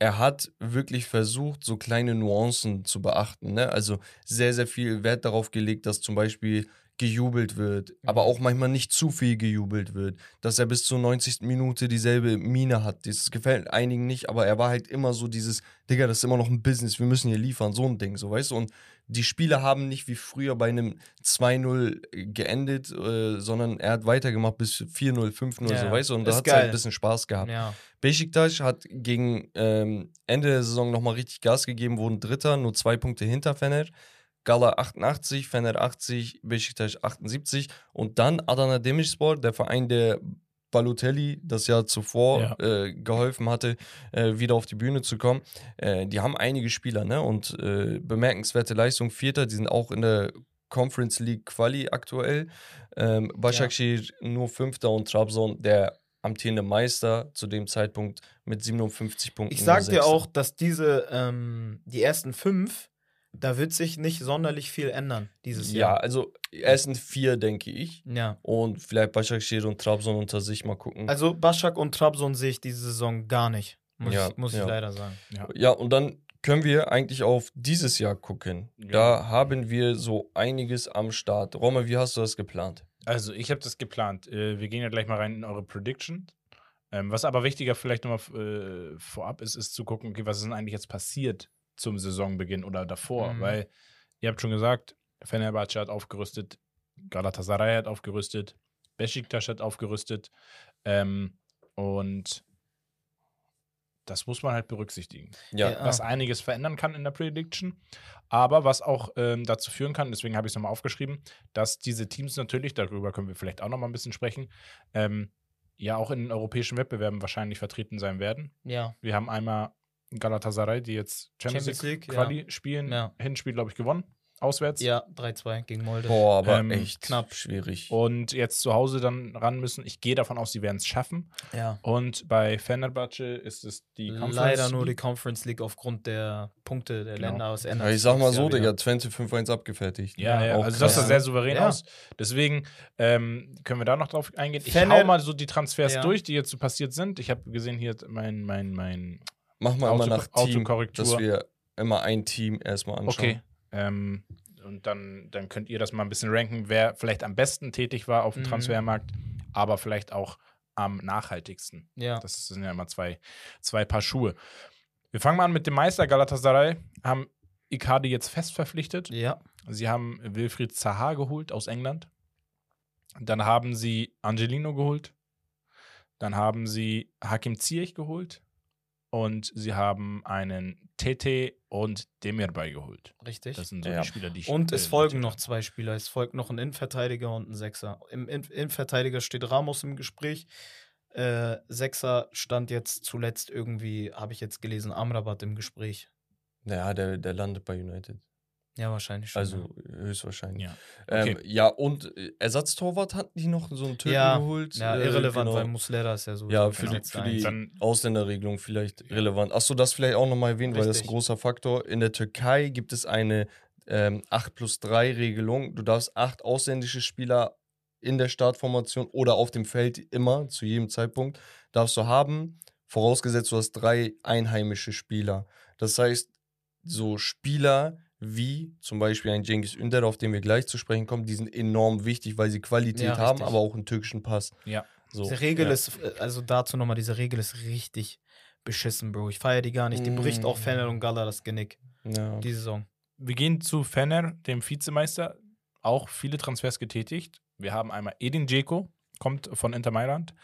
er hat wirklich versucht, so kleine Nuancen zu beachten. Ne? Also sehr, sehr viel Wert darauf gelegt, dass zum Beispiel gejubelt wird, aber auch manchmal nicht zu viel gejubelt wird, dass er bis zur 90. Minute dieselbe Mine hat. Das gefällt einigen nicht, aber er war halt immer so dieses, Digga, das ist immer noch ein Business, wir müssen hier liefern, so ein Ding, so weißt du. Und die Spiele haben nicht wie früher bei einem 2-0 geendet, äh, sondern er hat weitergemacht bis 4-0, 5-0, Ja, so weißt du. Und da hat es halt ein bisschen Spaß gehabt. Ja. Besiktas hat gegen ähm, Ende der Saison nochmal richtig Gas gegeben, wurden Dritter, nur zwei Punkte hinter Fener. Gala 88, Fener 80, Besiktas 78 und dann Adana Demirspor, der Verein, der Balotelli das Jahr zuvor äh, geholfen hatte, äh, wieder auf die Bühne zu kommen. Äh, die haben einige Spieler, ne? Und äh, bemerkenswerte Leistung. Vierter, die sind auch in der Conference League Quali aktuell. Ähm, Başakşehir nur Fünfter und Trabzon, der amtierende Meister zu dem Zeitpunkt mit 57 Punkten. Ich sag dir auch, dass diese, ähm, die ersten fünf, da wird sich nicht sonderlich viel ändern dieses Ja, Jahr. also ersten vier, denke ich. Ja. Und vielleicht Başakşehir und Trabzon unter sich mal gucken. Also Başak und Trabzon sehe ich diese Saison gar nicht. Muss, Ja, ich, muss ich ja. leider sagen. Ja, und dann können wir eigentlich auf dieses Jahr gucken. Ja. Da haben wir so einiges am Start. Romme, wie hast du das geplant? Also, ich habe das geplant. Äh, wir gehen ja gleich mal rein in eure Prediction. Ähm, was aber wichtiger vielleicht nochmal äh, vorab ist, ist zu gucken, okay, was ist denn eigentlich jetzt passiert zum Saisonbeginn oder davor? Mhm. Weil ihr habt schon gesagt, Fenerbahce hat aufgerüstet, Galatasaray hat aufgerüstet, Besiktas hat aufgerüstet ähm, und das muss man halt berücksichtigen. Ja, was einiges verändern kann in der Prediction, aber was auch ähm, dazu führen kann, deswegen habe ich es nochmal aufgeschrieben, dass diese Teams natürlich, darüber können wir vielleicht auch nochmal ein bisschen sprechen, ähm, ja auch in den europäischen Wettbewerben wahrscheinlich vertreten sein werden. Ja. Wir haben einmal Galatasaray, die jetzt Champions, Champions League, League, Quali spielen, Ja. Hinspiel, glaube ich, gewonnen, auswärts. Ja, 3-2 gegen Molde. Boah, aber Ähm, echt knapp. schwierig. Und jetzt zu Hause dann ran müssen. Ich gehe davon aus, sie werden es schaffen. Ja. Und bei Fenerbahce ist es die Conference Leider nur die. Conference League aufgrund der Punkte der Genau. Länder aus Ja, ich sag mal so, Digga. Digga, Twente 5-1 abgefertigt. Ja, ja, Auch also das sah sehr souverän Ja. aus. Deswegen ähm, können wir da noch drauf eingehen. Ich Fener- hau mal so die Transfers Ja. durch, die jetzt so passiert sind. Ich habe gesehen, hier mein, mein, mein. Mach mal Auto- immer nach Team, Autokorrektur. dass wir immer ein Team erstmal anschauen. Okay. Ähm, und dann, dann könnt ihr das mal ein bisschen ranken, wer vielleicht am besten tätig war auf dem Mhm. Transfermarkt, aber vielleicht auch am nachhaltigsten. Ja. Das sind ja immer zwei, zwei Paar Schuhe. Wir fangen mal an mit dem Meister Galatasaray. Haben Icardi jetzt fest verpflichtet. Ja. Sie haben Wilfried Zaha geholt aus England. Dann haben sie Angelino geholt. Dann haben sie Hakim Ziyech geholt. Und sie haben einen Tete und Demirbay geholt. Richtig. Das sind so Ja. die Spieler, die ich. Und es äh, folgen notiert noch zwei Spieler. Es folgt noch ein Innenverteidiger und ein Sechser. Im In Innenverteidiger steht Ramos im Gespräch. Äh, Sechser stand jetzt zuletzt irgendwie, habe ich jetzt gelesen, Amrabat im Gespräch. Ja, der, der landet bei United. Ja, wahrscheinlich schon. Also höchstwahrscheinlich. Ja. Ähm, Okay. ja, und äh, Ersatztorwart hatten die noch so einen Türken Ja. geholt. ja, äh, irrelevant, genau. weil Muslera ist ja so. Ja, für Genau. die, für die Dann- Ausländerregelung vielleicht relevant. Achso, das vielleicht auch nochmal erwähnen, weil das ist ein Richtig. großer Faktor. In der Türkei gibt es eine ähm, 8 plus 3 Regelung. Du darfst acht ausländische Spieler in der Startformation oder auf dem Feld immer, zu jedem Zeitpunkt, darfst du haben, vorausgesetzt du hast drei einheimische Spieler. Das heißt, so Spieler wie zum Beispiel ein Cengiz Ünder, auf den wir gleich zu sprechen kommen, die sind enorm wichtig, weil sie Qualität Ja, haben, aber auch einen türkischen Pass. Ja. So. Diese Regel ja. ist, äh, also dazu nochmal, diese Regel ist richtig beschissen, Bro. Ich feiere die gar nicht. Die bricht auch Mm. Fener und Gala das Genick. Ja. Die Saison. Wir gehen zu Fener, dem Vizemeister. Auch viele Transfers getätigt. Wir haben einmal Edin Dzeko, kommt von Inter Mailand.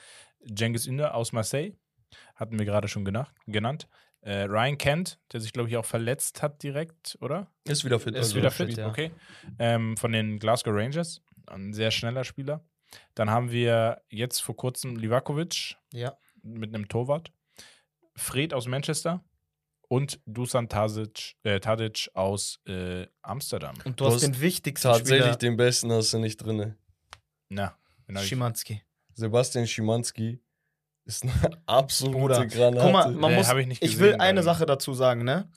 Cengiz Ünder aus Marseille, hatten wir gerade schon genannt. Äh, Ryan Kent, der sich, glaube ich, auch verletzt hat direkt, oder? Ist wieder fit. Ist Ist wieder fit, fit, ja. okay. Ähm, von den Glasgow Rangers, ein sehr schneller Spieler. Dann haben wir jetzt vor kurzem Livakovic Ja. mit einem Torwart. Fred aus Manchester und Dusan Tadic, äh, Tadic aus äh, Amsterdam. Und du, Du hast hast den wichtigsten Tatsächlich Spieler, den besten hast du nicht drin. Na, Schimanski. Sebastian Schimanski ist eine *laughs* absolute Bruder, Granate. Guck mal, man Äh, muss, ich nicht ich gesehen will eine. Sache dazu sagen, ne?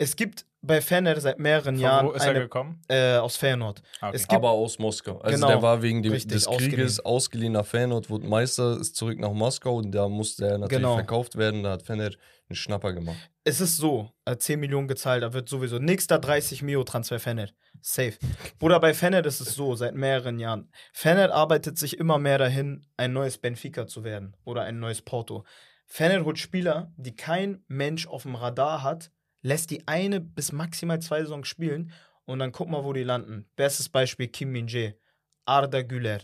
Es gibt bei Fener seit mehreren Von Jahren wo ist er eine, gekommen? äh, aus Feyenoord. Ah, okay. es gibt- aber aus Moskau. Also Genau, der war wegen dem, richtig, des Krieges ausgeliehen nach Feyenoord, wurde Meister, ist zurück nach Moskau und da musste er natürlich Genau. verkauft werden. Da hat Fener einen Schnapper gemacht. Es ist so, äh, 10 Millionen gezahlt, da wird sowieso nächster 30 Mio Transfer Fener. Safe. Bruder, bei Fener ist es so, seit mehreren Jahren. Fener arbeitet sich immer mehr dahin, ein neues Benfica zu werden oder ein neues Porto. Fener holt Spieler, die kein Mensch auf dem Radar hat, lässt die eine bis maximal zwei Saisons spielen und dann guck mal, wo die landen. Bestes Beispiel Kim Min-jae, Arda Güler,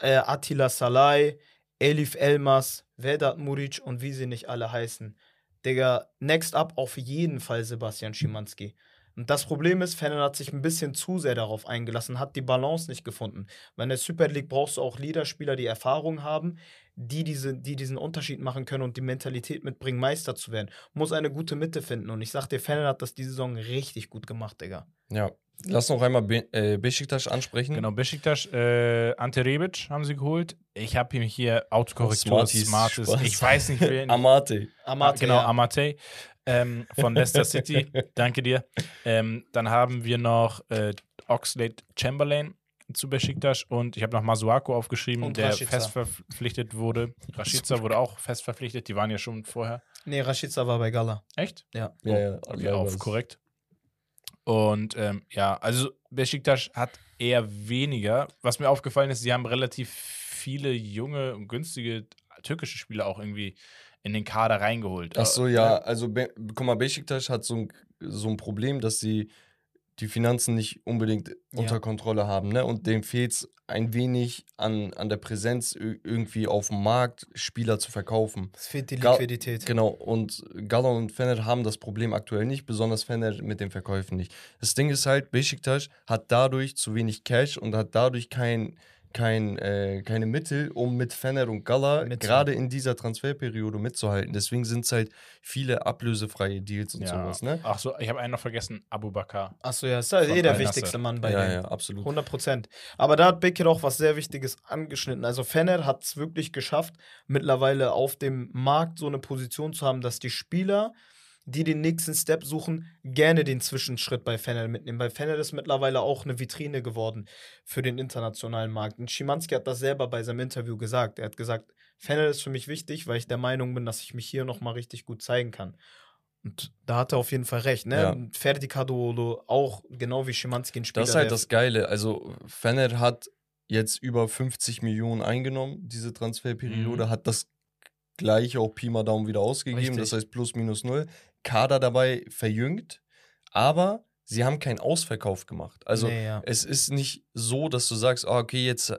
äh, Attila Salai, Elif Elmas, Vedat Muric und wie sie nicht alle heißen. Digga, next up auf jeden Fall Sebastian Schimanski. Und das Problem ist, Fener hat sich ein bisschen zu sehr darauf eingelassen, hat die Balance nicht gefunden. Weil in der Super League brauchst du auch Leaderspieler, die Erfahrung haben, die, diese, die diesen Unterschied machen können und die Mentalität mitbringen, Meister zu werden. Muss eine gute Mitte finden. Und ich sag dir, Fener hat das diese Saison richtig gut gemacht, Digga. Ja. Lass noch einmal Be äh, Besiktas ansprechen. Genau, Besiktas, äh, Ante Rebic haben sie geholt. Ich habe ihm hier Autokorrektur, Smarties, Smartes, Spaß. ich weiß nicht, wer. *laughs* Amate. Amate, genau, ja. Amate ähm, von Leicester City. *laughs* Danke dir. Ähm, dann haben wir noch äh, Oxlade Chamberlain zu Besiktas und ich habe noch Masuako aufgeschrieben, Und der Rashica. fest verpflichtet wurde. Rashica wurde auch fest verpflichtet, die waren ja schon vorher. Nee, Rashica war bei Gala. Echt? Ja. Ja, ja. Okay, ja, auf, korrekt. Und ähm, ja, also Besiktas hat eher weniger. Was mir aufgefallen ist, sie haben relativ viele junge und günstige türkische Spieler auch irgendwie in den Kader reingeholt. Ach so, ja. Also, Be guck mal, Besiktas hat so ein, so ein Problem, dass sie die Finanzen nicht unbedingt Ja. unter Kontrolle haben, ne? Und dem fehlt es ein wenig an, an der Präsenz irgendwie auf dem Markt, Spieler zu verkaufen. Es fehlt die Ga- Liquidität. Genau, und Gala und Fener haben das Problem aktuell nicht, besonders Fener mit den Verkäufen nicht. Das Ding ist halt, Besiktas hat dadurch zu wenig Cash und hat dadurch kein, kein, äh, keine Mittel, um mit Fener und Gala gerade in dieser Transferperiode mitzuhalten. Deswegen sind es halt viele ablösefreie Deals und ja. sowas, ne? Ach so, ich habe einen noch vergessen, Abu Bakar. Achso, ja, ist ja Von eh der Al-Nassr. wichtigste Mann bei Ja, denen. ja, absolut. 100 Prozent. Aber da hat Bekir auch was sehr Wichtiges angeschnitten. Also Fener hat es wirklich geschafft, mittlerweile auf dem Markt so eine Position zu haben, dass die Spieler, die den nächsten Step suchen, gerne den Zwischenschritt bei Fener mitnehmen. Weil Fener ist mittlerweile auch eine Vitrine geworden für den internationalen Markt. Und Schimanski hat das selber bei seinem Interview gesagt. Er hat gesagt, Fener ist für mich wichtig, weil ich der Meinung bin, dass ich mich hier nochmal richtig gut zeigen kann. Und da hat er auf jeden Fall recht. Ne? Ja. Ferdi Kadolo auch, genau wie Schimanski ein Spieler. Das ist halt das Geile. Also, Fener hat jetzt über 50 Millionen eingenommen, diese Transferperiode, Mhm. hat das gleiche auch Pi mal Daumen wieder ausgegeben, Richtig. das heißt plus minus null. Kader dabei verjüngt, aber sie haben keinen Ausverkauf gemacht. Also, Nee, ja. es ist nicht so, dass du sagst, ah, okay, jetzt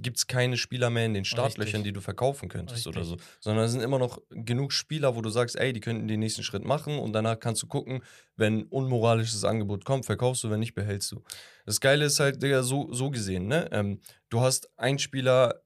gibt es keine Spieler mehr in den Startlöchern, Richtig. die du verkaufen könntest oder so. Richtig. Sondern es sind immer noch genug Spieler, wo du sagst, ey, die könnten den nächsten Schritt machen und danach kannst du gucken, wenn unmoralisches Angebot kommt, verkaufst du, wenn nicht, behältst du. Das Geile ist halt, Digga, so, so gesehen, ne? Ähm, du hast einen Spieler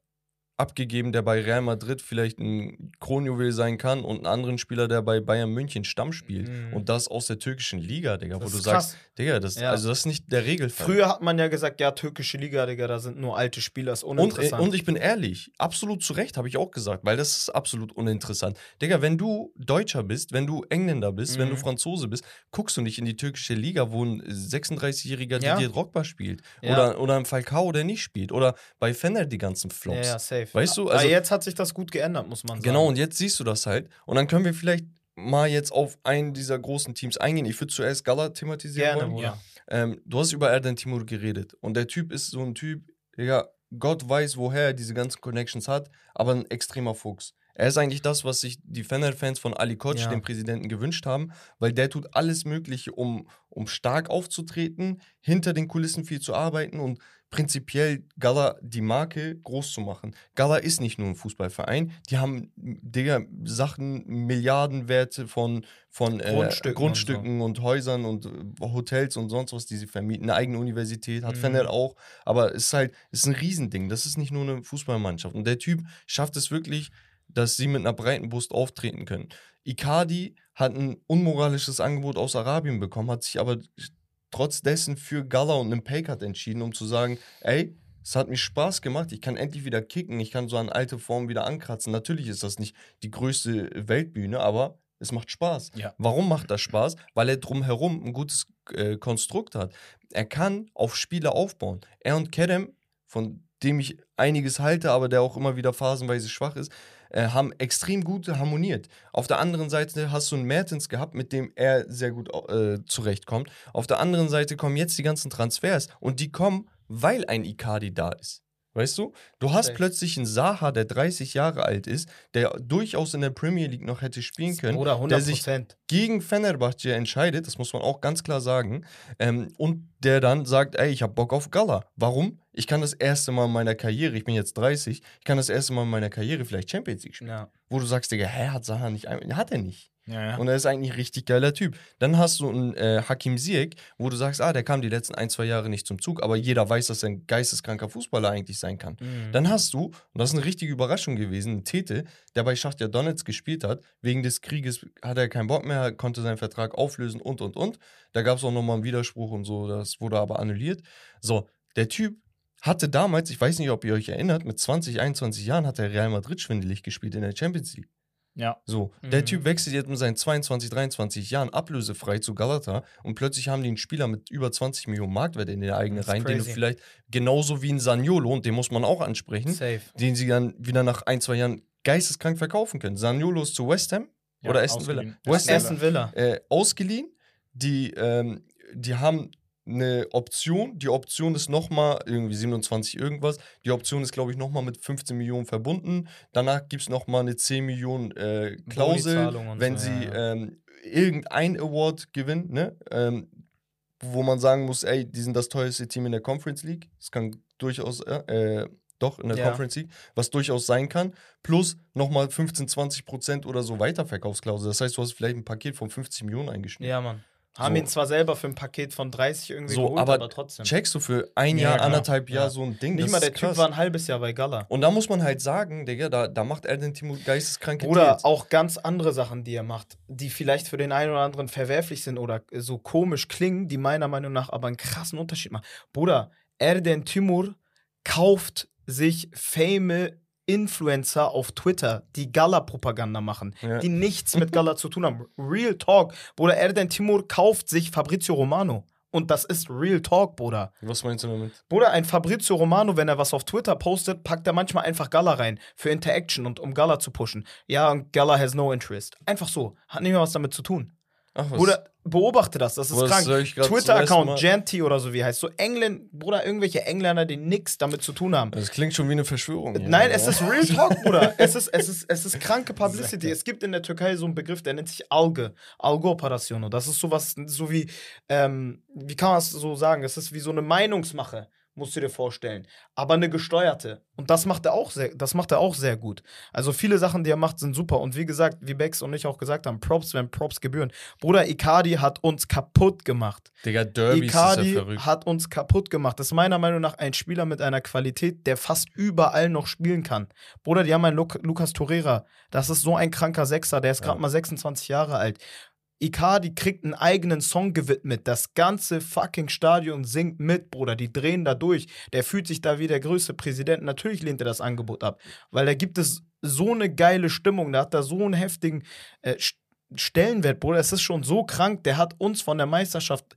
abgegeben, der bei Real Madrid vielleicht ein Kronjuwel sein kann und einen anderen Spieler, der bei Bayern München Stamm spielt. Mhm. Und das aus der türkischen Liga, Digga, Das wo du ist sagst, krass. Digga, das, Ja. also das ist nicht der Regelfall. Früher hat man ja gesagt, ja, türkische Liga, Digga, da sind nur alte Spieler, ist Und, uninteressant. und ich bin ehrlich, absolut zu Recht, habe ich auch gesagt, weil das ist absolut uninteressant. Digga, wenn du Deutscher bist, wenn du Engländer bist, wenn du Mhm. Franzose bist, guckst du nicht in die türkische Liga, wo ein 36-jähriger Ja. Didier Drogba spielt. Ja. Oder, oder ein Falcao, der nicht spielt. Oder bei Fener die ganzen Flops. ja, safe. Weißt du, Aber also- jetzt hat sich das gut geändert, muss man sagen. Genau, und jetzt siehst du das halt. Und dann können wir vielleicht mal jetzt auf einen dieser großen Teams eingehen. Ich würde zuerst Gala thematisieren Gerne, wollen. Bruder. Ähm, du hast über Erden Timur geredet. Und der Typ ist so ein Typ, Digga, Gott weiß, woher er diese ganzen Connections hat, aber ein extremer Fuchs. Er ist eigentlich das, was sich die Fener-Fans von Ali Koc, Ja. dem Präsidenten, gewünscht haben, weil der tut alles Mögliche, um, um stark aufzutreten, hinter den Kulissen viel zu arbeiten und prinzipiell Gala die Marke groß zu machen. Gala ist nicht nur ein Fußballverein, die haben, Digga, Sachen, Milliardenwerte von, von äh, Grundstücken Grundstücken, und und, Häusern und äh, Hotels und sonst was, die sie vermieten. Eine eigene Universität hat Mhm. Fener auch, aber es ist halt, es ist ein Riesending. Das ist nicht nur eine Fußballmannschaft. Und der Typ schafft es wirklich, dass sie mit einer breiten Brust auftreten können. Icardi hat ein unmoralisches Angebot aus Arabien bekommen, hat sich aber trotz dessen für Gala und einen Paycut entschieden, um zu sagen, ey, es hat mir Spaß gemacht, ich kann endlich wieder kicken, ich kann so an alte Formen wieder ankratzen. Natürlich ist das nicht die größte Weltbühne, aber es macht Spaß. Ja. Warum macht das Spaß? Weil er drumherum ein gutes äh, Konstrukt hat. Er kann auf Spiele aufbauen. Er und Kerem, von dem ich einiges halte, aber der auch immer wieder phasenweise schwach ist, äh, haben extrem gut harmoniert. Auf der anderen Seite hast du einen Mertens gehabt, mit dem er sehr gut äh, zurechtkommt. Auf der anderen Seite kommen jetzt die ganzen Transfers und die kommen, weil ein Icardi da ist. Weißt du? Du hast Safe. plötzlich einen Saha, der 30 Jahre alt ist, der durchaus in der Premier League noch hätte spielen können, Oder 100 der sich gegen Fenerbahce entscheidet, das muss man auch ganz klar sagen, ähm, und der dann sagt, ey, ich hab Bock auf Gala. Warum? Ich kann das erste Mal in meiner Karriere, ich bin jetzt 30, ich kann das erste Mal in meiner Karriere vielleicht Champions League spielen. Ja. Wo du sagst, Digga, hä, hat Saha nicht, hat er nicht. Ja, ja. Und er ist eigentlich ein richtig geiler Typ. Dann hast du einen äh, Hakim Ziyech, wo du sagst, ah, der kam die letzten ein, zwei Jahre nicht zum Zug, aber jeder weiß, dass er ein geisteskranker Fußballer eigentlich sein kann. Mhm. Dann hast du, und das ist eine richtige Überraschung gewesen, einen Tete, der bei Schachtja Donetsk gespielt hat. Wegen des Krieges hat er keinen Bock mehr, konnte seinen Vertrag auflösen und, und, und. Da gab es auch nochmal einen Widerspruch und so, das wurde aber annulliert. So, der Typ hatte damals, ich weiß nicht, ob ihr euch erinnert, mit 20, 21 Jahren hat er Real Madrid schwindelig gespielt in der Champions League. Ja. So, der Mhm. Typ wechselt jetzt mit seinen 22, 23 Jahren ablösefrei zu Galata und plötzlich haben die einen Spieler mit über 20 Millionen Marktwert in der eigenen Reihen, den du vielleicht genauso wie ein Saniolo, und den muss man auch ansprechen, Safe. den sie dann wieder nach ein, zwei Jahren geisteskrank verkaufen können. Saniolo ist zu West Ham Ja, oder Aston Villa. ausgeliehen. West Aston Villa. äh, ausgeliehen. Die, ähm, die haben eine Option. Die Option ist nochmal irgendwie 27 irgendwas. Die Option ist, glaube ich, nochmal mit 15 Millionen verbunden. Danach gibt es nochmal eine 10 Millionen äh, Klausel, wenn so, sie ja, Ähm, irgendein Award gewinnen, ne? Ähm, wo man sagen muss, ey, die sind das teuerste Team in der Conference League. Das kann durchaus, äh, äh, doch, in der Ja. Conference League, was durchaus sein kann. Plus nochmal 15, 20 Prozent oder so Weiterverkaufsklausel. Das heißt, du hast vielleicht ein Paket von 50 Millionen eingeschnitten. Ja, Mann. Haben So. ihn zwar selber für ein Paket von 30 irgendwie So, geholt, aber aber, trotzdem. Checkst du für ein Ja, Jahr, klar. anderthalb Jahr Ja. so ein Ding? Nicht mal der Typ krass. war ein halbes Jahr bei Gala. Und da muss man halt sagen, Digga, da, da macht er den Timo geisteskranke Oder Deals. auch ganz andere Sachen, die er macht, die vielleicht für den einen oder anderen verwerflich sind oder so komisch klingen, die meiner Meinung nach aber einen krassen Unterschied machen. Bruder, Erden Timur kauft sich fame Influencer auf Twitter, die Gala-Propaganda machen, Ja. die nichts mit Gala zu tun haben. Real Talk. Bruder, Erden Timur kauft sich Fabrizio Romano. Und das ist Real Talk, Bruder. Was meinst du damit? Bruder, ein Fabrizio Romano, wenn er was auf Twitter postet, packt er manchmal einfach Gala rein für Interaction und um Gala zu pushen. Ja, und Gala has no interest. Einfach so. Hat nicht mehr was damit zu tun. Ach, was? Bruder, beobachte das, das ist Was krank. Twitter-Account, Janty oder so wie heißt. So England, Bruder, irgendwelche Engländer, die nichts damit zu tun haben. das klingt schon wie eine Verschwörung. hier, Nein, Alter. es ist Real Talk, *laughs* Bruder. Es ist, es, ist, es ist kranke Publicity. Es gibt in der Türkei so einen Begriff, der nennt sich Alge. Algo-Operation. Das ist sowas, so wie, ähm, wie kann man es so sagen? Es ist wie so eine Meinungsmache. Musst du dir vorstellen. Aber eine gesteuerte. Und das macht er auch sehr, das macht er auch sehr gut. Also viele Sachen, die er macht, sind super. Und wie gesagt, wie Bex und ich auch gesagt haben, Props, wenn Props gebühren. Bruder, Icardi hat uns kaputt gemacht. Digga, Derby Icardi ist ja verrückt. hat uns kaputt gemacht. Das ist meiner Meinung nach ein Spieler mit einer Qualität, der fast überall noch spielen kann. Bruder, die haben einen Luk Lukas Torreira. Das ist so ein kranker Sechser, der ist gerade Ja. mal 26 Jahre alt. Icardi kriegt einen eigenen Song gewidmet. Das ganze fucking Stadion singt mit, Bruder. Die drehen da durch. Der fühlt sich da wie der größte Präsident. Natürlich lehnt er das Angebot ab, weil da gibt es so eine geile Stimmung. Da hat er so einen heftigen äh, St- Stellenwert, Bruder. Es ist schon so krank. Der hat uns von der Meisterschaft,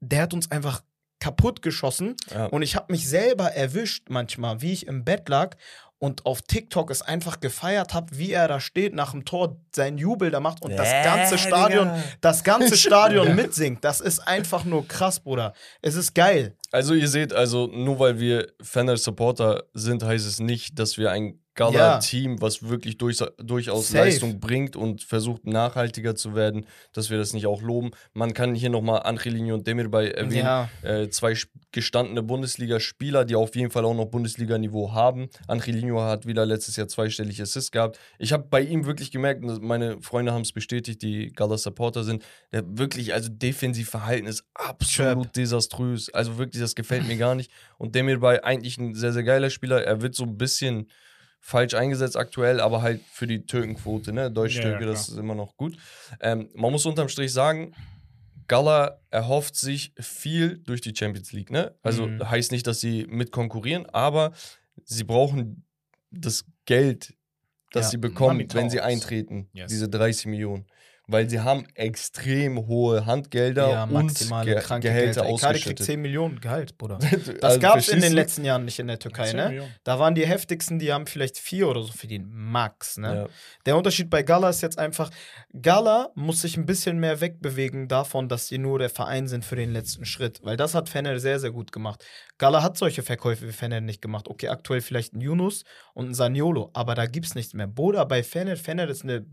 der hat uns einfach kaputt geschossen. Ja. Und ich habe mich selber erwischt manchmal, wie ich im Bett lag und auf TikTok es einfach gefeiert habe, wie er da steht nach dem Tor, seinen Jubel da macht und das Äh, ganze Stadion, Digga. das ganze *laughs* Stadion mitsingt. Das ist einfach nur krass, Bruder. Es ist geil. Also ihr seht, also nur weil wir Fener Supporter sind, heißt es nicht, dass wir ein Ja. Gala-Team, was wirklich durch, durchaus Safe. Leistung bringt und versucht nachhaltiger zu werden, dass wir das nicht auch loben. Man kann hier nochmal Angelino und Demirbay erwähnen. Ja. Äh, zwei gestandene Bundesligaspieler, die auf jeden Fall auch noch Bundesliga-Niveau haben. Angelino hat wieder letztes Jahr zweistellig Assists gehabt. Ich habe bei ihm wirklich gemerkt, und meine Freunde haben es bestätigt, die Gala-Supporter sind, der wirklich, also defensiv Verhalten ist absolut desaströs. Also wirklich, das gefällt mir gar nicht. Und Demirbay eigentlich ein sehr, sehr geiler Spieler. Er wird so ein bisschen falsch eingesetzt aktuell, aber halt für die Türkenquote, ne? Deutsch-Türke, Ja, ja, das ist immer noch gut. Ähm, man muss unterm Strich sagen, Gala erhofft sich viel durch die Champions League, ne? Also Mhm. heißt nicht, dass sie mit konkurrieren, aber sie brauchen das Geld, das Ja. sie bekommen, wenn sie eintreten, Yes. diese 30 Millionen. Weil sie haben extrem hohe Handgelder Ja, und maximale Ge kranke Gehälter Gehälter. Icardi kriegt ausgeschüttet. 10 Millionen Gehalt, Bruder. *laughs* Das Also, gab es in den letzten Jahren nicht in der Türkei, 10 ne? Millionen. Da waren die heftigsten, die haben vielleicht vier oder so verdient. Max, ne? Ja. Der Unterschied bei Gala ist jetzt einfach, Gala muss sich ein bisschen mehr wegbewegen davon, dass sie nur der Verein sind für den letzten Schritt. Weil das hat Fener sehr, sehr gut gemacht. Gala hat solche Verkäufe wie Fener nicht gemacht. Okay, aktuell vielleicht ein Yunus und ein Saniolo, aber da gibt's nichts mehr. Bruder, bei Fener, Fener ist eine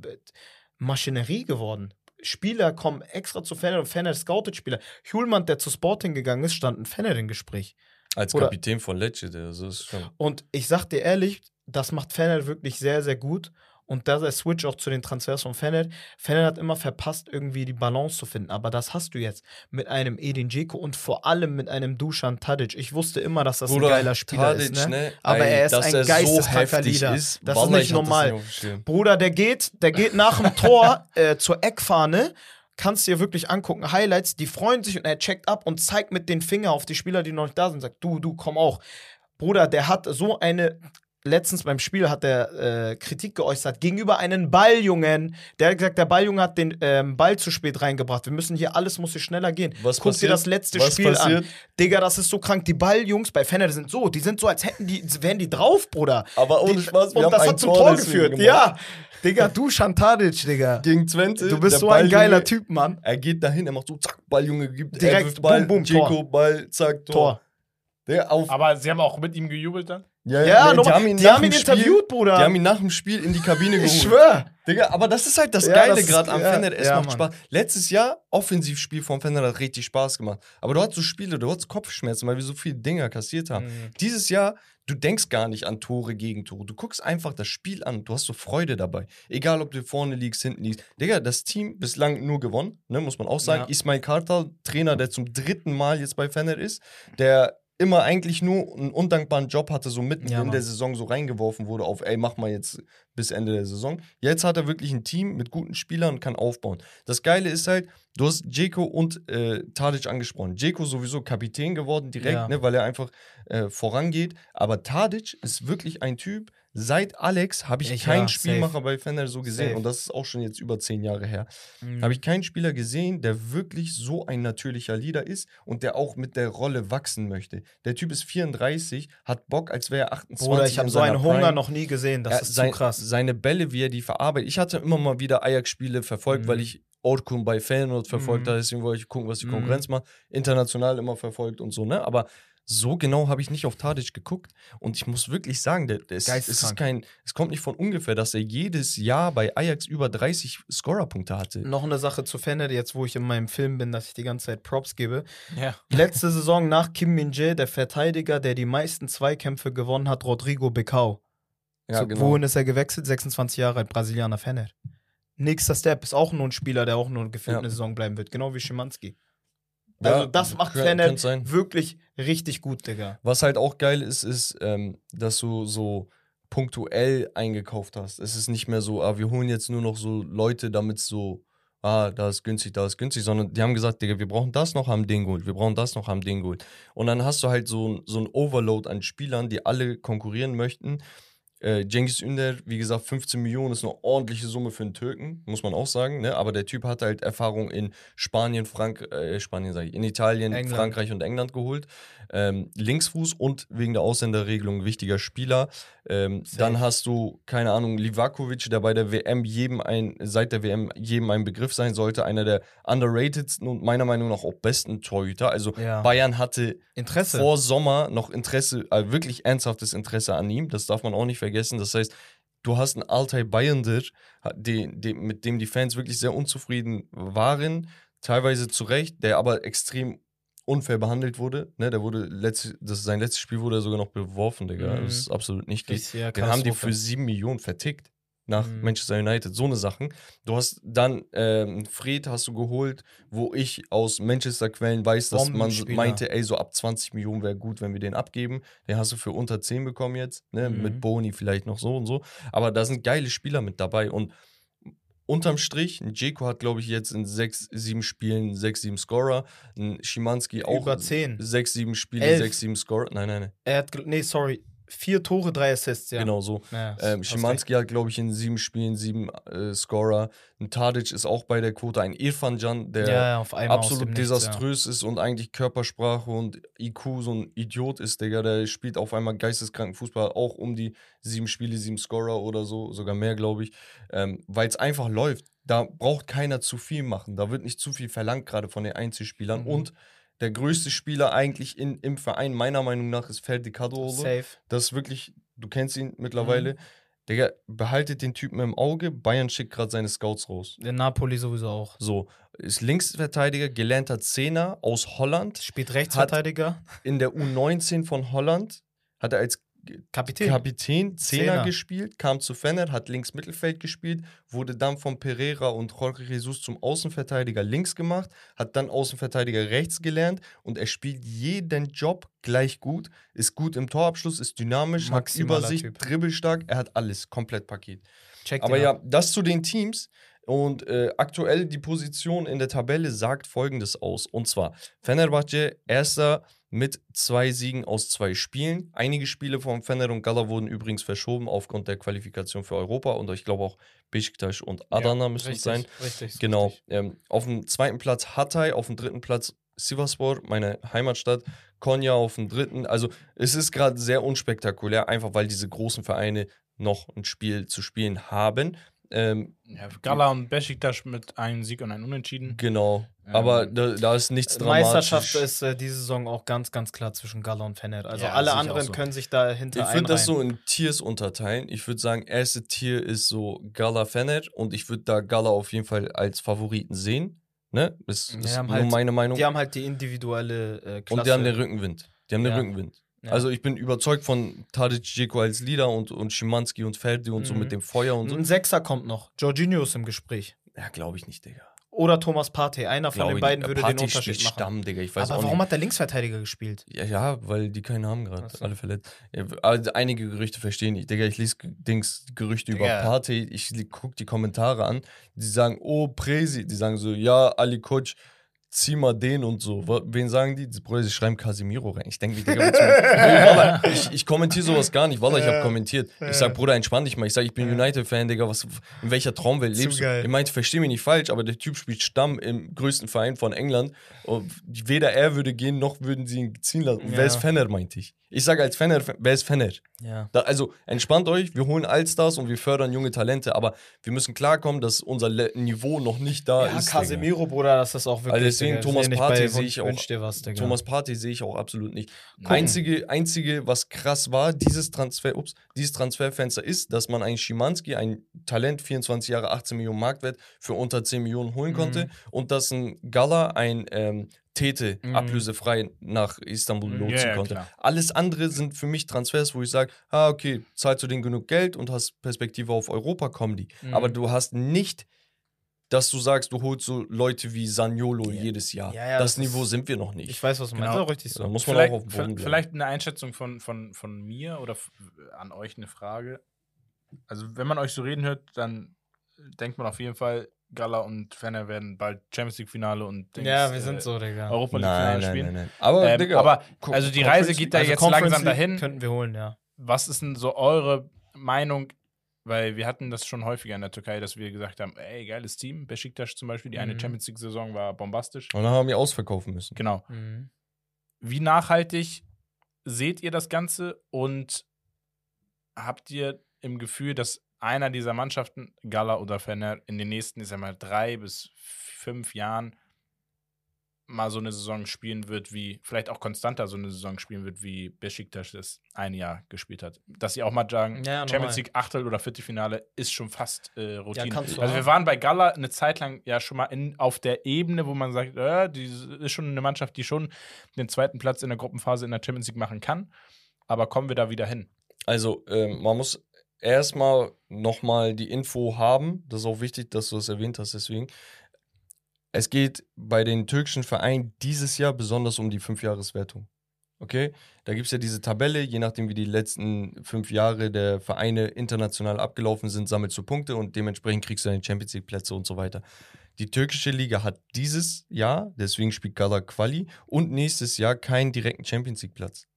Maschinerie geworden. Spieler kommen extra zu Fener und Fener scoutet Spieler. Hjulmand, der zu Sporting gegangen ist, stand ein Fener im Gespräch. Als Oder- Kapitän von Lecce, der das ist schon. Und ich sag dir ehrlich, das macht Fener wirklich sehr, sehr gut. Und da der Switch auch zu den Transfers von Fener. Fener hat immer verpasst, irgendwie die Balance zu finden. Aber das hast du jetzt mit einem Edin Dzeko und vor allem mit einem Dusan Tadic. Ich wusste immer, dass das Bruder, ein geiler Spieler Tadic, ist. Ne? ne? Aber Ey, er ist ein er so geisteskranker heftig Leader. ist, das Wallah, ist nicht normal. nicht. Bruder, der geht, der geht nach dem Tor *laughs* äh, zur Eckfahne. Kannst dir wirklich angucken, Highlights, die freuen sich und er checkt ab und zeigt mit den Finger auf die Spieler, die noch nicht da sind, sagt, du, du, komm auch. Bruder, der hat so eine, letztens beim Spiel hat er äh, Kritik geäußert gegenüber einem Balljungen. Der hat gesagt, der Balljunge hat den ähm, Ball zu spät reingebracht. Wir müssen hier, alles muss hier schneller gehen. Was Guck dir passiert? das letzte Was Spiel passiert? an. Digga, das ist so krank. Die Balljungs bei Fenner die sind so, die sind so, als hätten die, wären die drauf, Bruder. Aber ohne die, Spaß, wir und haben das ein hat zum Tor Tor geführt. gemacht. Ja. Digga, du Shantadic, Digga. Gegen Twente. Du bist so ein geiler Typ, Mann. Er geht dahin, er macht so, zack, Balljunge gibt, Direkt, er wirft Ball, boom, boom, Dzeko, Tor. Ball, zack, Tor. Tor. Der auf, Aber sie haben auch mit ihm gejubelt dann? Ja, Ja, nee, nochmal, die haben ihn nach dem Spiel- interviewt, Bruder. Die haben ihn nach dem Spiel in die Kabine geholt. ich schwör. Digga, aber das ist halt das Ja, Geile gerade am ja, Fenner. Es ja, macht Mann. Spaß. Letztes Jahr, Offensivspiel vom Fenner hat richtig Spaß gemacht. Aber du hattest so Spiele, du hattest Kopfschmerzen, weil wir so viele Dinger kassiert haben. Mhm. Dieses Jahr, du denkst gar nicht an Tore, Gegentore. Du guckst einfach das Spiel an. Du hast so Freude dabei. Egal, ob du vorne liegst, hinten liegst. Digga, das Team bislang nur gewonnen, ne, muss man auch sagen. Ja. Ismail Kartal, Trainer, der zum dritten Mal jetzt bei Fenner ist, der immer eigentlich nur einen undankbaren Job hatte, so mitten Ja, in der Saison so reingeworfen wurde auf, ey, mach mal jetzt bis Ende der Saison. Jetzt hat er wirklich ein Team mit guten Spielern und kann aufbauen. Das Geile ist halt, du hast Jeko und äh, Tadic angesprochen. Jeko sowieso Kapitän geworden direkt, Ja. ne, weil er einfach äh, vorangeht. Aber Tadic ist wirklich ein Typ, seit Alex habe ich, Ich- keinen ja, Spielmacher safe. bei Fender so gesehen. Safe. Und das ist auch schon jetzt über zehn Jahre her. Mhm. Habe ich keinen Spieler gesehen, der wirklich so ein natürlicher Leader ist und der auch mit der Rolle wachsen möchte. Der Typ ist 34, hat Bock, als wäre er 28. Bruder, ich habe so einen Hunger Prime. noch nie gesehen. Das Ja, ist sein, zu krass. Seine Bälle, wie er die verarbeitet. Ich hatte immer mal wieder Ajax-Spiele verfolgt, Mhm. weil ich Orkun bei Feyenoord verfolgt Mhm. habe. Deswegen wollte ich gucken, was die Mhm. Konkurrenz macht. International immer verfolgt und so, ne? Aber so genau habe ich nicht auf Tadic geguckt. Und ich muss wirklich sagen, der, der ist, es, ist kein, es kommt nicht von ungefähr, dass er jedes Jahr bei Ajax über 30 Scorerpunkte hatte. Noch eine Sache zu Fener, jetzt wo ich in meinem Film bin, dass ich die ganze Zeit Props gebe. Ja. Letzte Saison nach Kim Min-jae, der Verteidiger, der die meisten Zweikämpfe gewonnen hat, Rodrigo Becao. Ja, genau. Wohin ist er gewechselt? 26 Jahre alt, Brasilianer Fener. Nächster Step ist auch nur ein Spieler, der auch nur gefühlt Ja. eine Saison bleiben wird, genau wie Schimanski. Ja, Also das macht sein. wirklich richtig gut, Digga. Was halt auch geil ist, ist, ähm, dass du so punktuell eingekauft hast. Es ist nicht mehr so, ah, wir holen jetzt nur noch so Leute, damit so, ah, da ist günstig, da ist günstig, sondern die haben gesagt, Digga, wir brauchen das noch, haben den geholt, wir brauchen das noch, haben den geholt. Und dann hast du halt so, so ein Overload an Spielern, die alle konkurrieren möchten. Äh, Cengiz Ünder, wie gesagt, 15 Millionen ist eine ordentliche Summe für einen Türken, muss man auch sagen. Ne? Aber der Typ hat halt Erfahrung in Spanien, Frank äh, Spanien sage ich, in Italien, England. Frankreich und England geholt. Ähm, Linksfuß und wegen der Ausländerregelung wichtiger Spieler. Ähm, dann hast du, keine Ahnung, Livakovic, der bei der WM jedem ein, seit der WM jedem ein Begriff sein sollte, einer der underratedsten und meiner Meinung nach auch besten Torhüter. Also Ja. Bayern hatte Interesse. vor Sommer noch Interesse, äh, wirklich ernsthaftes Interesse an ihm. Das darf man auch nicht vergessen. Das heißt, du hast einen Altay Bayender, die, die, mit dem die Fans wirklich sehr unzufrieden waren, teilweise zu Recht, der aber extrem unfair behandelt wurde. Ne, der wurde letzt, das, sein letztes Spiel wurde er sogar noch beworfen, Digga. Mhm. Das ist absolut nicht geht. Den haben die für sieben Millionen vertickt nach Mhm. Manchester United. So eine Sachen. Du hast dann ähm, Fred hast du geholt, wo ich aus Manchester-Quellen weiß, dass man meinte, ey, so ab 20 Millionen wäre gut, wenn wir den abgeben. Den hast du für unter 10 bekommen jetzt, ne? Mhm. Mit Boni vielleicht noch so und so. Aber da sind geile Spieler mit dabei und Unterm Strich, ein Jeko hat, glaube ich, jetzt in sechs, sieben Spielen sechs, sieben Scorer. Ein Schimanski auch Über 10. sechs, sieben Spiele, Elf. sechs, sieben Scorer. Nein, nein, nein. Er hat, nee, sorry, vier Tore, drei Assists, ja. Genau so. Ja, Ähm, Schimanski hat, glaube ich, in sieben Spielen sieben äh, Scorer. Ein Tadic ist auch bei der Quote. Ein Irfan Can, der ja, ja, absolut dem Nichts, desaströs ist und eigentlich Körpersprache und IQ so ein Idiot ist, Digga. Der spielt auf einmal geisteskranken Fußball, auch um die sieben Spiele, sieben Scorer oder so, sogar mehr, glaube ich. Ähm, Weil es einfach läuft. Da braucht keiner zu viel machen. Da wird nicht zu viel verlangt, gerade von den Einzelspielern. Mhm. Und der größte Spieler eigentlich in, im Verein, meiner Meinung nach, ist. Kadrolo. Safe. Das ist wirklich, du kennst ihn Mhm. mittlerweile. Digga, behaltet den Typen im Auge. Bayern schickt gerade seine Scouts raus. Der Napoli sowieso auch. So, ist Linksverteidiger, gelernter Zehner aus Holland. Spielt Rechtsverteidiger. In der U19 von Holland hat er als Kapitän. Kapitän Zehner, gespielt, kam zu Fener, hat links Mittelfeld gespielt, wurde dann von Pereira und Jorge Jesus zum Außenverteidiger links gemacht, hat dann Außenverteidiger rechts gelernt und er spielt jeden Job gleich gut, ist gut im Torabschluss, ist dynamisch, Maximaler hat Übersicht, Typ. dribbelstark, er hat alles, komplett Paket. Check Aber ja, das zu den Teams. Und äh, aktuell die Position in der Tabelle sagt folgendes aus. Und zwar Fenerbahce erster mit zwei Siegen aus zwei Spielen. Einige Spiele von Fener und Gala wurden übrigens verschoben aufgrund der Qualifikation für Europa. Und ich glaube auch Besiktas und Adana müssen es sein. Richtig. Genau. richtig. Ähm, auf dem zweiten Platz Hatay, auf dem dritten Platz Sivasspor, meine Heimatstadt. Konya auf dem dritten. Also es ist gerade sehr unspektakulär, einfach weil diese großen Vereine noch ein Spiel zu spielen haben. Ähm, Ja, Gala und Besiktas mit einem Sieg und einem Unentschieden. genau. Aber da, da ist nichts dramatisch. Meisterschaft ist äh, diese Saison auch ganz, ganz klar zwischen Gala und Fener. Also Ja, alle anderen so. können sich dahinter Ich würde das so in Tiers unterteilen. Ich würde sagen, erste Tier ist so Gala Fener und ich würde da Gala auf jeden Fall als Favoriten sehen. Ne? Das Die ist haben nur halt- meine Meinung. Die haben halt die individuelle äh, Klasse. und die haben den Rückenwind. Die haben den Ja. Rückenwind. Ja. Also ich bin überzeugt von Tadic Dzeko als Leader und, und Schimanski und Ferdi und so Mhm. mit dem Feuer und so. Ein Sechser kommt noch. Jorginho ist im Gespräch. Ja, glaube ich nicht, Digga. Oder Thomas Partey. Einer von den ich beiden würde Partey den Unterschied spielt machen. Stamm, Digga. Ich weiß Aber warum nicht. hat der Linksverteidiger gespielt? Ja, ja, weil die keinen haben gerade. So. Alle verletzt. Ja, also einige Gerüchte verstehen ich. Digga, ich lese Dings, Gerüchte über Digga. Partey. Ich li- guck die Kommentare an. Die sagen, oh, Presi. Die sagen so, ja, Ali Koc, zieh mal den und so. Wen sagen die? Die Bruder, sie schreiben Casimiro rein. Ich denke, Digga, ich, ich kommentiere sowas gar nicht. Wallah, ich habe kommentiert. Ich sag, Bruder, entspann dich mal. Ich sag, ich bin United-Fan, Digga. Was, in welcher Traumwelt lebst du? Ich meinte, versteh mich nicht falsch, aber der Typ spielt Stamm im größten Verein von England. Und weder er würde gehen, noch würden sie ihn ziehen lassen. Und Wer ist Fenner, meinte ich. Ich sage als Fenner, wer ist Fenner? Ja. Da, also entspannt euch, wir holen Allstars und wir fördern junge Talente, aber wir müssen klarkommen, dass unser Le Niveau noch nicht da Ja, ist. Casemiro, Bruder, das ist auch wirklich. Also Deswegen Digga, Thomas Partey sehe ich auch. Was. Thomas Partey sehe ich auch absolut nicht. Gucken. Einzige, einzige, was krass war, dieses Transfer, ups, dieses Transferfenster ist, dass man einen Schimanski, ein Talent, 24 Jahre, 18 Millionen Marktwert, für unter 10 Millionen holen konnte Mhm. und dass ein Gala, ein ähm, Tete, Mhm. ablösefrei nach Istanbul Mhm. lotsen ja, konnte. klar. Alles andere sind für mich Transfers, wo ich sage, ah, okay, zahlst du denen genug Geld und hast Perspektive auf Europa, kommen die. Mhm. Aber du hast nicht, dass du sagst, du holst so Leute wie Saniolo Ja. jedes Jahr. Ja, ja, das, das Niveau sind wir noch nicht. Ich weiß, was du meinst. Genau. Auch richtig da so. muss man Vielleicht, auch auf Boden bleiben. vielleicht eine Einschätzung von, von, von mir oder an euch eine Frage. Also, wenn man euch so reden hört, dann denkt man auf jeden Fall, Gala und Ferner werden bald Champions League-Finale und Dings, Ja, wir äh, sind so, Digga. Europa nein, League-Finale nein, spielen. nein, nein. Aber, Ähm, Digga, aber also die Reise geht da League- jetzt Conference langsam League dahin. Könnten wir holen, ja. Was ist denn so eure Meinung? Weil wir hatten das schon häufiger in der Türkei, dass wir gesagt haben, ey, geiles Team. Besiktas zum Beispiel, die eine Mhm. Champions League-Saison war bombastisch. Und dann haben wir ausverkaufen müssen. Genau. Mhm. Wie nachhaltig seht ihr das Ganze und habt ihr im Gefühl, dass einer dieser Mannschaften, Gala oder Fener, in den nächsten, ich sag mal, drei bis fünf Jahren mal so eine Saison spielen wird, wie, vielleicht auch konstanter so eine Saison spielen wird, wie Besiktas das ein Jahr gespielt hat. Dass sie auch mal sagen, Ja, ja, Champions. League Achtel- oder Viertelfinale ist schon fast äh, Routine. du also auch. wir waren bei Gala eine Zeit lang ja schon mal in, auf der Ebene, wo man sagt, äh, die ist schon eine Mannschaft, die schon den zweiten Platz in der Gruppenphase in der Champions League machen kann. Aber kommen wir da wieder hin? Also, ähm, man muss erstmal nochmal die Info haben. Das ist auch wichtig, dass du das erwähnt hast, deswegen. Es geht bei den türkischen Vereinen dieses Jahr besonders um die Fünfjahreswertung. Okay? Da gibt es ja diese Tabelle, je nachdem, wie die letzten fünf Jahre der Vereine international abgelaufen sind, sammelst du Punkte und dementsprechend kriegst du deine Champions League-Plätze und so weiter. Die türkische Liga hat dieses Jahr, deswegen spielt Gala Quali, und nächstes Jahr keinen direkten Champions League-Platz.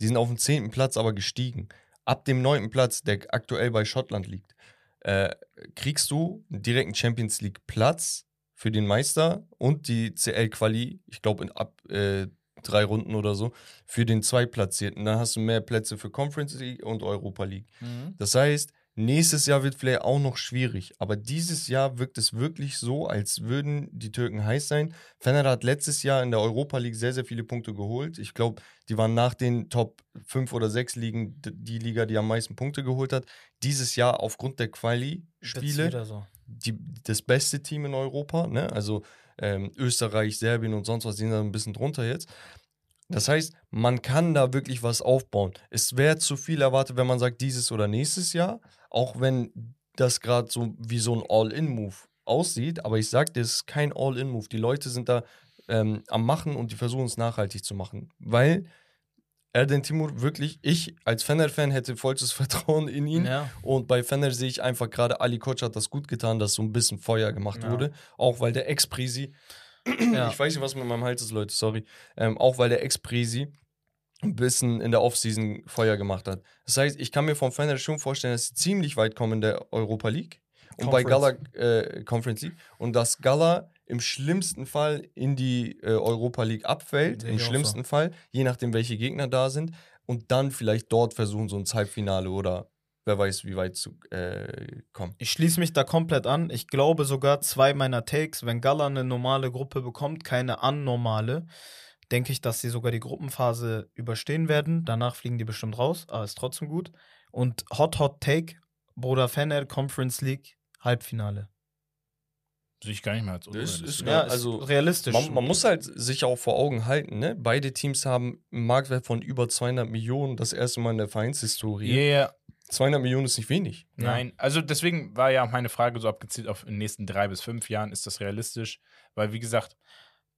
Die sind auf dem zehnten Platz aber gestiegen. Ab dem neunten Platz, der aktuell bei Schottland liegt, äh, kriegst du einen direkten Champions League-Platz für den Meister und die CL-Quali, ich glaube in ab äh, drei Runden oder so, für den Zweitplatzierten. Dann hast du mehr Plätze für Conference League und Europa League. Das heißt, nächstes Jahr wird vielleicht auch noch schwierig, aber dieses Jahr wirkt es wirklich so, als würden die Türken heiß sein. Fener hat letztes Jahr in der Europa League sehr, sehr viele Punkte geholt. Ich glaube, die waren nach den Top 5 oder 6 Ligen die Liga, die am meisten Punkte geholt hat. Dieses Jahr aufgrund der Quali-Spiele so. das beste Team in Europa, ne? Also ähm, Österreich, Serbien und sonst was, sind da ein bisschen drunter jetzt. Das heißt, man kann da wirklich was aufbauen. Es wäre zu viel erwartet, wenn man sagt, dieses oder nächstes Jahr, auch wenn das gerade so wie so ein All-In-Move aussieht, aber ich sag dir, es ist kein All-In-Move. Die Leute sind da ähm, am Machen und die versuchen es nachhaltig zu machen, weil Erden Timur wirklich, ich als Fener-Fan hätte vollstes *laughs* Vertrauen in ihn. Ja. Und bei Fener sehe ich einfach gerade, Ali Koç hat das gut getan, dass so ein bisschen Feuer gemacht Ja. wurde. Auch weil der Ex-Prisi, Ja. ich weiß nicht, was mit meinem Hals ist, Leute, sorry. Ähm, auch weil der Ex-Prisi ein bisschen in der Offseason Feuer gemacht hat. Das heißt, ich kann mir vom Fener schon vorstellen, dass sie ziemlich weit kommen in der Europa League. Und bei Gala Conference. äh, Conference League. Und dass Gala im schlimmsten Fall in die äh, Europa League abfällt. Im schlimmsten Fall, je nachdem, welche Gegner da sind. Und dann vielleicht dort versuchen, so ins Halbfinale oder wer weiß, wie weit zu äh, kommen. Ich schließe mich da komplett an. Ich glaube sogar zwei meiner Takes, wenn Gala eine normale Gruppe bekommt, keine anormale, denke ich, dass sie sogar die Gruppenphase überstehen werden. Danach fliegen die bestimmt raus, aber ist trotzdem gut. Und Hot Hot Take, Bruder Fener, Conference League, Halbfinale. Sehe ich gar nicht mehr als Das ist- unrealistisch. Ja, Ja, also, realistisch. Man, man muss halt sich auch vor Augen halten, ne? Beide Teams haben einen Marktwert von über 200 Millionen, das erste Mal in der Vereinshistorie. Yeah. 200 Millionen ist nicht wenig. Ja. Nein, also deswegen war ja auch meine Frage so abgezielt auf in den nächsten drei bis fünf Jahren, ist das realistisch? Weil, wie gesagt,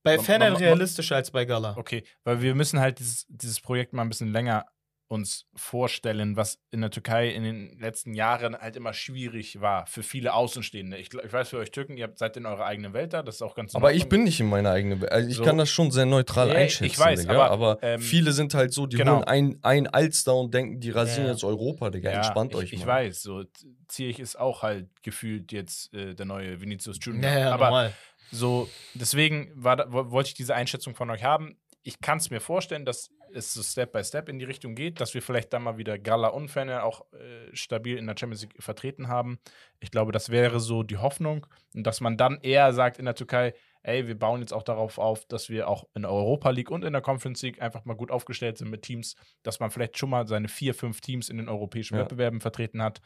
bei man- realistischer als bei Gala. okay, weil wir müssen halt dieses, dieses Projekt mal ein bisschen länger uns vorstellen, was in der Türkei in den letzten Jahren halt immer schwierig war für viele Außenstehende. Ich, ich weiß für euch Türken, ihr habt, seid in eurer eigenen Welt da, das ist auch ganz in Aber ich bin nicht in meiner eigenen Welt. Also ich So. kann das schon sehr neutral Ja, einschätzen. ich weiß, Digga. aber, ähm, viele sind halt so, die genau. holen ein, ein Alster und denken, die rasieren Ja. jetzt Europa, Digga. Entspannt ich, euch mal. Ich weiß, so Zierich ist auch halt gefühlt jetzt äh, der neue Vinicius Junior. Ja, ja, aber normal. So, deswegen war wollte ich diese Einschätzung von euch haben. Ich kann es mir vorstellen, dass es so Step by Step in die Richtung geht, dass wir vielleicht dann mal wieder Gala und Fener auch äh, stabil in der Champions League vertreten haben. Ich glaube, das wäre so die Hoffnung und dass man dann eher sagt in der Türkei, ey, wir bauen jetzt auch darauf auf, dass wir auch in der Europa League und in der Conference League einfach mal gut aufgestellt sind mit Teams, dass man vielleicht schon mal seine vier, fünf Teams in den europäischen Ja. Wettbewerben vertreten hat.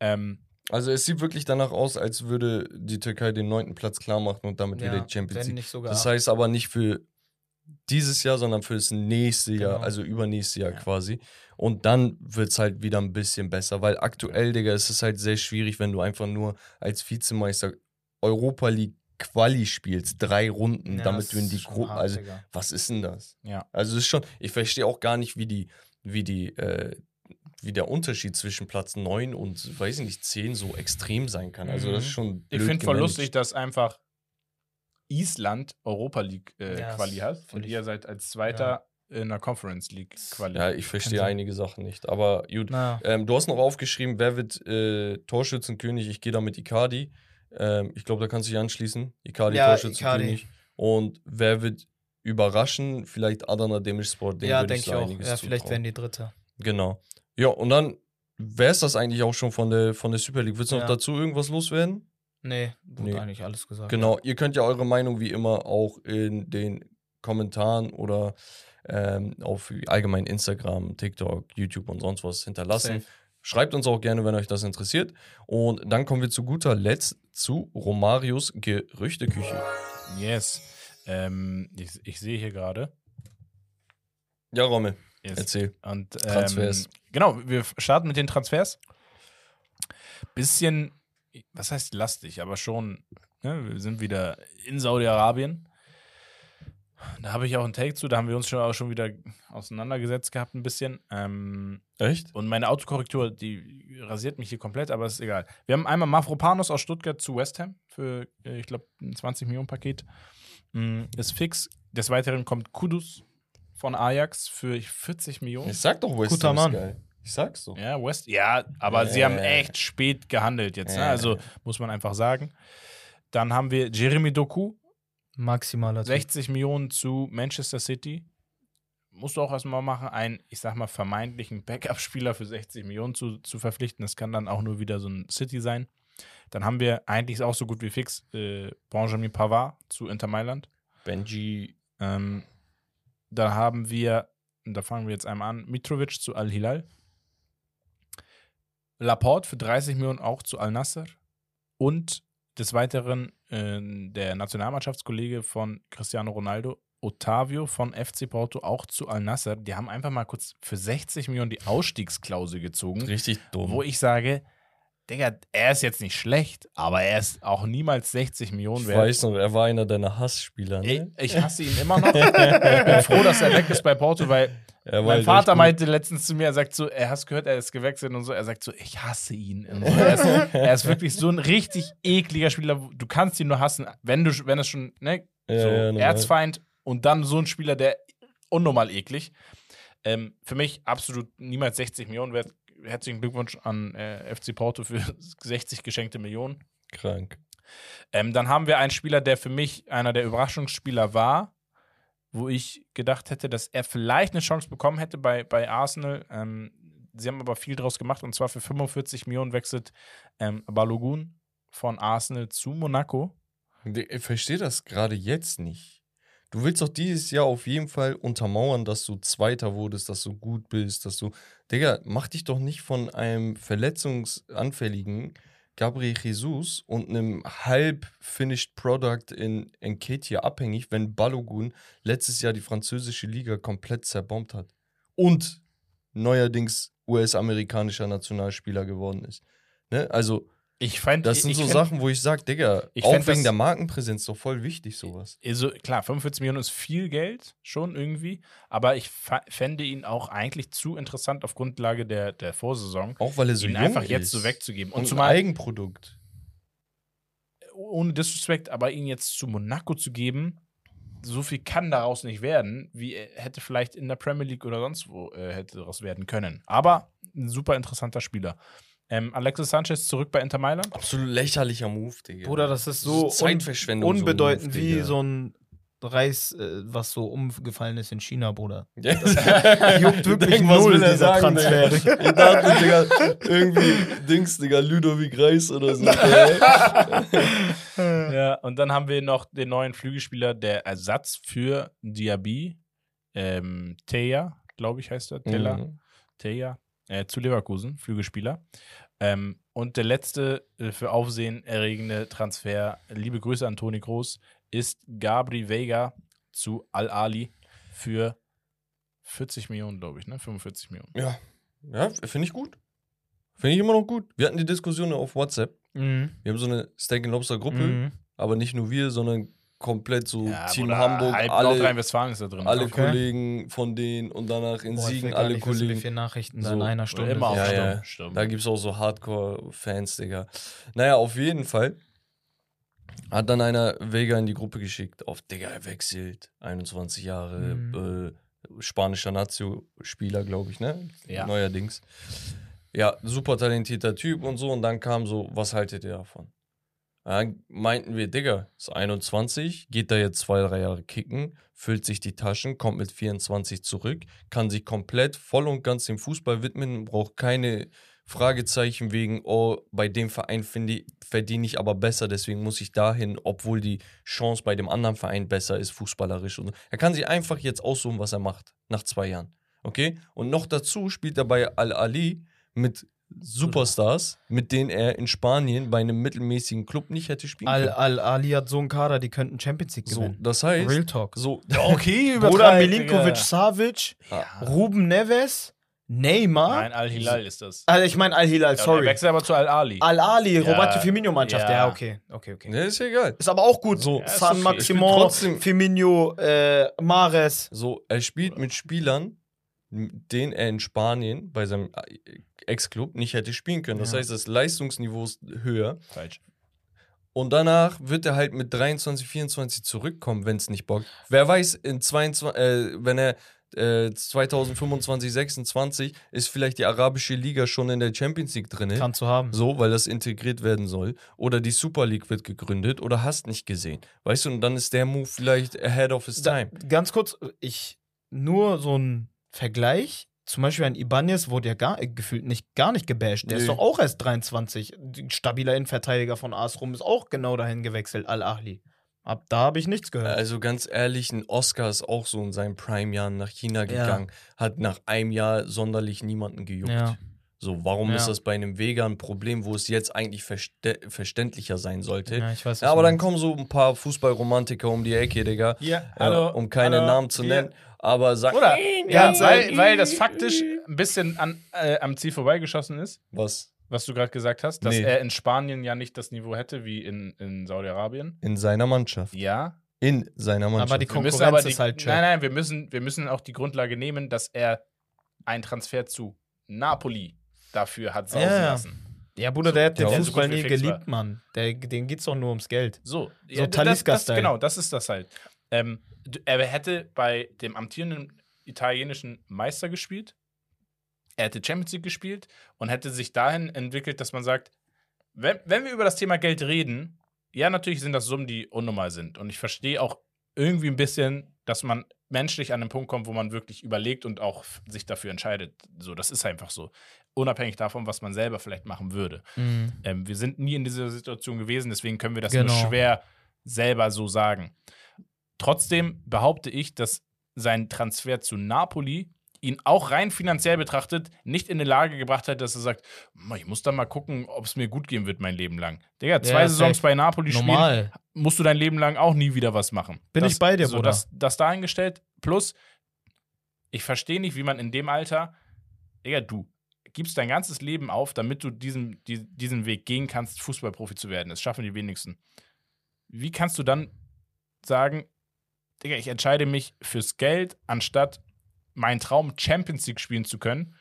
Ähm, Also es sieht wirklich danach aus, als würde die Türkei den neunten Platz klar machen und damit wieder die Champions League. Das heißt aber nicht für dieses Jahr, sondern für das nächste Jahr, Genau. also übernächste Jahr Ja. quasi. Und dann wird es halt wieder ein bisschen besser, weil aktuell, Digga, ist es halt sehr schwierig, wenn du einfach nur als Vizemeister Europa League Quali spielst, drei Runden, Ja, damit du in die Gruppe, also was ist denn das? ja. Also es ist schon, ich verstehe auch gar nicht, wie die, wie die, äh, wie der Unterschied zwischen Platz 9 und, weiß ich nicht, 10 so extrem sein kann. Also das ist Mhm. schon Ich finde voll lustig, dass einfach Island Europa League äh, Ja, Quali hat und ich- ihr seid als Zweiter in der Conference League Quali. Ja, ich verstehe sein. einige Sachen nicht, aber gut. Ähm, du hast noch aufgeschrieben, wer wird äh, Torschützenkönig? Ich gehe da mit Icardi. Ähm, ich glaube, da kannst du dich anschließen. Icardi, Ja, Torschützenkönig. Und wer wird überraschen? Vielleicht Adana Demirspor. Den ja, würde denke ich so auch. Ja, vielleicht zutrauen. werden die Dritte. Genau. Ja, und dann wäre es das eigentlich auch schon von der, von der Super League. Willst du noch Ja. dazu irgendwas loswerden? Nee, wurde Nee. eigentlich alles gesagt. Genau. Ihr könnt ja eure Meinung wie immer auch in den Kommentaren oder ähm, auf allgemein Instagram, TikTok, YouTube und sonst was hinterlassen. Safe. Schreibt uns auch gerne, wenn euch das interessiert. Und dann kommen wir zu guter Letzt zu Romarios Gerüchteküche. Yes. Ähm, ich, ich sehe hier gerade. Ja, Rommel, Yes. erzähl. Und, ähm, Transfers. Genau, wir starten mit den Transfers. Bisschen, was heißt lastig, aber schon, ne, wir sind wieder in Saudi-Arabien. Da habe ich auch einen Take zu, da haben wir uns schon auch schon wieder auseinandergesetzt gehabt ein bisschen. Ähm, Echt? und meine Autokorrektur, die rasiert mich hier komplett, aber ist egal. Wir haben einmal Mafropanos aus Stuttgart zu West Ham für, äh, ich glaube, ein 20 Millionen Paket. Mm, ist fix. Des Weiteren kommt Kudus von Ajax für 40 Millionen. Ich sag doch, West Guter Mann. geil. Ich sag's so. Ja, West, ja, aber sie Äh. haben echt spät gehandelt jetzt, ne? Äh. also muss man einfach sagen. Dann haben wir Jeremy Doku, Maximaler Typ. 60 Millionen zu Manchester City. Musst du auch erstmal machen, einen, ich sag mal, vermeintlichen Backup-Spieler für 60 Millionen zu, zu verpflichten. Das kann dann auch nur wieder so ein City sein. Dann haben wir eigentlich auch so gut wie fix äh, Benjamin Pavard zu Inter Mailand. Benji. Ähm, da haben wir, da fangen wir jetzt einmal an, Mitrovic zu Al-Hilal. Laporte für 30 Millionen auch zu Al-Nasser. Und des Weiteren äh, der Nationalmannschaftskollege von Cristiano Ronaldo, Otavio von FC Porto, auch zu Al-Nasser. Die haben einfach mal kurz für 60 Millionen die Ausstiegsklausel gezogen, Richtig dumm. wo ich sage, Digga, er ist jetzt nicht schlecht, aber er ist auch niemals 60 Millionen ich wert. weiß noch, er war einer deiner Hassspieler. Ne? ich hasse ihn immer noch. ich bin froh, dass er weg ist bei Porto, weil war mein halt Vater meinte letztens zu mir, er sagt so, er hast gehört, er ist gewechselt und so, er sagt so, ich hasse ihn. So. er, ist, *laughs* er ist wirklich so ein richtig ekliger Spieler. Du kannst ihn nur hassen, wenn du, wenn es schon, ne, Ja, so ja. Erzfeind und dann so ein Spieler, der unnormal eklig. Ähm, für mich absolut niemals 60 Millionen wert. Herzlichen Glückwunsch an äh, FC Porto für *laughs* 60 geschenkte Millionen. Krank. Ähm, dann haben wir einen Spieler, der für mich einer der Überraschungsspieler war, wo ich gedacht hätte, dass er vielleicht eine Chance bekommen hätte bei, bei Arsenal. Ähm, sie haben aber viel draus gemacht und zwar für 45 Millionen wechselt ähm, Balogun von Arsenal zu Monaco. Ich verstehe das gerade jetzt nicht. Du willst doch dieses Jahr auf jeden Fall untermauern, dass du Zweiter wurdest, dass du gut bist, dass du. Digga, mach dich doch nicht von einem verletzungsanfälligen Gabriel Jesus und einem halb finished Product in Enketia abhängig, wenn Balogun letztes Jahr die französische Liga komplett zerbombt hat. Und neuerdings US-amerikanischer Nationalspieler geworden ist. Ne? Also, Ich fand, das sind so fänd- Sachen, wo ich sage, Digga, Ich auch wegen das- der Markenpräsenz doch voll wichtig, sowas. Also klar, 45 Millionen ist viel Geld, schon irgendwie, aber ich fände ihn auch eigentlich zu interessant auf Grundlage der, der Vorsaison, Auch weil er so ihn jung einfach ist. jetzt so wegzugeben. Und, Und, zumal, Eigenprodukt. ohne Disrespect, aber ihn jetzt zu Monaco zu geben, so viel kann daraus nicht werden, wie er hätte vielleicht in der Premier League oder sonst wo äh, hätte daraus werden können. Aber ein super interessanter Spieler. Ähm, Alexis Sanchez zurück bei Inter Mailand. Absolut lächerlicher Move, Digga. Bruder, das ist so un Zeitverschwendung. unbedeutend so Move, wie so ein Reis, äh, was so umgefallen ist in China, Bruder. *laughs* Ja. Juckt wirklich Denk, was null, er dieser sagen, Transfer. Digga? Ich dachte, Digga, irgendwie Dings, Digga, Ludovic Reis oder so. *laughs* ja, und dann haben wir noch den neuen Flügelspieler, der Ersatz für Diaby, ähm, Teja, glaube ich, heißt er. Teller. Mhm. Teja, äh, zu Leverkusen, Flügelspieler. Ähm, und der letzte äh, für Aufsehen erregende Transfer, liebe Grüße an Toni Groß, ist Gabri Vega zu Al-Ali für 40 Millionen, glaube ich, ne? 45 Millionen. Ja, ja finde ich gut. Finde ich immer noch gut. Wir hatten die Diskussion auf WhatsApp. Mhm. Wir haben so eine Steak and Lobster Gruppe, Mhm. aber nicht nur wir, sondern komplett so Team Bruder, Hamburg, halb alle, Nordrhein-Westfalen ist da drin. alle Okay. Kollegen von denen und danach in Boah, Siegen alle nicht wissen, wie Kollegen. viele Nachrichten da So. in einer Stunde Immer auf Ja, ja. Da gibt es auch so Hardcore-Fans, Digga. Naja, auf jeden Fall hat dann einer Vega in die Gruppe geschickt. Auf, Digga, er wechselt. 21 Jahre, Mhm. äh, spanischer Nazio-Spieler, glaube ich, ne? Ja. Neuerdings. Ja, super talentierter Typ und so. Und dann kam so, was haltet ihr davon? Dann meinten wir, Digga, ist 21, geht da jetzt zwei, drei Jahre kicken, füllt sich die Taschen, kommt mit 24 zurück, kann sich komplett voll und ganz dem Fußball widmen, braucht keine Fragezeichen wegen, oh, bei dem Verein verdiene ich aber besser, deswegen muss ich dahin, obwohl die Chance bei dem anderen Verein besser ist, fußballerisch. Und. Er kann sich einfach jetzt aussuchen, was er macht, nach zwei Jahren. Okay? Und noch dazu spielt er bei Al-Ali mit Superstars, mit denen er in Spanien bei einem mittelmäßigen Club nicht hätte spielen können. Al Ali hat so einen Kader, die könnten Champions League So, gewinnen. das heißt, Real Talk. so, Okay, übertreib, Milinkovic. Savic, Ja. Ruben Neves, Neymar. Nein, Al-Hilal ist das. Also ich meine Al-Hilal, Ja, sorry. wechselt aber zu Al-Ali. Al-Ali, Ja. Roberto Firmino-Mannschaft. Ja. Ja. okay, okay, okay. ne, ist ja egal. Ist aber auch gut. So, Ja, San okay. Maximon, Firmino, äh, Mares. So, er spielt mit Spielern, den er in Spanien bei seinem äh, Ex-Club nicht hätte spielen können. Das Ja. heißt, das Leistungsniveau ist höher. Falsch. Und danach wird er halt mit 23, 24 zurückkommen, wenn es nicht bockt. Wer weiß, in 22, äh, wenn er äh, 2025, 26 ist vielleicht die arabische Liga schon in der Champions League drin. Kann zu haben. So, weil das integriert werden soll. Oder die Super League wird gegründet oder hast nicht gesehen. Weißt du, und dann ist der Move vielleicht ahead of his Da, time. ganz kurz, ich nur so ein Vergleich. Zum Beispiel ein Ibanez wurde ja gar, äh, gefühlt nicht, gar nicht gebasht. Der Nee. ist doch auch erst 23. Ein Stabiler Innenverteidiger von AS Rom ist auch genau dahin gewechselt, Al-Ahli. Ab da habe ich nichts gehört. Also ganz ehrlich, ein Oscar ist auch so in seinen Prime-Jahren nach China Ja. gegangen, hat nach einem Jahr sonderlich niemanden gejuckt. Ja. So, warum Ja. ist das bei einem Vega ein Problem, wo es jetzt eigentlich verste verständlicher sein sollte? ja, ich weiß, Ja, aber dann kommen so ein paar Fußballromantiker um die Ecke, Digga. Ja, äh, um keine hallo, Namen zu nennen. Aber sag Oder? Ja, Ganz weil, ehrlich. weil das faktisch ein bisschen an, äh, am Ziel vorbeigeschossen ist, was was du gerade gesagt hast, dass Nee. er in Spanien ja nicht das Niveau hätte wie in, in Saudi-Arabien. in seiner Mannschaft. Ja. In seiner Mannschaft. Aber die Konkurrenz aber die, ist halt Nein, nein, wir müssen, wir müssen auch die Grundlage nehmen, dass er einen Transfer zu Napoli dafür hat sausen Ja, ja. lassen. Ja, Bruder, der hat den so Fußball nie geliebt, Mann. Der, den geht's doch nur ums Geld. So, So das, Talisca-Style. Genau, das ist das halt. Ähm, er hätte bei dem amtierenden italienischen Meister gespielt. Er hätte Champions League gespielt und hätte sich dahin entwickelt, dass man sagt, wenn, wenn wir über das Thema Geld reden, ja, natürlich sind das Summen, die unnormal sind. Und ich verstehe auch irgendwie ein bisschen, dass man menschlich an den Punkt kommt, wo man wirklich überlegt und auch sich dafür entscheidet. So, das ist einfach so. Unabhängig davon, was man selber vielleicht machen würde. Ähm, wir sind nie in dieser Situation gewesen, deswegen können wir das Genau. nur schwer selber so sagen. Trotzdem behaupte ich, dass sein Transfer zu Napoli ihn auch rein finanziell betrachtet nicht in die Lage gebracht hat, dass er sagt, "Ma, ich muss da mal gucken, ob es mir gut gehen wird mein Leben lang. Digga, zwei Ja, Saisons bei Napoli spielen, Normal. musst du dein Leben lang auch nie wieder was machen. Bin das, ich bei dir, so, Bruder. Das, das dahingestellt. Plus, ich verstehe nicht, wie man in dem Alter, Digga, du gibst dein ganzes Leben auf, damit du diesen, die, diesen Weg gehen kannst, Fußballprofi zu werden. Das schaffen die wenigsten. Wie kannst du dann sagen, Digga, ich entscheide mich fürs Geld, anstatt meinen Traum Champions League spielen zu können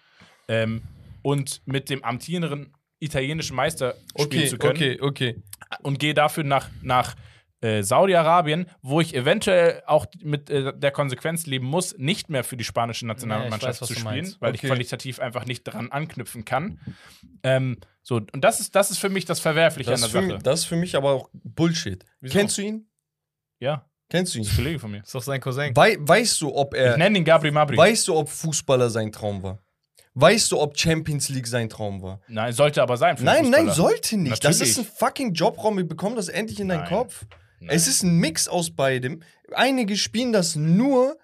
ähm, und mit dem amtierenden italienischen Meister spielen okay, zu können okay, okay. und gehe dafür nach, nach äh, Saudi-Arabien, wo ich eventuell auch mit äh, der Konsequenz leben muss, nicht mehr für die spanische Nationalmannschaft Ja, ich weiß, was zu du spielen, meinst. weil ich Okay. qualitativ einfach nicht daran anknüpfen kann. Ähm, so, und das ist, das ist für mich das Verwerfliche Das an ist, der für, Sache. mich- das ist für mich aber auch Bullshit. Wieso? Kennst du ihn? ja, Kennst du ihn? das ist ein Kollege von mir. Ist doch sein Cousin. Wei weißt du, ob Ich er. nenne ihn Gabri Mabri. Weißt du, ob Fußballer sein Traum war? Weißt du, ob Champions League sein Traum war? Nein, sollte aber sein. Für Nein, einen nein, Fußballer. sollte nicht. Das Natürlich. ist ein fucking Jobraum. Wir bekommen das endlich in deinen Nein. Kopf. Nein. Es ist ein Mix aus beidem. Einige spielen das nur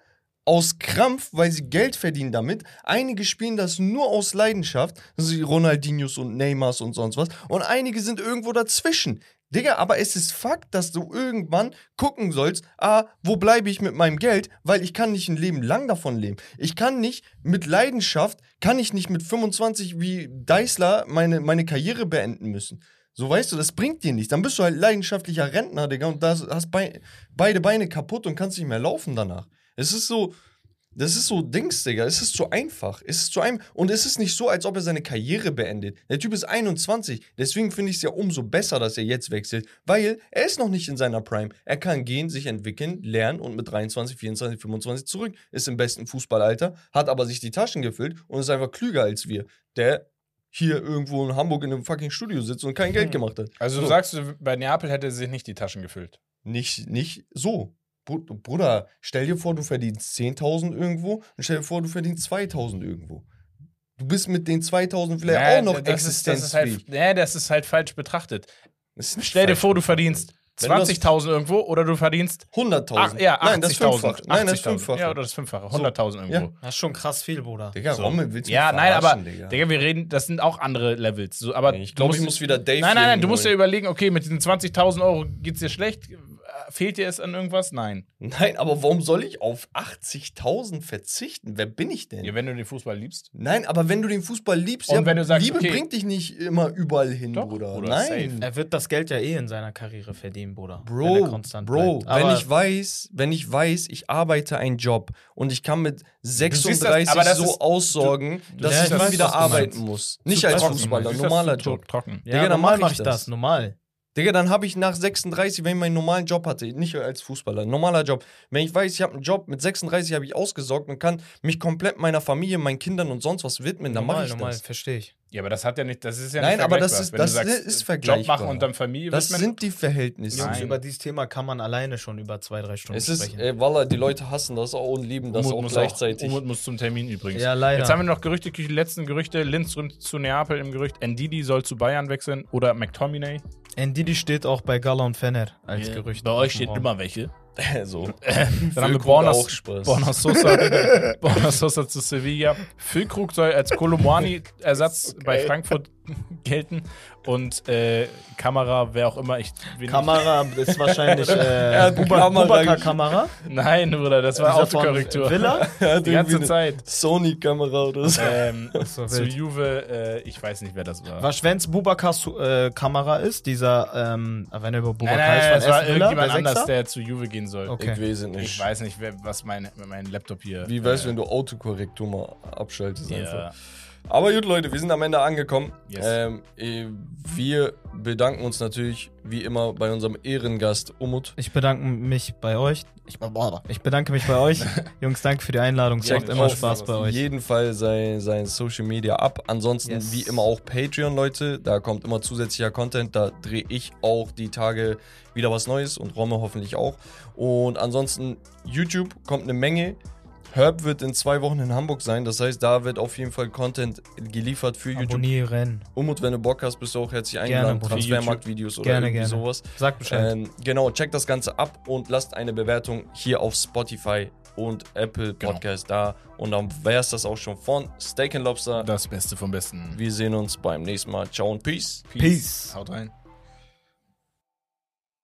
aus Krampf, weil sie Geld verdienen damit. Einige spielen das nur aus Leidenschaft. Die Ronaldinhos und Neymars und sonst was. Und einige sind irgendwo dazwischen. Digga, aber es ist Fakt, dass du irgendwann gucken sollst, ah, wo bleibe ich mit meinem Geld? Weil ich kann nicht ein Leben lang davon leben. Ich kann nicht mit Leidenschaft, kann ich nicht mit 25 wie Deisler meine, meine Karriere beenden müssen. So weißt du, das bringt dir nichts. Dann bist du halt leidenschaftlicher Rentner, Digga, und da hast bei, beide Beine kaputt und kannst nicht mehr laufen danach. Es ist so, das ist so Dings, Digga. Es ist zu einfach. Es ist zu einem. Und es ist nicht so, als ob er seine Karriere beendet. Der Typ ist 21. Deswegen finde ich es ja umso besser, dass er jetzt wechselt. Weil er ist noch nicht in seiner Prime. Er kann gehen, sich entwickeln, lernen und mit 23, 24, 25 zurück. Ist im besten Fußballalter, hat aber sich die Taschen gefüllt und ist einfach klüger als wir. Der hier irgendwo in Hamburg in einem fucking Studio sitzt und kein Geld gemacht hat. Also, du So. sagst, bei Neapel hätte er sich nicht die Taschen gefüllt. Nicht, nicht so. Br- Bruder, stell dir vor, du verdienst 10.000 irgendwo und stell dir vor, du verdienst 2.000 irgendwo. Du bist mit den 2.000 vielleicht Ja, auch noch das ist, das ist halt, existenzfähig. nee, das ist halt falsch betrachtet. Stell dir vor, du verdienst du 20.000 irgendwo oder du verdienst 100.000. ach, ja, 80.000. Nein, das ist fünffach. Nein, das ist 80.000. fünffach. Ja, oder das Fünffache. 100.000 irgendwo. Ja. Das ist schon krass viel, Bruder. Digga, So. Rommel, willst du Ja, nein, aber, Digga? Digga, wir reden, das sind auch andere Levels. So, aber ich glaube, ich muss wieder Dave Nein, nein, nein, du musst holen. überlegen, okay, mit diesen 20.000 Euro geht's dir schlecht? Fehlt dir es an irgendwas? Nein. Nein, aber warum soll ich auf 80.000 verzichten? Wer bin ich denn? Ja, wenn du den Fußball liebst. Nein, aber wenn du den Fußball liebst, Und ja, wenn du sagst, Liebe okay. bringt dich nicht immer überall hin, Doch, Bruder. Bruder, Nein. Er wird das Geld ja eh in seiner Karriere verdienen, Bruder. wenn Bro, er konstant Bro, wenn ich weiß, wenn ich weiß, ich arbeite einen Job und ich kann mit siehst das, 36 aber das so ist- aussorgen, du dass siehst ich das, nie was wieder arbeiten muss. Nicht als Fußballer, normaler das Job. Trocken. ja, Digga, normal mach ich mache ich das. das, normal. Digga, dann habe ich nach 36, wenn ich meinen normalen Job hatte, nicht als Fußballer, normaler Job. Wenn ich weiß, ich habe einen Job, mit 36 habe ich ausgesorgt und kann mich komplett meiner Familie, meinen Kindern und sonst was widmen, dann mache normal, ich normal, das. verstehe ich. Ja, aber das hat ja nicht, das ist ja Nein, nicht aber das ist- Wenn du das sagst, ist Job vergleichbar. machen und dann Familie Das sind die Verhältnisse. Jungs, über dieses Thema kann man alleine schon über zwei, drei Stunden Es ist, sprechen. äh, Wallah, die Leute hassen das auch und lieben das Umut auch muss gleichzeitig. Umut muss zum Termin übrigens. ja, leider. Jetzt haben wir noch Gerüchte, die letzten Gerüchte. Linz rund zu Neapel im Gerücht. Ndidi soll zu Bayern wechseln oder McTominay. Ndidi steht auch bei Gala und Fenner als Ja, Gerücht. Bei euch steht Raum. immer welche. *laughs* so. Dann haben wir Füllkrug Borna, auch Spaß. Borna, *laughs* Sosa, Borna Sosa zu Sevilla. Füllkrug soll als Kolomwani-Ersatz bei Frankfurt *laughs* gelten. Und äh, Kamera, wer auch immer. Ich, Kamera ist wahrscheinlich *laughs* äh, hat Buba- Kamera Bubakar gesch- Kamera. Ich, nein, Bruder, das war Autokorrektur. Villa. *laughs* Die ganze Zeit. Sony-Kamera oder so. Ähm, *laughs* So zu. Juve, äh, ich weiß nicht, wer das war. Was, wenn es Bubakars äh, Kamera ist, dieser, ähm, wenn er über nein, Bubakar nein, ist, nein, es war Villa, irgendjemand der anders, der zu Juve gehen soll. Okay. Ich weiß es Ich nicht. weiß nicht, wer, was mein, mein Laptop hier. Wie wär's, äh, wenn du Autokorrektur mal abschaltest Ja. einfach. Aber gut, Leute, wir sind am Ende angekommen. Yes. Ähm, eh, wir bedanken uns natürlich wie immer bei unserem Ehrengast Umut. Ich bedanke mich bei euch. Ich, ich bedanke mich bei euch. *laughs* Jungs, danke für die Einladung. Es macht immer auf Spaß bei Auf euch. jeden Fall sein, sein Social Media ab. Ansonsten Yes. wie immer auch Patreon, Leute. Da kommt immer zusätzlicher Content. Da drehe ich auch die Tage wieder was Neues und Romme hoffentlich auch. Und ansonsten YouTube kommt eine Menge. Herb wird in zwei Wochen in Hamburg sein. Das heißt, da wird auf jeden Fall Content geliefert für YouTube. Abonnieren. Umut, wenn du Bock hast, bist du auch herzlich Gerne, eingeladen. Transfermarkt-Videos oder Gerne, irgendwie gerne. sowas. Sag Bescheid. Ähm, genau, checkt das Ganze ab und lasst eine Bewertung hier auf Spotify und Apple Genau. Podcast da. Und dann wäre es das auch schon von Steak and Lobster. Das Beste vom Besten. Wir sehen uns beim nächsten Mal. Ciao und Peace. Peace. Haut rein.